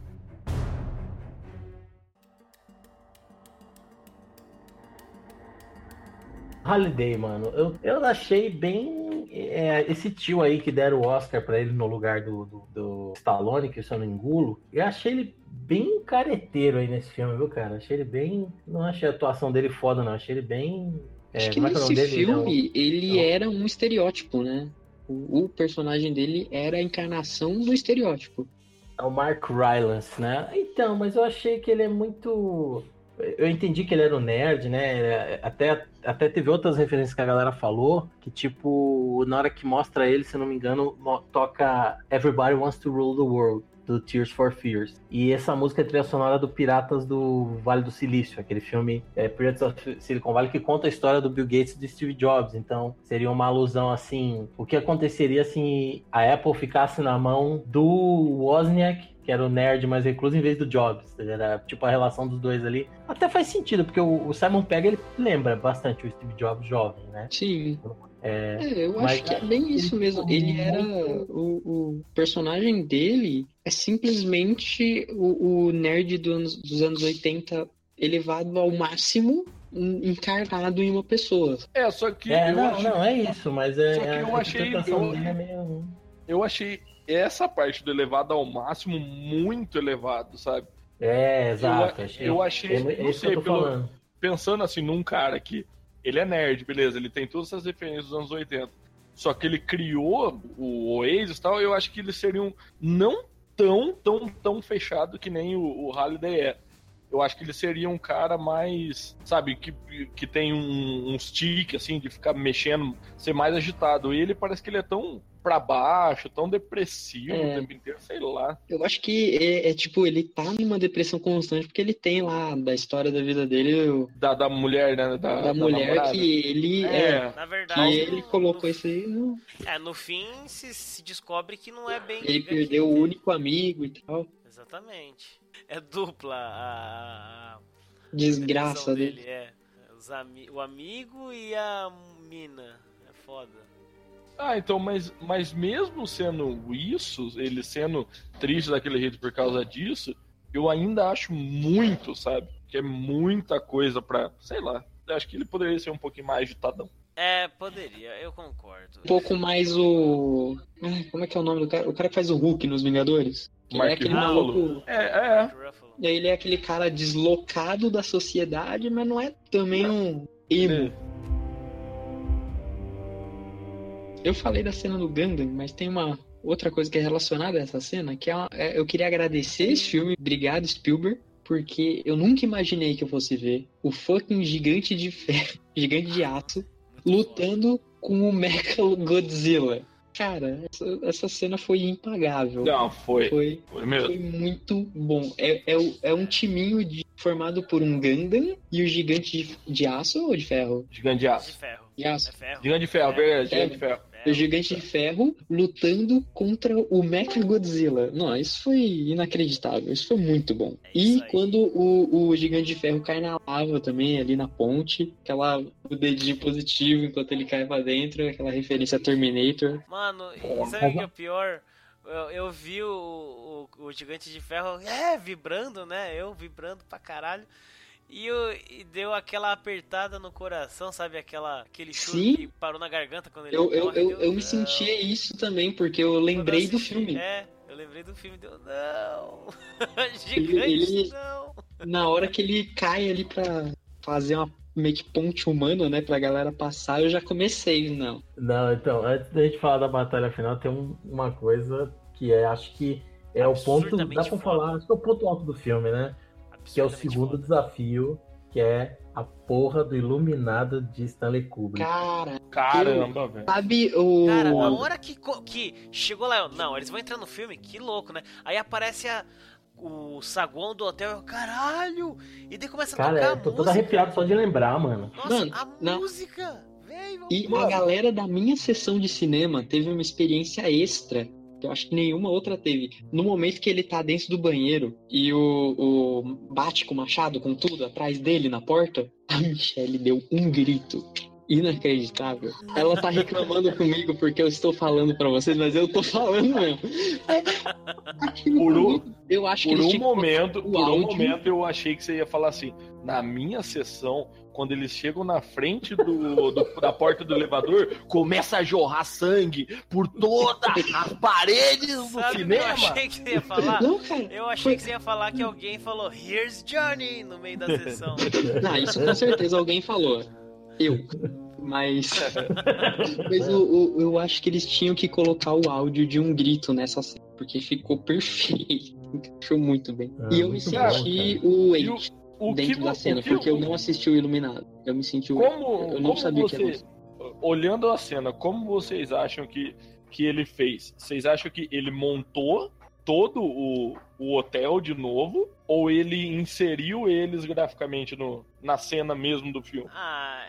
Holiday, mano, eu, eu achei bem. É, esse tio aí que deram o Oscar pra ele no lugar do, do, do Stallone, que eu não engulo, eu achei ele bem careteiro aí nesse filme, viu, cara? Achei ele bem. Não achei a atuação dele foda, não. Achei ele bem. É, Acho que é nesse é filme ele não. era um estereótipo, né? O, o, personagem dele era a encarnação do estereótipo. É o Mark Rylance, né? Então, mas eu achei que ele é muito eu entendi que ele era um nerd, né? Até, até teve outras referências que a galera falou, que tipo, na hora que mostra ele, se não me engano, toca Everybody Wants to Rule the World, do Tears for Fears. E essa música é trilha sonora do Piratas do Vale do Silício, aquele filme é, Pirates of Silicon Valley que conta a história do Bill Gates e do Steve Jobs. Então, seria uma alusão assim, o que aconteceria se a Apple ficasse na mão do Wozniak que era o nerd mais recluso, em vez do Jobs. Era tipo a relação dos dois ali. Até faz sentido, porque o, Simon Pegg ele lembra bastante o Steve Jobs jovem, né? Sim. É, é eu acho que é bem isso mesmo. Ele era. O, o personagem dele é simplesmente o, o nerd do anos, dos anos 80 elevado ao máximo encarnado em uma pessoa. É, só que. É, não, achei... não, é isso, mas é. Só que eu achei. Eu, é meio... eu achei essa parte do elevado ao máximo muito elevado, sabe? É, exato. Eu achei, eu achei é, não sei, pelo, pensando assim num cara que ele é nerd, beleza, ele tem todas essas referências dos anos 80. Só que ele criou o Oasis e tal, eu acho que eles seriam não tão, tão, tão fechado que nem o, o Halliday é. Eu acho que ele seria um cara mais, sabe, que, que tem um, um stick, assim, de ficar mexendo, ser mais agitado. E ele parece que ele é tão pra baixo, tão depressivo é. o tempo inteiro, sei lá. Eu acho que é, é, tipo, ele tá numa depressão constante porque ele tem lá da história da vida dele. Da, da mulher, né? Da, da, da mulher namorada. que ele. É, é, na verdade. Que ele colocou isso aí. No... É, no fim se, se descobre que não é bem. Ele perdeu o único amigo e tal. Exatamente. É dupla a. a Desgraça dele. dele. É. Ami o amigo e a mina. É foda. Ah, então, mas, mas mesmo sendo isso, ele sendo triste daquele jeito por causa disso, eu ainda acho muito, sabe? Que é muita coisa pra. Sei lá. Eu acho que ele poderia ser um pouquinho mais agitadão. É, poderia, eu concordo. Um pouco mais o. Como é que é o nome do cara? O cara que faz o Hulk nos Vingadores? Que Mark é aquele maluco. É, é. E aí ele é aquele cara deslocado da sociedade, mas não é também um emo. É. Eu falei da cena do Gundam, mas tem uma outra coisa que é relacionada a essa cena, que é, uma, é eu queria agradecer esse filme, obrigado Spielberg, porque eu nunca imaginei que eu fosse ver o fucking gigante de ferro, (laughs) gigante de aço, lutando com o Mecha Godzilla. Cara, essa, essa, cena foi impagável. Não, foi. Foi, foi, mesmo. foi muito bom. É, é, é, um timinho de, formado por um Gundam e o gigante de, de aço ou de ferro? Gigante de aço. De ferro. De aço. É ferro. Gigante de ferro, é, verdade, gigante de ferro o Gigante de Ferro lutando contra o Mecha Godzilla. Não, isso foi inacreditável. Isso foi muito bom. É e quando o, o Gigante de Ferro cai na lava também, ali na ponte, aquela o dedinho positivo enquanto ele cai pra dentro, aquela referência a Terminator. Mano, e sabe o que é o pior? Eu, eu vi o, o, o Gigante de Ferro é, vibrando, né? Eu vibrando pra caralho. E, e, deu aquela apertada no coração, sabe? Aquela, aquele chute Sim. que parou na garganta quando ele Eu, eu, eu, eu me sentia isso também, porque eu lembrei assisti, do filme. É, eu lembrei do filme, deu, não! (laughs) Gigante, ele, não! Na hora que ele cai ali pra fazer uma meio que ponte humana, né, pra galera passar, eu já comecei, não. Não, então, antes da gente falar da batalha final, tem um, uma coisa que é, acho que é o ponto, dá pra falar, acho que é o ponto alto do filme, né? Que é o segundo foda. desafio, que é a porra do iluminado de Stanley Kubrick. Cara, caramba, velho. Sabe o. Cara, a hora que, que chegou lá, não, eles vão entrar no filme, que louco, né? Aí aparece a. o saguão do hotel, caralho! E daí começa a Cara, tocar eu tô todo arrepiado só de lembrar, mano. Nossa, Mano, a não. música! Véio, E mano. a galera da minha sessão de cinema teve uma experiência extra eu acho que nenhuma outra teve. No momento que ele tá dentro do banheiro e o, o bate com o machado, com tudo, atrás dele na porta, (laughs) a Michelle deu um grito inacreditável. Ela tá reclamando comigo porque eu estou falando pra vocês, mas eu tô falando mesmo. Por um- eu acho que Por um momento, por um momento eu achei que você ia falar assim, na minha sessão, quando eles chegam na frente do, do- da porta do elevador, começa a jorrar sangue por todas as paredes do Sabe o que eu cinema. achei que você ia falar? Eu achei que você ia falar que alguém falou Here's Johnny no meio da sessão. Não, isso com certeza alguém falou. Eu. Mas. Mas eu, eu, eu acho que eles tinham que colocar o áudio de um grito nessa cena, porque ficou perfeito. Encaixou muito bem. Ah, e eu me senti bom, o E o- dentro que, da cena, o que- porque eu não assisti o Iluminado. Eu me senti. Como, Eu não como sabia você, que era isso. olhando a cena, como vocês acham que, que ele fez? Vocês acham que ele montou todo o, o hotel de novo? Ou ele inseriu eles graficamente no, na cena mesmo do filme? Ah,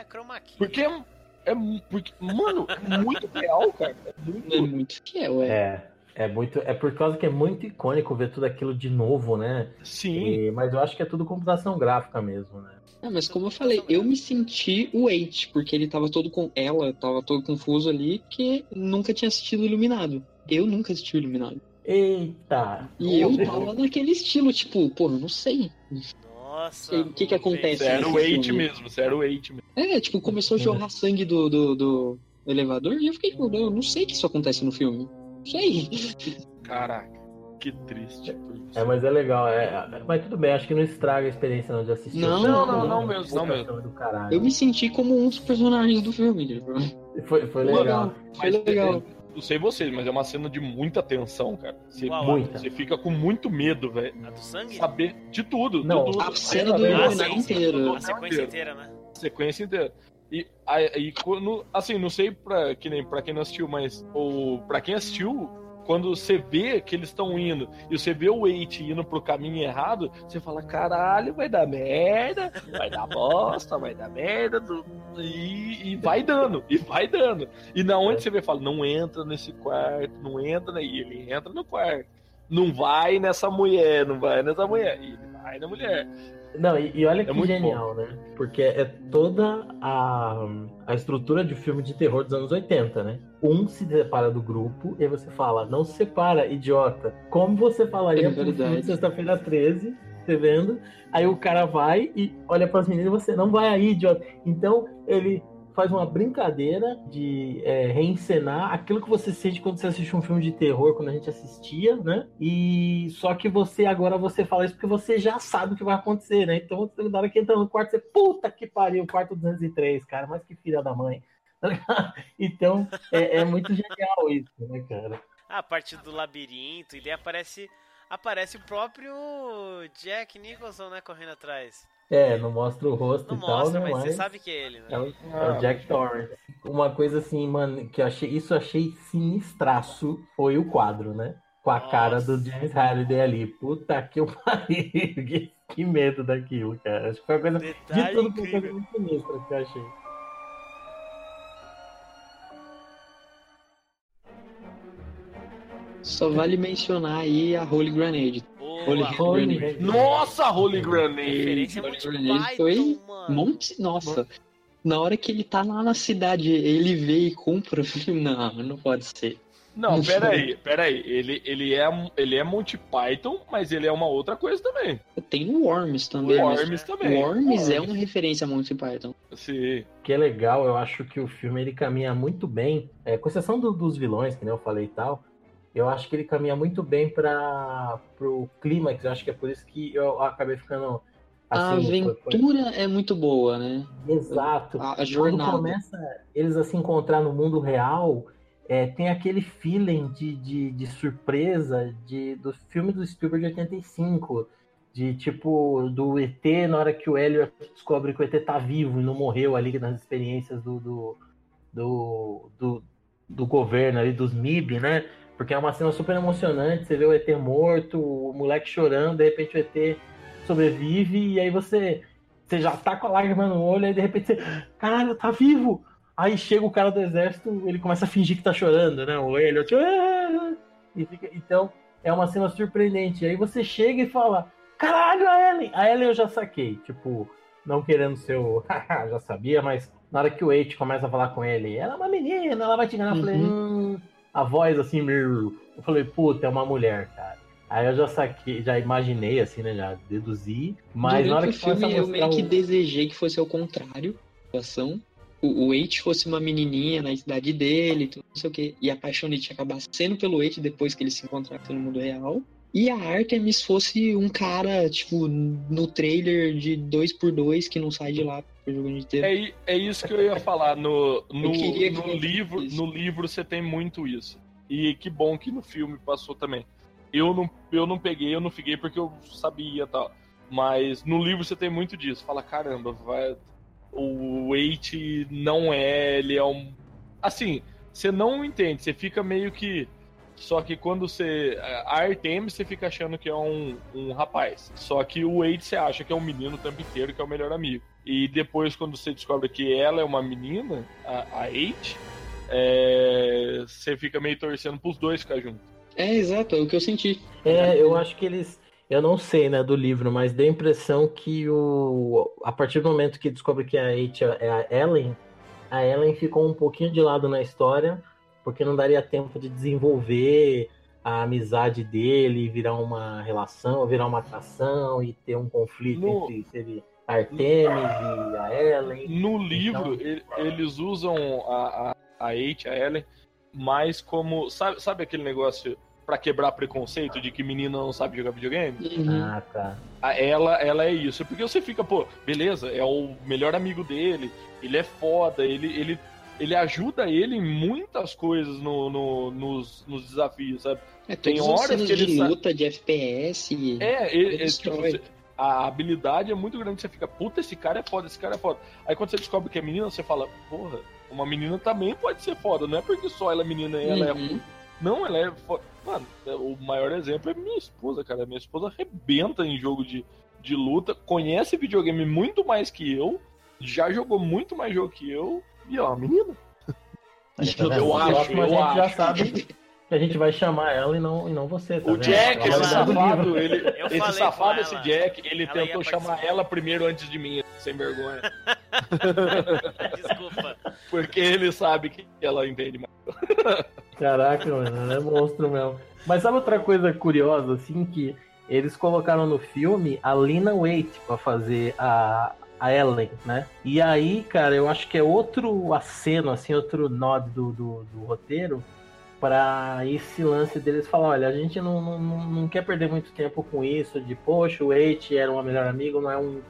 é chroma key. Porque é, é porque, mano, é muito real, cara. É muito É muito fiel, é. É, é muito. É por causa que é muito icônico ver tudo aquilo de novo, né? Sim. E- mas eu acho que é tudo computação gráfica mesmo, né? Ah, mas como eu falei, eu me senti o Wade, porque ele tava todo com. Ela tava todo confuso ali, porque nunca tinha assistido o Iluminado. Eu nunca assisti o Iluminado. Eita! E eu tava naquele estilo, tipo, pô, eu não sei. Nossa. O que que acontece? Zero nesse eight mesmo, zero eight mesmo. É, tipo, começou a jorrar sangue do, do, do elevador e eu fiquei, tipo, eu não sei que isso acontece no filme. Não sei. Caraca, que triste. isso. É, mas é legal. É, é- mas tudo bem, acho que não estraga a experiência não de assistir. Não, não, não, não mesmo, não mesmo. Do. Eu me senti como um dos personagens do filme. Tipo. Foi, foi legal. Foi legal. Não sei vocês, mas é uma cena de muita tensão, cara. Você, Uau, Muita. você fica com muito medo, velho. A do sangue? Saber de tudo. Não, tudo. a cena do Aí, assim, inteiro. A sequência inteira, né? sequência inteira. E aí, quando, assim, não sei pra, que nem, pra quem não assistiu, mas ou pra quem assistiu, quando você vê que eles estão indo e você vê o Wait indo pro caminho errado, você fala, caralho, vai dar merda, vai dar bosta, vai dar merda, e, e vai dando, e vai dando. E na onde você vê, fala, não entra nesse quarto, não entra, né? e ele entra no quarto. Não vai nessa mulher, não vai nessa mulher. E ele vai na mulher. Não, e, e olha que muito genial, né? Porque é toda a, a estrutura de filme de terror dos anos 80, né? Um se separa do grupo e aí você fala, não se separa, idiota. Como você falaria É pro filme verdade. de sexta-feira 13, você vendo? Aí o cara vai e olha pras meninas e você não vai aí, idiota. Então ele faz uma brincadeira de é, reencenar aquilo que você sente quando você assiste um filme de terror, quando a gente assistia, né? E só que você agora você fala isso porque você já sabe o que vai acontecer, né? Então na hora que entra no quarto, você, puta que pariu, quarto 203, cara, mas que filha da mãe. (laughs) então é, é muito genial isso, né, cara? Ah, a parte do labirinto, e daí aparece, aparece o próprio Jack Nicholson, né, correndo atrás. É, não mostra o rosto Não e tal, mostra, né? mas você Mas sabe que é ele, né? é o, é Ah, o Jack Torrance. Uma coisa assim, mano, que eu achei, isso eu achei sinistraço foi o quadro, né? Com a cara do Nossa. James Halliday ali. Puta que eu (laughs) pariu. Que, que medo daquilo, cara. Acho que foi a coisa de Detalhe tudo foi a coisa incrível. muito sinistra que eu achei. Só vale mencionar aí a Holy Grenade. Holy Holy Grenade. Nossa, Holy Grenade! referência Holy muito Grenade foi. Monte... Nossa. Na hora que ele tá lá na cidade, ele vê e compra. Não, não pode ser. Não, peraí, peraí. Ele, ele, é, ele é Monty Python, mas ele é uma outra coisa também. Tem no Worms também. mas Worms também. Worms é Worms. uma referência a Monty Python. Sim. O que é legal, eu acho que o filme ele caminha muito bem, é, com exceção do- dos vilões, que nem eu falei e tal, eu acho que ele caminha muito bem para o clímax, eu acho que é por isso que eu acabei ficando a assim. foi- foi- aventura é muito boa, né? Exato. A, a Quando jornada. começa eles a se encontrar no mundo real, é, tem aquele feeling de, de, de surpresa de, do filme do Spielberg de 85. De tipo, do ET, na hora que o Elliot descobre que o ET tá vivo e não morreu ali nas experiências do, do, do, do, do governo ali, dos MIB, né? Porque é uma cena super emocionante, você vê o ET morto, o moleque chorando, de repente o ET sobrevive, e aí você, você já tá com a lágrima no olho, e de repente você, caralho, tá vivo! Aí chega o cara do exército, ele começa a fingir que tá chorando, né? O ele, tipo, e fica, então é uma cena surpreendente. Aí você chega e fala, caralho, a Ellen! A Ellen eu já saquei, tipo, não querendo ser o, (laughs) já sabia, mas na hora que o Eight começa a falar com ele, ela é uma menina, ela vai te enganar, eu falei, uhum. hum, a voz assim, eu falei, puta, é uma mulher, cara. Aí eu já saquei, já imaginei, assim, né? Já deduzi. Mas Durante na hora que o filme, eu meio que desejei que fosse ao contrário a situação o, o fosse uma menininha na idade dele, tudo, não sei o quê, e a Paixonite acabasse sendo pelo Eight depois que eles se encontraram no mundo real. E a Artemis fosse um cara, tipo, no trailer de 2x2 que não sai de lá pro jogo inteiro. É, é isso que eu ia falar. No, (laughs) no, no livro, no livro você tem muito isso. E que bom que no filme passou também. Eu não, eu não peguei, eu não fiquei porque eu sabia tal. Mas no livro você tem muito disso. Fala, caramba, vai, o Wait não é, ele é um. Assim, você não entende, você fica meio que. Só que quando você. A Artemis você fica achando que é um, um rapaz. Só que o Wade você acha que é um menino o tempo inteiro, que é o melhor amigo. E depois, quando você descobre que ela é uma menina, a, a Eight, é, você fica meio torcendo pros dois ficar juntos. É, exato, é o que eu senti. É, eu acho que eles eu não sei, né, do livro, mas deu a impressão que o a partir do momento que descobre que a H é a Ellen, a Ellen ficou um pouquinho de lado na história, porque não daria tempo de desenvolver a amizade dele, virar uma relação, virar uma atração e ter um conflito no... entre teve Artemis e a Ellen. No livro, então... eles usam a, a, a H, a Ellen, mais como. Sabe, sabe aquele negócio para quebrar preconceito de que menina não sabe jogar videogame. Uhum. Ah, tá. Ela, ela é isso. Porque você fica, pô, beleza, é o melhor amigo dele, ele é foda, ele, ele, ele ajuda ele em muitas coisas no, no nos, nos desafios, sabe? É, Tem horas que ele de luta, de FPS. É, ele, ele tipo, você, a habilidade é muito grande. Você fica, puta, esse cara é foda, esse cara é foda. Aí quando você descobre que é menina, você fala, porra, uma menina também pode ser foda. Não é porque só ela é menina e ela é uhum. é. Não, ela é foda. Mano, é, o maior exemplo é minha esposa, cara. Minha esposa arrebenta em jogo de, de luta, conhece videogame muito mais que eu, já jogou muito mais jogo que eu, e é uma menina. eu, eu acho, eu a gente acho. já sabe que a gente vai chamar ela e não, e não você. Tá o Jack, esse safado, ele, esse safado, esse Jack, ele ela tentou chamar ela primeiro antes de mim, sem vergonha. (laughs) Desculpa. Porque ele sabe que ela entende mais. (laughs) Caraca, mano, é monstro mesmo. Mas sabe outra coisa curiosa, assim, que eles colocaram no filme a Lina Waite para fazer a, a Ellen, né? E aí, cara, eu acho que é outro aceno, assim, outro nó do, do, do roteiro para esse lance deles falar, olha, a gente não, não, não quer perder muito tempo com isso, de poxa, o Waite era uma melhor amigo, não é um,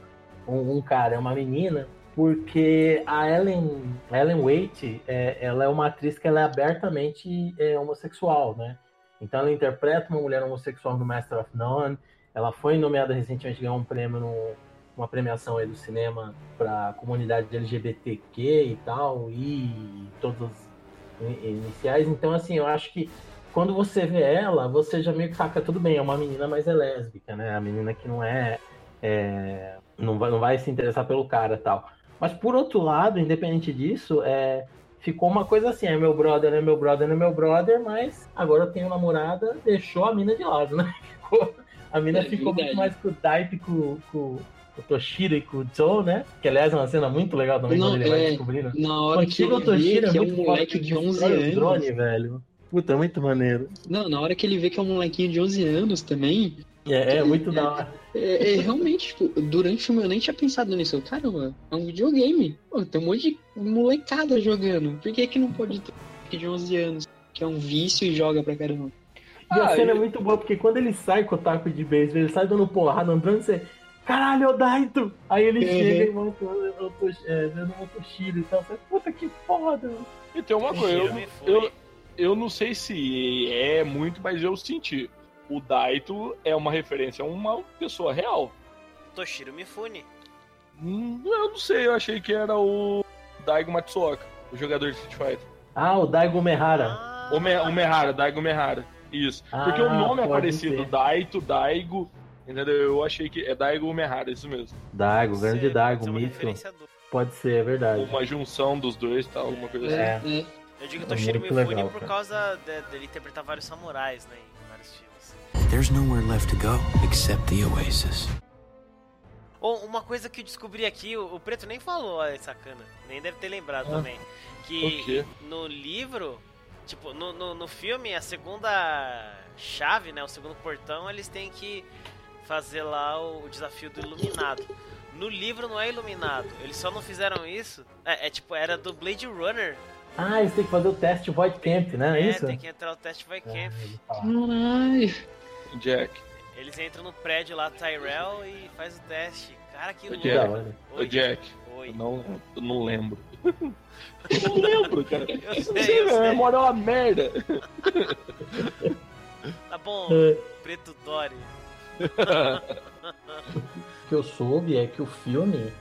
um, um cara, é uma menina porque a Ellen, Ellen Waite, é, ela é uma atriz que ela é abertamente é, homossexual, né? Então ela interpreta uma mulher homossexual no Master of None. Ela foi nomeada recentemente ganhou um prêmio no, uma premiação aí do cinema para a comunidade LGBTQ e tal e todas as iniciais. Então assim, eu acho que quando você vê ela, você já meio que saca tudo bem, é uma menina, mas é lésbica, né? A menina que não é, é não vai, não vai se interessar pelo cara tal. Mas por outro lado, independente disso, é, ficou uma coisa assim, é meu brother, é meu brother, é meu brother, mas agora eu tenho namorada, deixou a mina de lado, né? (laughs) Ficou, a mina é ficou verdade. muito mais com o com, com, com o Toshiro e com o Joe, né? Que aliás é uma cena muito legal também Não, quando ele é, vai descobrindo. Na hora quando que chega o Toshiro, é, é um moleque de 11 anos. drone, velho. Puta, muito maneiro. Não, na hora que ele vê que é um molequinho de 11 anos também, é, é muito da hora. É, é, realmente, tipo, durante o filme eu nem tinha pensado nisso. Caramba, é um videogame. Pô, tem um monte de molecada jogando. Por que que não pode ter de 11 anos, que é um vício e joga pra caramba? E ah, a cena é muito boa, porque quando ele sai com o taco de beisebol, ele sai dando porrada, andando, você... Caralho, é o Daito! Aí ele uhum. chega e mostra é, vendo o Motoshiro e tal. Você, Puta que foda! E tem uma coisa, eu, eu, eu não sei se é muito, mas eu senti o Daito é uma referência a uma pessoa real. Toshiro Mifune. Hum, eu não sei, eu achei que era o Daigo Matsuoka, o jogador de Street Fighter. Ah, o Daigo Mehara. Ah, O Mehara, Daigo Mehara. Isso. Ah, Porque o nome é parecido, ser. Daito, Daigo. Entendeu? Eu achei que é Daigo Mehara, isso mesmo. Daigo, grande Daigo, mito. Pode ser, é verdade. Uma junção dos dois, tal, alguma coisa é. assim. É. Eu digo Toshiro Mifune legal, por causa dele de, de interpretar vários samurais, né, em vários filmes. There's nowhere left to go except the Oasis. Oh, uma coisa que eu descobri aqui, o, o Preto nem falou, olha, sacana. Nem deve ter lembrado ah, também. Que no livro, tipo, no, no, no filme, a segunda chave, né, o segundo portão, eles têm que fazer lá o, o desafio do iluminado. No livro não é iluminado. Eles só não fizeram isso. É, é tipo, era do Blade Runner. Ah, eles têm que fazer o teste Void Camp, né? É, isso? tem que entrar o teste Void Camp. Caralho. Jack. Eles entram no prédio lá, Tyrell, e faz o teste. Cara, que louco. Jack. Oi, Jack. Oi. Eu não, eu não lembro. (laughs) eu não lembro, cara. Eu sei, sei eu sei. A memória é uma merda. Tá bom, Preto Dory. O que eu soube é que o filme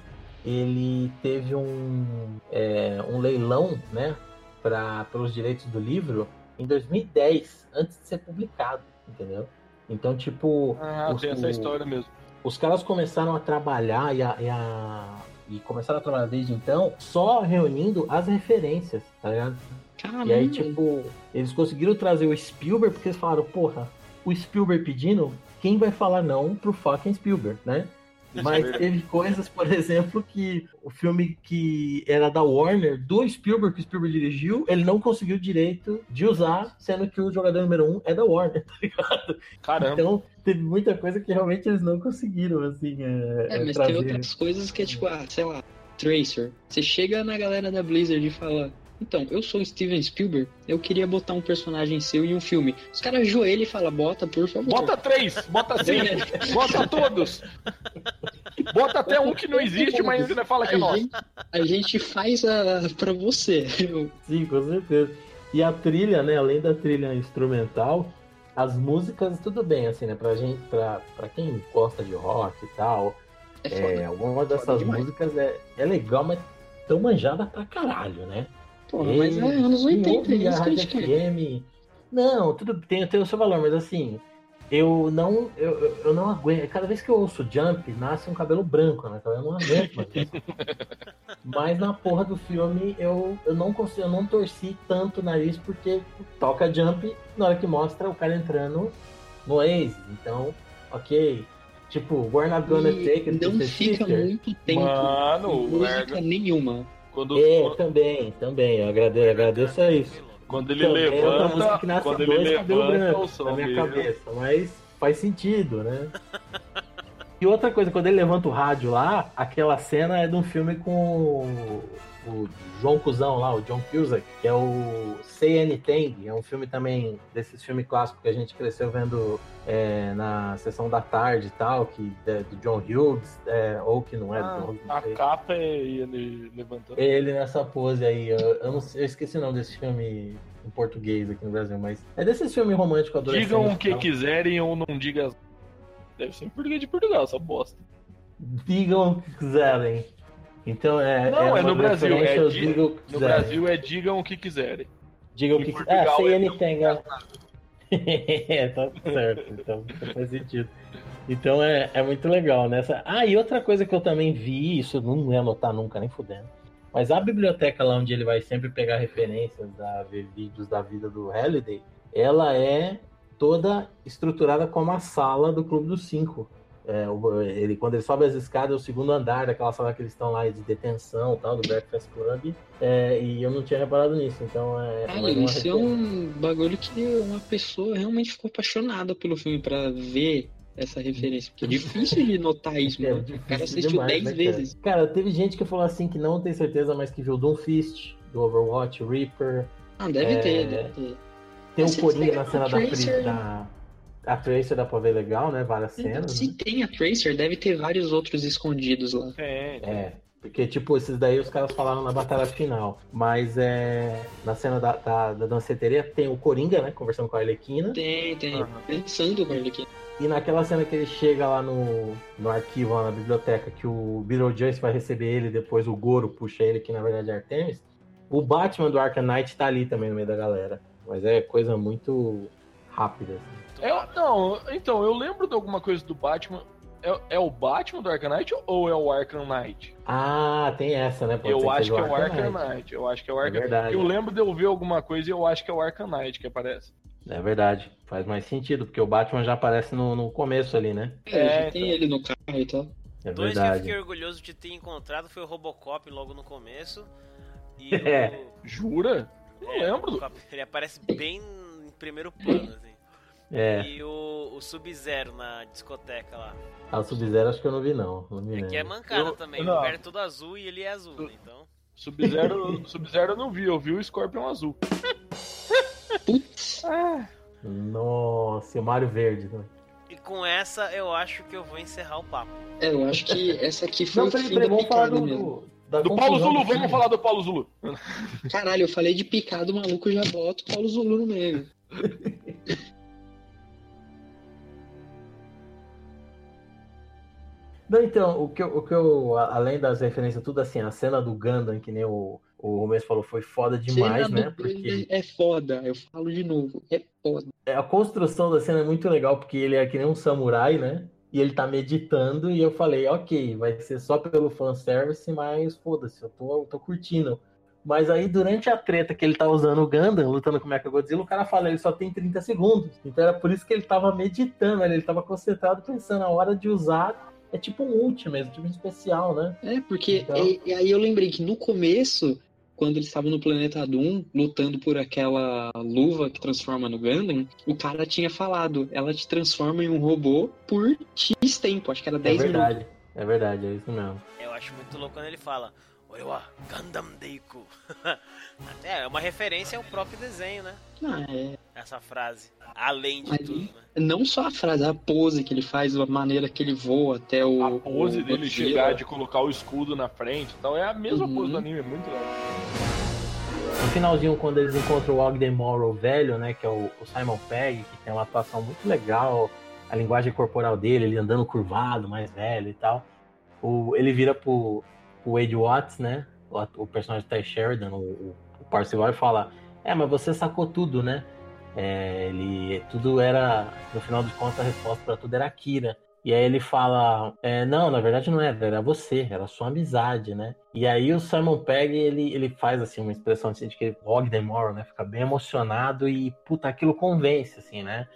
ele teve um, é, um leilão, né, para pelos direitos do livro em 2010, antes de ser publicado, entendeu? Então, tipo. Ah, os, tem essa história mesmo. Os caras começaram a trabalhar e, a, e, a, e começaram a trabalhar desde então só reunindo as referências, tá ligado? Caramba. E aí, tipo, eles conseguiram trazer o Spielberg porque eles falaram, porra, o Spielberg pedindo, quem vai falar não pro fucking Spielberg, né? Mas teve coisas, por exemplo, que o filme que era da Warner, do Spielberg, que o Spielberg dirigiu, ele não conseguiu direito de usar, sendo que o jogador número um é da Warner, (laughs) tá ligado? Caramba. Então, teve muita coisa que realmente eles não conseguiram, assim. É, é mas trazer. tem outras coisas que é tipo, ah, sei lá, Tracer. Você chega na galera da Blizzard e fala. Então, eu sou Steven Spielberg, eu queria botar um personagem seu em um filme. Os caras ajoelham e falam, bota, por favor. Bota três, bota cinco, bota todos. Bota até um que não existe, mas ainda fala que é nosso. A gente faz a, pra você. Sim, com certeza. E a trilha, né, além da trilha instrumental, as músicas, tudo bem, assim, né, pra gente, pra, pra quem gosta de rock e tal, é, é alguma dessas músicas é, é legal, mas tão manjada pra caralho, né? Porra, mas é anos 80, é isso que a gente Não, tudo tem, tem o seu valor, mas assim, eu não, eu, eu não aguento. Cada vez que eu ouço Jump, nasce um cabelo branco, né? Então eu não aguento mais isso. (laughs) Mas na porra do filme eu, eu não consigo, eu não torci tanto o nariz porque toca Jump na hora que mostra o cara entrando no Ace. Então, ok. Tipo, We're not gonna e take it Não fica sister. muito tempo Mano, música nenhuma. Quando, é, quando... também, também. Eu agradeço, agradeço a isso. Quando ele também levanta, que nasce quando ele levanta o som na minha cabeça, mas faz sentido, né? e outra coisa, quando ele levanta o rádio lá, aquela cena é de um filme com o João Cusão lá, o John Cusack, que é o Say Anything, é um filme também desses filmes clássicos que a gente cresceu vendo é, na sessão da tarde e tal, que é do John Hughes, é, ou que não é ah, do John Hughes. A capa é ele levantando. Ele nessa pose aí, eu, eu, não, eu esqueci o nome desse filme em português aqui no Brasil, mas é desses filmes românticos adolescentes. Digam o que quiserem ou não digam. Deve ser em português de Portugal, essa bosta. Digam o que quiserem. Então é. Não, é, é no Brasil. É no Brasil é digam o que quiserem. Digam o que quiserem. Ah, CNT, é, (laughs) tá certo. Então faz sentido. Então é, é muito legal nessa. Né? Ah, e outra coisa que eu também vi, isso eu não ia anotar nunca, nem fudendo. Mas a biblioteca lá onde ele vai sempre pegar referências, a ver vídeos da vida do Halliday, ela é toda estruturada como a sala do Clube dos Cinco. É, ele, quando ele sobe as escadas, é o segundo andar daquela sala que eles estão lá de detenção, tal, do Breakfast Club. É, e eu não tinha reparado nisso, então é. Ah, isso é um bagulho que uma pessoa realmente ficou apaixonada pelo filme para ver essa referência. Porque é difícil de notar isso, é, mano. o cara assistiu 10 né, vezes. Cara? cara, teve gente que falou assim que não tem certeza, mas que viu Doom Fist, do Overwatch, Reaper. Ah, deve é... ter, deve ter. Tem o Coringa na cena da, da, a Tracer dá pra ver legal, né? Várias então, cenas. Se né? tem a Tracer, deve ter vários outros escondidos lá. É. É. Porque, tipo, esses daí os caras falaram na batalha final. Mas é. Na cena da, da, da danceteria tem o Coringa, né? Conversando com a Arlequina. Tem, tem. Uhum. Pensando com a Arlequina. E naquela cena que ele chega lá no, no arquivo, lá na biblioteca, que o Beetlejuice vai receber ele, depois o Goro puxa ele, que na verdade é Artemis, o Batman do Arkham Knight tá ali também no meio da galera. Mas é coisa muito rápida. Assim. É, não, então, eu lembro de alguma coisa do Batman. É, é, o Batman do Arkham Knight ou é o Arkham Knight? Ah, tem essa, né? Pode eu acho que é o Arkham Knight. Knight. Eu acho que é o Arkham é verdade. Eu lembro de eu ver alguma coisa e eu acho que é o Arkham Knight que aparece. É verdade, faz mais sentido, porque o Batman já aparece no, no começo ali, né? É, é já tem então. ele no carro e tal. É Dois verdade. que eu fiquei orgulhoso de ter encontrado foi o Robocop logo no começo. E (laughs) é. o... Jura? Não é, lembro. Ele aparece bem em primeiro plano, assim. É. E o, o Sub-Zero na discoteca lá. Ah, o Sub-Zero acho que eu não vi, não. não é que é mancada eu, também. Não. O lugar é tudo azul e ele é azul, né? então. Sub-Zero (laughs) Sub eu não vi, eu vi o Scorpion azul. Putz. Ah. Nossa, e o Mario Verde, né? E com essa eu acho que eu vou encerrar o papo. É, eu acho que essa aqui foi não, o fim peraí, vamos falar do, mesmo. do, do Paulo Zulu, vamos falar do Paulo Zulu. Caralho, eu falei de picado, maluco, já boto o Paulo Zulu no meio. (laughs) Não, então, o que, eu, o que eu, além das referências, tudo assim, a cena do Gundam, que nem o, o Romero falou, foi foda demais, né? Porque... É foda, eu falo de novo, é foda. É, a construção da cena é muito legal, porque ele é que nem um samurai, né? E ele tá meditando, e eu falei, ok, vai ser só pelo fanservice, mas foda-se, eu tô, eu tô curtindo. Mas aí, durante a treta que ele tá usando o Gundam, lutando com o Mechagodzilla, o cara fala, ele só tem 30 segundos. Então era por isso que ele tava meditando, ele tava concentrado pensando a hora de usar é tipo um ult mesmo, tipo um especial, né? É, porque então... e, e aí eu lembrei que no começo, quando eles estavam no planeta Doom, lutando por aquela luva que transforma no Gundam, o cara tinha falado, ela te transforma em um robô por X tempo, acho que era 10 é verdade, minutos. É verdade, é isso mesmo. Eu acho muito louco quando ele fala, Oiwa, Gundam Deiku. (laughs) é, é uma referência ao próprio desenho, né? Ah, é. Essa frase. Além de tudo, né? Não só a frase, a pose que ele faz, a maneira que ele voa até o. A pose o dele chegar de colocar o escudo na frente então é a mesma uhum. pose do anime, é muito legal. No finalzinho, quando eles encontram o Ogden Morrow velho, né? Que é o, o Simon Pegg, que tem uma atuação muito legal, a linguagem corporal dele, ele andando curvado, mais velho e tal. O, ele vira pro, pro Wade Watts, né? O, o personagem Ty Sheridan, o, o parceiro, e fala: É, mas você sacou tudo, né? É, ele tudo era, no final de contas, a resposta para tudo era Akira. E aí ele fala, é, não, na verdade não era, era você, era sua amizade, né? E aí o Simon Pegg, ele, ele faz, assim, uma expressão assim, de que Og Demore, né? Fica bem emocionado e, puta, aquilo convence, assim, né?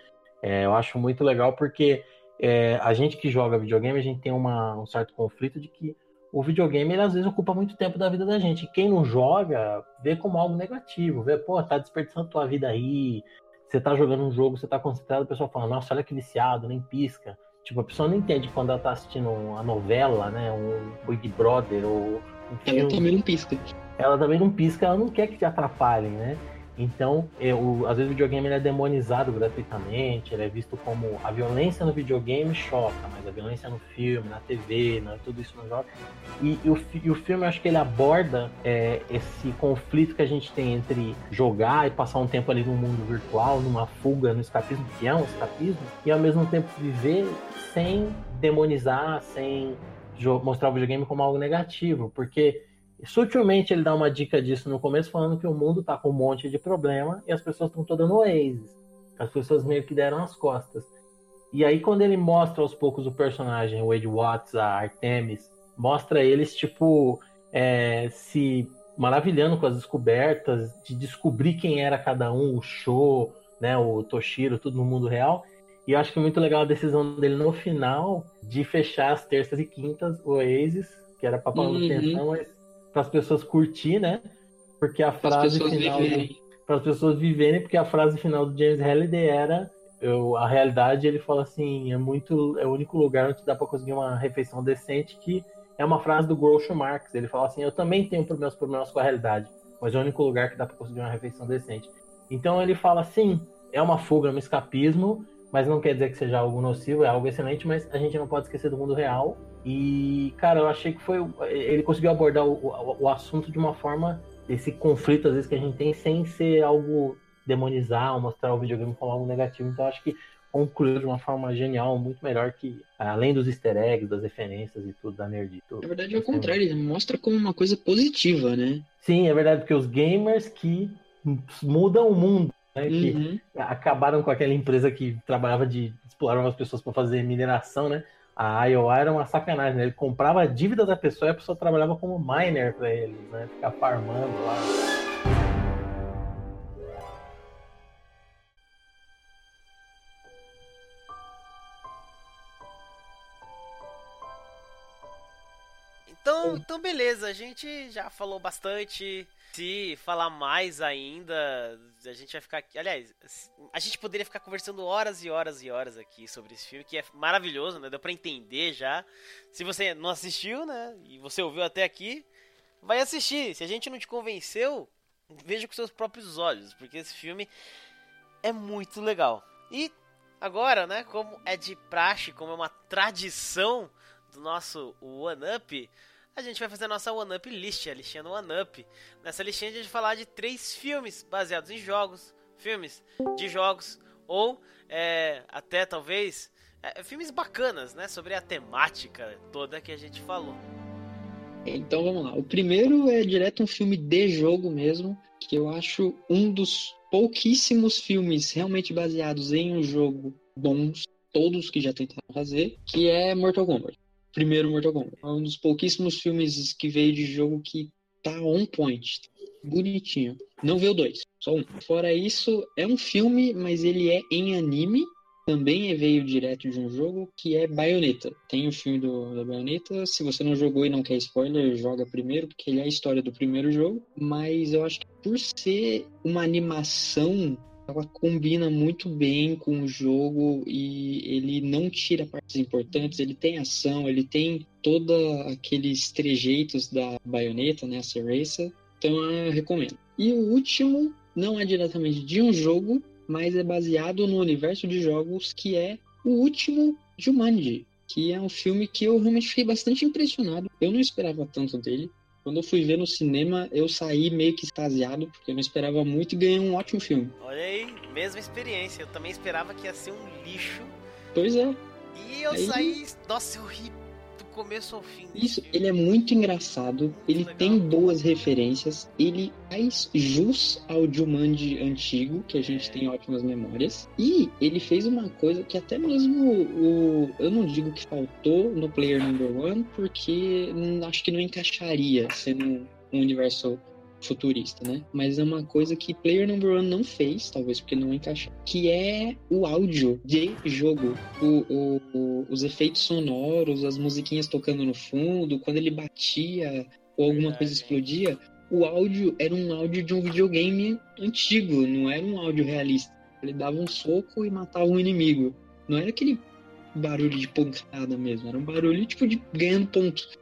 É, eu acho muito legal porque é, a gente que joga videogame, a gente tem uma, um certo conflito de que o videogame ele às vezes ocupa muito tempo da vida da gente. E quem não joga vê como algo negativo, vê, pô, tá desperdiçando tua vida aí, você tá jogando um jogo, você tá concentrado, o pessoal fala, nossa, olha que viciado, nem pisca. Tipo, a pessoa não entende quando ela tá assistindo uma novela, né? Um Big Brother ou um filme. Ela também não pisca. Ela também não pisca, ela não quer que te atrapalhem, né? Então, eu, às vezes o videogame é demonizado gratuitamente, ele é visto como a violência no videogame choca, mas a violência no filme, na TV, né, tudo isso não joga. E, e, o, e o filme, acho que ele aborda é, esse conflito que a gente tem entre jogar e passar um tempo ali no mundo virtual, numa fuga, no escapismo, que é um escapismo, e ao mesmo tempo viver sem demonizar, sem mostrar o videogame como algo negativo, porque Sutilmente ele dá uma dica disso no começo, falando que o mundo tá com um monte de problema e as pessoas estão todas no Oasis. As pessoas meio que deram as costas. E aí, quando ele mostra aos poucos o personagem, o Wade Watts, a Artemis, mostra eles, tipo, é, se maravilhando com as descobertas, de descobrir quem era cada um, o Show, né, o Toshiro, tudo no mundo real. E eu acho que é muito legal a decisão dele no final de fechar as terças e quintas, o Oasis, que era pra uhum. manutenção, mas para as pessoas curtir, né? Porque a frase final para as pessoas viverem, porque a frase final do James Halliday era eu, a realidade ele fala assim é muito é o único lugar onde dá para conseguir uma refeição decente que é uma frase do Groucho Marx. Ele fala assim eu também tenho meus problemas com a realidade mas é o único lugar que dá para conseguir uma refeição decente. Então ele fala assim é uma fuga é um escapismo mas não quer dizer que seja algo nocivo é algo excelente mas a gente não pode esquecer do mundo real e, cara, eu achei que foi. Ele conseguiu abordar o, o, o, assunto de uma forma. Esse conflito, às vezes, que a gente tem, sem ser algo demonizar ou mostrar o videogame como algo negativo. Então, acho que concluiu de uma forma genial, muito melhor que. Além dos easter eggs, das referências e tudo da nerd. Tudo. Na verdade, é o contrário, ele mostra como uma coisa positiva, né? Sim, é verdade, porque os gamers que mudam o mundo né? Que acabaram com aquela empresa que trabalhava de explorar as pessoas para fazer mineração, né? A IOA era uma sacanagem, né? Ele comprava a dívida da pessoa e a pessoa trabalhava como miner para eles, né? Ficar farmando lá. Então, então beleza, a gente já falou bastante. Se falar mais ainda, a gente vai ficar aqui. Aliás, a gente poderia ficar conversando horas e horas e horas aqui sobre esse filme, que é maravilhoso, né? Deu pra entender já. Se você não assistiu, né? E você ouviu até aqui, vai assistir. Se a gente não te convenceu, veja com seus próprios olhos, porque esse filme é muito legal. E agora, né? Como é de praxe, como é uma tradição do nosso One Up a gente vai fazer a nossa One Up List, a listinha do One Up. Nessa listinha a gente vai falar de três filmes baseados em jogos, filmes de jogos, ou é, até talvez é, filmes bacanas, né? Sobre a temática toda que a gente falou. Então vamos lá. O primeiro é direto um filme de jogo mesmo, que eu acho um dos pouquíssimos filmes realmente baseados em um jogo bons, todos que já tentaram fazer, que é Mortal Kombat primeiro Mortal Kombat. É um dos pouquíssimos filmes que veio de jogo que tá on point. Bonitinho. Não vê o dois, só um. Fora isso, é um filme, mas ele é em anime. Também é veio direto de um jogo que é Bayonetta. Tem o filme do, da Bayonetta. Se você não jogou e não quer spoiler, joga primeiro, porque ele é a história do primeiro jogo. Mas eu acho que por ser uma animação ela combina muito bem com o jogo e ele não tira partes importantes, ele tem ação, ele tem todos aqueles trejeitos da baioneta, né, a Cereza, então eu recomendo. E o último não é diretamente de um jogo, mas é baseado no universo de jogos que é o último Jumanji, que é um filme que eu realmente fiquei bastante impressionado. Eu não esperava tanto dele. Quando eu fui ver no cinema, eu saí meio que extasiado, porque eu não esperava muito e ganhei um ótimo filme. Olha aí, mesma experiência. Eu também esperava que ia ser um lixo. Pois é. E eu aí... saí. Nossa, eu ri começo ao fim. Isso, ele é muito engraçado, ele tem boas referências, ele faz jus ao Jumanji antigo, que a gente é. tem ótimas memórias. E ele fez uma coisa que até mesmo o. Eu não digo que faltou no Player Number One, porque acho que não encaixaria sendo um universo futurista, né? Mas é uma coisa que Player Number One não fez, talvez porque não encaixou, que é o áudio de jogo. O, o, o, os efeitos sonoros, as musiquinhas tocando no fundo, quando ele batia ou alguma coisa explodia, o áudio era um áudio de um videogame antigo, não era um áudio realista. Ele dava um soco e matava um inimigo. Não era aquele barulho de pancada mesmo, era um barulho tipo de ganhando pontos.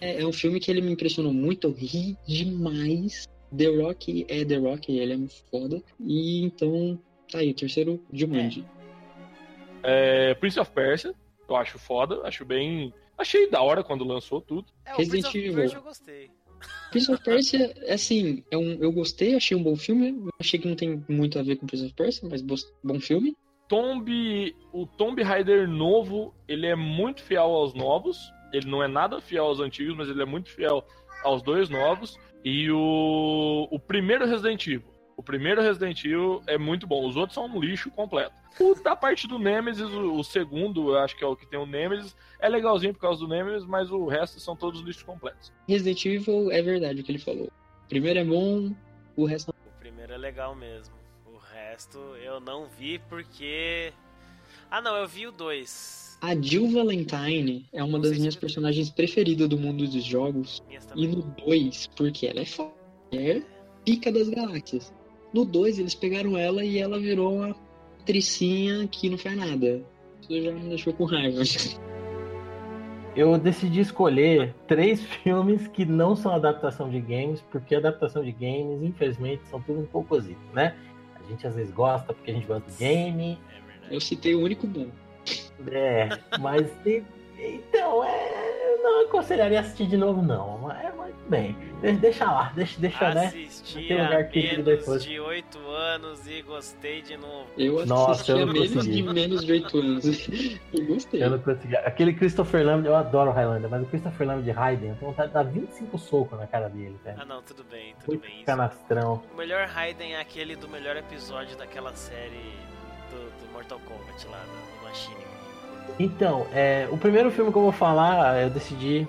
É, é um filme que ele me impressionou muito, eu ri demais. The Rock é The Rock, ele é foda. E então, tá aí, o terceiro Jumanji. É. é, Prince of Persia, eu acho foda, acho bem. Achei da hora quando lançou tudo. É, Resident Evil. eu gostei. Prince of Persia, assim, é um, eu gostei, achei um bom filme. Achei que não tem muito a ver com Prince of Persia, mas bom filme. Tomb, o Tomb Raider novo, ele é muito fiel aos novos. Ele não é nada fiel aos antigos, mas ele é muito fiel aos dois novos. E o, o primeiro Resident Evil. O primeiro Resident Evil é muito bom. Os outros são um lixo completo. O da parte do Nemesis, o, o segundo, eu acho que é o que tem o Nemesis, é legalzinho por causa do Nemesis, mas o resto são todos lixos completos. Resident Evil é verdade o que ele falou. O primeiro é bom, o resto. O primeiro é legal mesmo. O resto eu não vi porque. Ah, não, eu vi o 2. A Jill Valentine é uma das minhas personagens preferidas do mundo dos jogos. E no 2, porque ela é foda. É pica das galáxias. No 2, eles pegaram ela e ela virou uma tricinha que não faz nada. Isso já me deixou com raiva. Eu decidi escolher três (laughs) filmes que não são adaptação de games, porque adaptação de games, infelizmente, são tudo um pouco cozito, né? A gente às vezes gosta porque a gente gosta de game. Eu citei o único bom. É, mas então, é, eu não aconselharia assistir de novo, não. É, bem, deixa lá, deixa, deixa né? Assisti né? que menos depois. de 8 anos e gostei de novo. Eu assisti Nossa, eu menos consegui. de menos de 8 anos (laughs) e gostei. Eu não consegui. Aquele Christopher Lambert, eu adoro o Highlander, mas o Christopher Lambert de Raiden, eu tenho vontade de dar 25 socos na cara dele, velho. Ah não, tudo bem, tudo Muito bem. Canastrão. O melhor Raiden é aquele do melhor episódio daquela série do, do Mortal Kombat lá, do Machine. Então, é, o primeiro filme que eu vou falar, eu decidi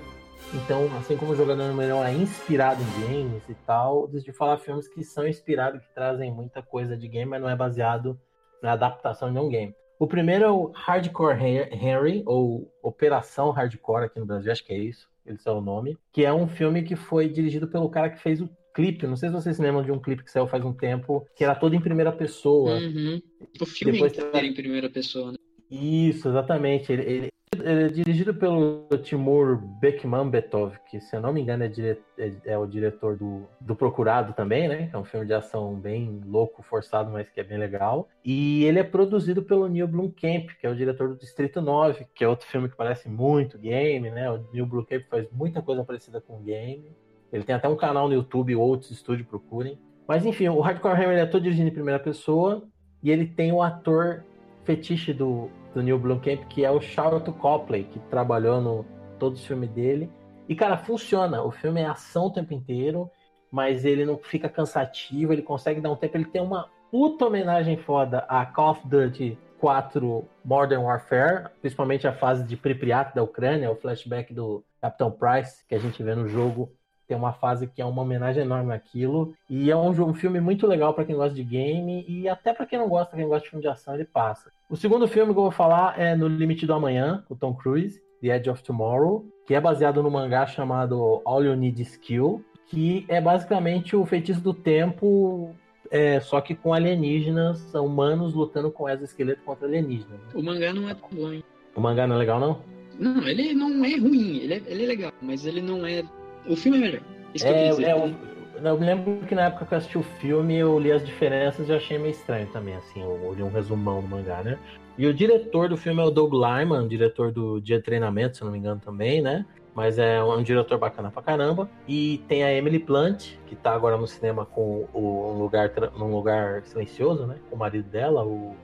então, assim como o jogador número 1 é inspirado em games e tal, decidi falar filmes que são inspirados, que trazem muita coisa de game, mas não é baseado na adaptação de um game. O primeiro é o Hardcore Henry, ou Operação Hardcore aqui no Brasil, acho que é isso, esse é o nome, que é um filme que foi dirigido pelo cara que fez o clipe, não sei se vocês se lembram de um clipe que saiu faz um tempo, que era todo em primeira pessoa. Uhum. O filme Depois era em primeira pessoa, né? Isso, exatamente. Ele, ele, ele, é dirigido pelo Timur Bekmambetov, que se eu não me engano é, dire, é, é, o diretor do, do Procurado também, né? É um filme de ação bem louco, forçado, mas que é bem legal. E ele é produzido pelo Neil Blomkamp, que é o diretor do Distrito 9, que é outro filme que parece muito game, né? O Neil Blomkamp faz muita coisa parecida com game. Ele tem até um canal no YouTube, outros estúdios procurem. Mas enfim, o Hardcore Hammer é todo dirigido em primeira pessoa e ele tem o ator fetiche do, do Neil Blomkamp, que é o Charlotte Copley, que trabalhou no todos os filmes dele. E, cara, funciona. O filme é ação o tempo inteiro, mas ele não fica cansativo, ele consegue dar um tempo. Ele tem uma puta homenagem foda a Call of Duty 4 Modern Warfare, principalmente a fase de Pripyat da Ucrânia, o flashback do Capitão Price, que a gente vê no jogo tem uma fase que é uma homenagem enorme àquilo. E é um, um filme muito legal para quem gosta de game e até para quem não gosta, quem gosta de filme de ação, ele passa. O segundo filme que eu vou falar é No Limite do Amanhã, com Tom Cruise, The Edge of Tomorrow, que é baseado no mangá chamado All You Need Is Kill, que é basicamente o feitiço do tempo é, só que com alienígenas, humanos lutando com exoesqueleto contra alienígenas. Né? O mangá não é tão bom, hein? O mangá não é legal, não? Não, ele não é ruim, ele é, ele é legal, mas ele não é o filme é melhor. Isso é, eu, é, eu, eu, me lembro que na época que eu assisti o filme, eu li as diferenças e achei meio estranho também, assim, eu li um resumão do mangá, né? E o diretor do filme é o Doug Lyman, diretor do Dia de Treinamento, se não me engano também, né? Mas é um, diretor bacana pra caramba. E tem a Emily Blunt, que tá agora no cinema com o, um lugar, num lugar silencioso, né? Com o marido dela, o,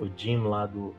o Jim lá do,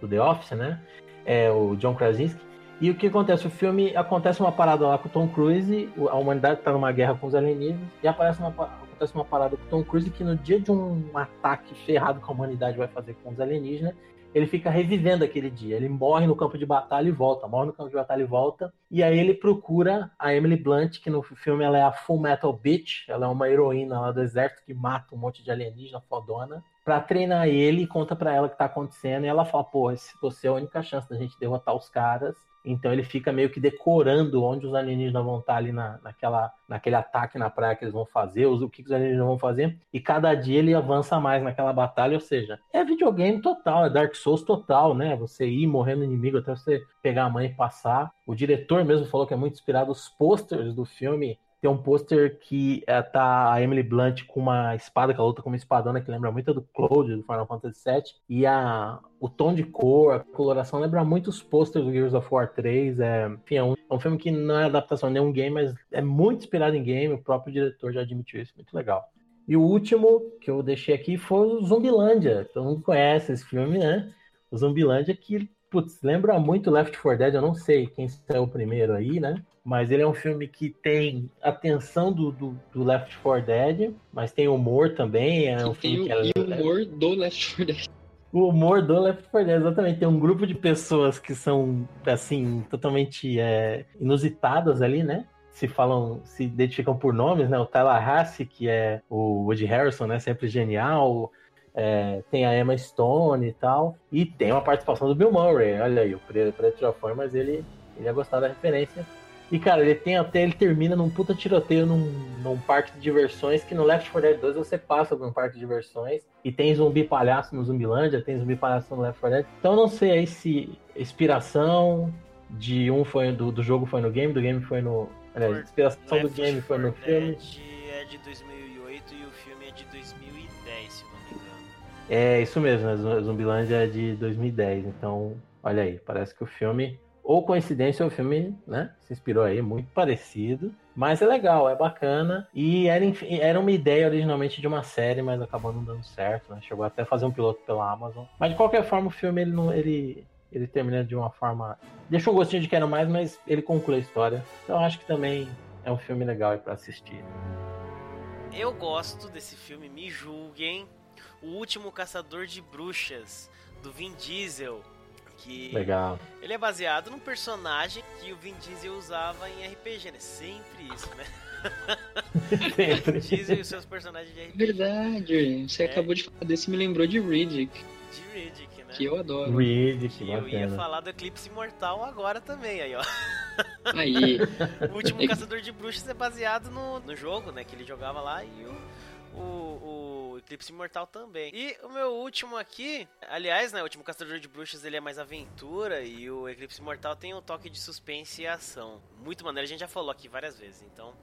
do The Office, né? É o John Krasinski. E o que acontece? O filme acontece uma parada lá com o Tom Cruise, a humanidade está numa guerra com os alienígenas, e aparece uma, acontece uma parada com o Tom Cruise que no dia de um ataque ferrado que a humanidade vai fazer com os alienígenas, ele fica revivendo aquele dia. Ele morre no campo de batalha e volta, morre no campo de batalha e volta. E aí ele procura a Emily Blunt, que no filme ela é a Full Metal Bitch, ela é uma heroína lá do exército que mata um monte de alienígena fodona, pra treinar ele e conta pra ela o que tá acontecendo. E ela fala: pô, você é a única chance da gente derrotar os caras, então ele fica meio que decorando onde os alienígenas vão estar ali na, naquela, naquele ataque na praia que eles vão fazer, o que os alienígenas vão fazer, e cada dia ele avança mais naquela batalha, ou seja, é videogame total, é Dark Souls total, né? Você ir morrendo inimigo até você pegar a mãe e passar. O diretor mesmo falou que é muito inspirado, os posters do filme tem um pôster que é, tá a Emily Blunt com uma espada, que ela luta com uma espadona que lembra muito do Cloud do Final Fantasy VII. E a, o tom de cor, a coloração lembra muito os posters do Gears of War 3. É, enfim, é um, é um filme que não é adaptação de nenhum game, mas é muito inspirado em game. O próprio diretor já admitiu isso. Muito legal. E o último que eu deixei aqui foi o Zumbilândia. Todo mundo conhece esse filme, né? O Zumbilândia que, putz, lembra muito Left 4 Dead. Eu não sei quem saiu primeiro aí, né? Mas ele é um filme que tem a tensão do, do, do Left 4 Dead, mas tem humor também. É um filme que é... O humor do Left 4 Dead. O humor do Left 4 Dead, exatamente. Tem um grupo de pessoas que são, assim, totalmente é, inusitadas ali, né? Se falam, se identificam por nomes, né? O Tallahassee, que é o Woody Harrison, né? Sempre genial. É, tem a Emma Stone e tal. E tem uma participação do Bill Murray. Olha aí, o Preto já foi, mas ele, ele ia gostar da referência. E, cara, ele tem até, ele termina num puta tiroteio num, num parque de diversões, que no Left 4 Dead 2 você passa por um parque de diversões, e tem zumbi palhaço no Zumbilândia, tem zumbi palhaço no Left 4 Dead. Então não sei aí se inspiração de um foi do, do jogo foi no game, do game foi no... Aliás, inspiração Left do game foi no filme. é de 2008 e o filme é de 2010, se não me engano. É, isso mesmo, né? Zumbilândia é de 2010, então, olha aí, parece que o filme ou coincidência, o filme, né, se inspirou aí, muito parecido. Mas é legal, é bacana. E era, era uma ideia originalmente de uma série, mas acabou não dando certo, né? Chegou até a fazer um piloto pela Amazon. Mas de qualquer forma, o filme ele não, ele, ele termina de uma forma. Deixa um gostinho de quero mais, mas ele conclui a história. Então acho que também é um filme legal para assistir. Eu gosto desse filme, me julguem. O Último Caçador de Bruxas, do Vin Diesel. Que Legal. Ele é baseado num personagem que o Vin Diesel usava em RPG, né? Sempre isso, né? (laughs) Sempre. Vin Diesel e os seus personagens de RPG. Verdade. Você é. acabou de falar desse me lembrou de Riddick. De Riddick, né? Que eu adoro. Riddick, que eu ia falar do Eclipse Imortal agora também, aí ó. Aí. (laughs) o último Caçador de Bruxas é baseado no, no jogo, né? Que ele jogava lá e o, o, o Eclipse Imortal também. E o meu último aqui, aliás, né, o último Caçador de Bruxas ele é mais aventura e o Eclipse Imortal tem um toque de suspense e ação. Muito maneiro, a gente já falou aqui várias vezes, então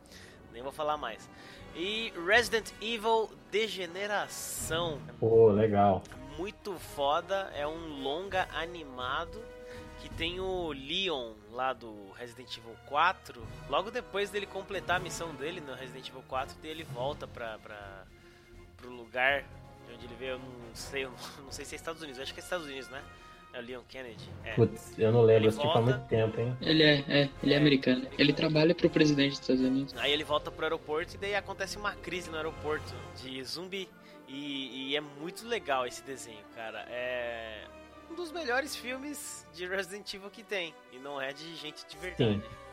nem vou falar mais. E Resident Evil Degeneração. Pô, legal. Muito foda, é um longa animado que tem o Leon lá do Resident Evil 4. Logo depois dele completar a missão dele no Resident Evil 4, ele volta pra, pra pro lugar de onde ele veio, eu não sei, eu não (laughs) sei se é Estados Unidos, acho que é Estados Unidos, né? É o Leon Kennedy. É. Putz, eu não lembro, assisti volta... há muito tempo, hein? Ele é, é ele é, é americano. Ele trabalha pro presidente dos Estados Unidos. Aí ele volta pro aeroporto e daí acontece uma crise no aeroporto de zumbi. E, e é muito legal esse desenho, cara. É um dos melhores filmes de Resident Evil que tem. E não é de gente de verdade. Sim.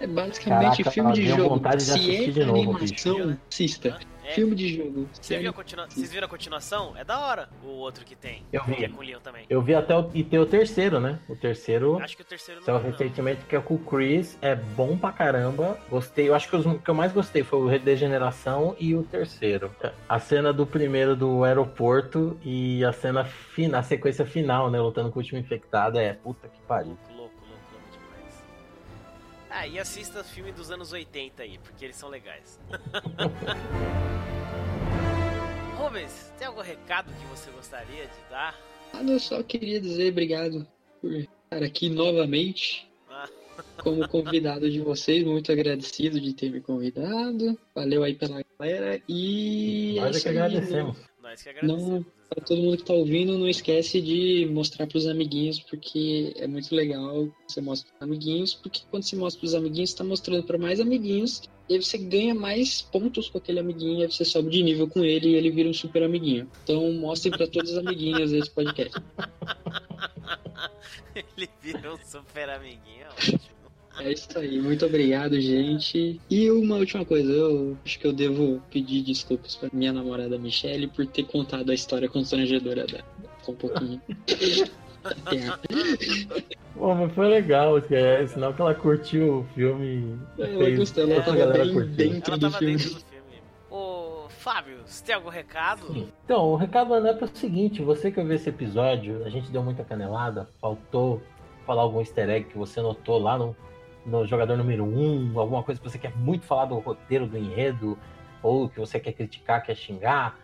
É basicamente Caraca, filme de jogo. Se é de animação, novo, assista. É. Filme de jogo. Você viu a continua... Vocês viram a continuação? É da hora o outro que tem. Eu vi. Que é com o Leon também. Eu vi até o... E tem o terceiro, né? O terceiro. Acho que o terceiro não. Recentemente que é com o Chris. É bom pra caramba. Gostei. Eu acho que os que eu mais gostei foi o Redegeneração e o terceiro. A cena do primeiro do aeroporto e a cena final, a sequência final, né? Lutando com o último infectado. É puta que pariu. Ah, e assista filme dos anos 80 aí, porque eles são legais. (laughs) Rubens, tem algum recado que você gostaria de dar? Ah, eu só queria dizer obrigado por estar aqui novamente ah. como convidado de vocês. Muito agradecido de ter me convidado. Valeu aí pela galera. E. Nós é que agradecemos. Nós que agradecemos. Não, para todo mundo que tá ouvindo, não esquece de mostrar pros amiguinhos, porque é muito legal você mostra pros amiguinhos, porque quando você mostra pros amiguinhos, você tá mostrando para mais amiguinhos, e aí você ganha mais pontos com aquele amiguinho, e aí você sobe de nível com ele e ele vira um super amiguinho. Então mostrem para todas as amiguinhas esse podcast. (laughs) ele vira um super amiguinho, é ótimo. É isso aí, muito obrigado, gente. E uma última coisa, eu acho que eu devo pedir desculpas para minha namorada Michelle por ter contado a história constrangedora dela. Um pouquinho. (laughs) Pô, mas foi legal, é, sinal que ela curtiu o filme. Ela gostou, ela tava bem dentro, ela do, filme. dentro do filme. Ô, Fábio, você tem algum recado? Sim. Então, o recado é para o seguinte: você que ouviu esse episódio, a gente deu muita canelada, faltou falar algum easter egg que você notou lá no no jogador número um, alguma coisa que você quer muito falar do roteiro, do enredo, ou que você quer criticar, quer xingar,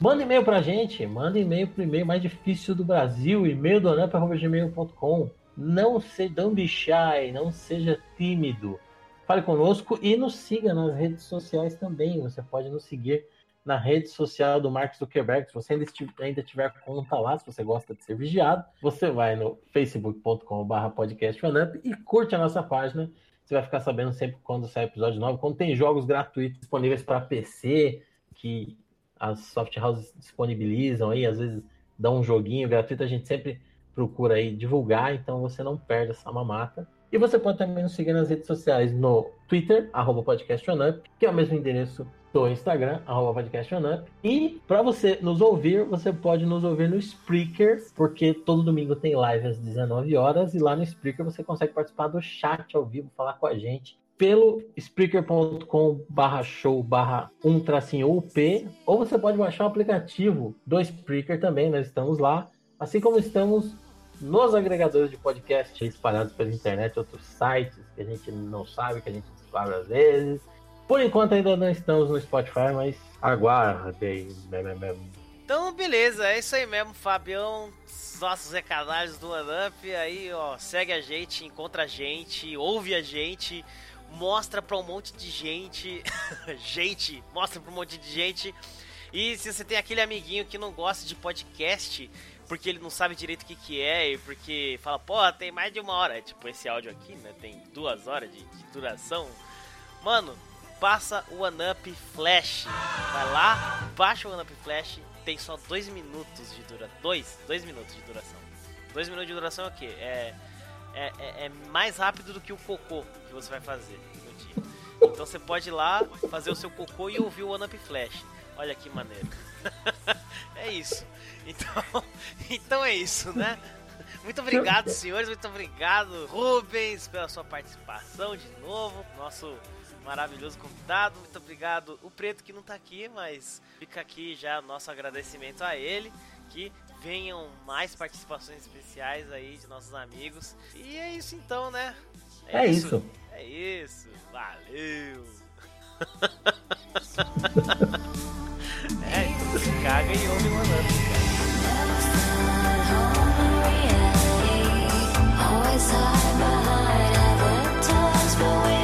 manda e-mail pra gente, manda e-mail pro e-mail mais difícil do Brasil, e-mail do anamp.gmail.com. Não seja don't shy, não seja tímido. Fale conosco e nos siga nas redes sociais também. Você pode nos seguir na rede social do Mark Zuckerberg. Se você ainda, ainda tiver conta lá, se você gosta de ser vigiado, você vai no facebook.com.br podcastfanamp e curte a nossa página. Você vai ficar sabendo sempre quando sai episódio novo, quando tem jogos gratuitos disponíveis para PC, que as soft houses disponibilizam aí, às vezes dão um joguinho gratuito, a gente sempre procura aí divulgar, então você não perde essa mamata. E você pode também nos seguir nas redes sociais no Twitter, arroba que é o mesmo endereço do Instagram, arroba podcastonup. E para você nos ouvir, você pode nos ouvir no Spreaker, porque todo domingo tem live às 19 horas, e lá no Spreaker você consegue participar do chat ao vivo, falar com a gente pelo spreaker.com barra show barra um tracinho UP, ou você pode baixar o aplicativo do Spreaker também, nós estamos lá, assim como estamos nos agregadores de podcast espalhados pela internet, outros sites que a gente não sabe, que a gente descobre às vezes. Por enquanto ainda não estamos no Spotify, mas aguardem. Então, beleza, é isso aí mesmo, Fabião. Nossos recadalhos do OneUp. Aí, ó, segue a gente, encontra a gente, ouve a gente, mostra pra um monte de gente. (laughs) gente, mostra pra um monte de gente. E se você tem aquele amiguinho que não gosta de podcast, porque ele não sabe direito o que, que é, e porque fala, pô, tem mais de uma hora. Tipo, esse áudio aqui, né? Tem duas horas de, de duração. Mano, passa o OneUp Flash. Vai lá, baixa o OneUp Flash tem só dois minutos de duração. Dois, dois minutos de duração. Dois minutos de duração é o quê? É, é, é, é, mais rápido do que o cocô que você vai fazer no dia. Então você pode ir lá, fazer o seu cocô e ouvir o One Up Flash. Olha que maneiro. (laughs) é isso. Então, (laughs) então é isso, né? Muito obrigado, senhores. Muito obrigado, Rubens, pela sua participação de novo. Nosso maravilhoso convidado. Muito obrigado. O Preto que não tá aqui, mas fica aqui já nosso agradecimento a ele. Que venham mais participações especiais aí de nossos amigos. E é isso então, né? É, é isso. isso. É isso. Valeu. (laughs) é, então se caga e ouve mandando. Always hide behind but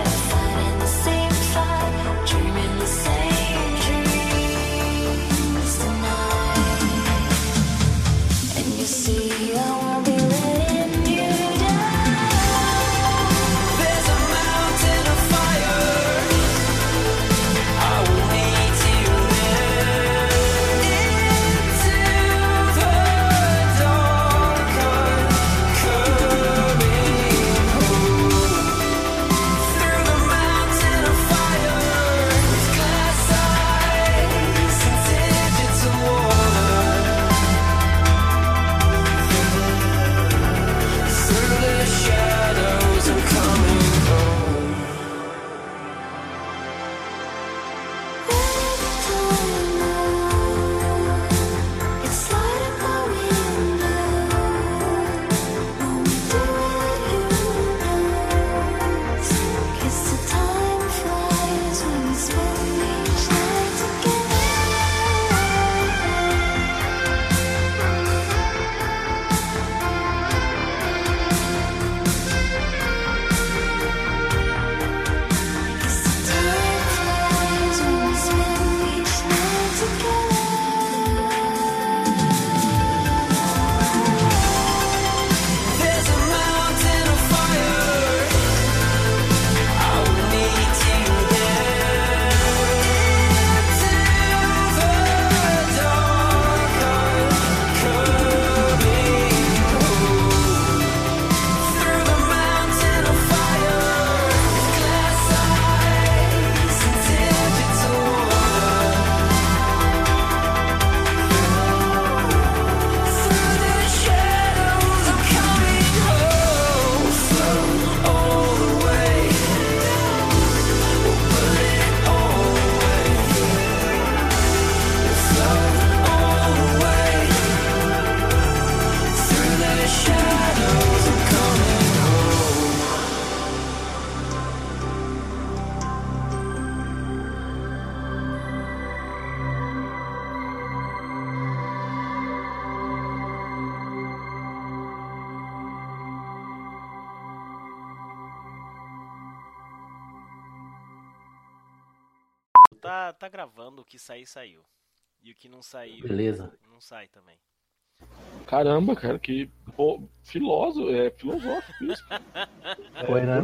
que sair, saiu. E o que não saiu, Beleza. não sai também. Caramba, cara, que pô, filósofo, é filosófico isso. (laughs) Foi, né?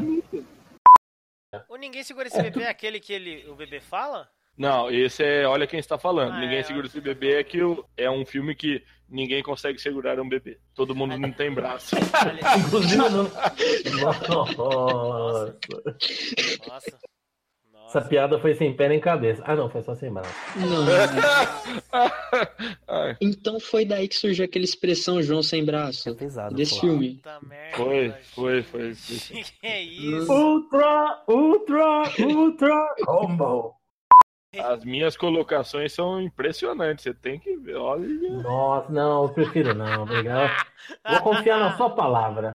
O Ninguém Segura Esse Bebê é aquele que ele, o bebê fala? Não, esse é Olha Quem Está Falando. Ah, ninguém é, Segura Esse Bebê é que é um filme que ninguém consegue segurar um bebê. Todo mundo não tem braço. Inclusive (laughs) não. Nossa. Nossa. Essa piada foi sem pé nem cabeça. Ah, não, foi só sem braço. Não. (laughs) então foi daí que surgiu aquela expressão João sem braço. É pesado. Desse filme. Foi, foi, foi. foi. (laughs) que é isso? Ultra, ultra, ultra combo. As minhas colocações são impressionantes. Você tem que ver. Olha. Nossa, não, eu prefiro não. Obrigado. Vou confiar na sua palavra.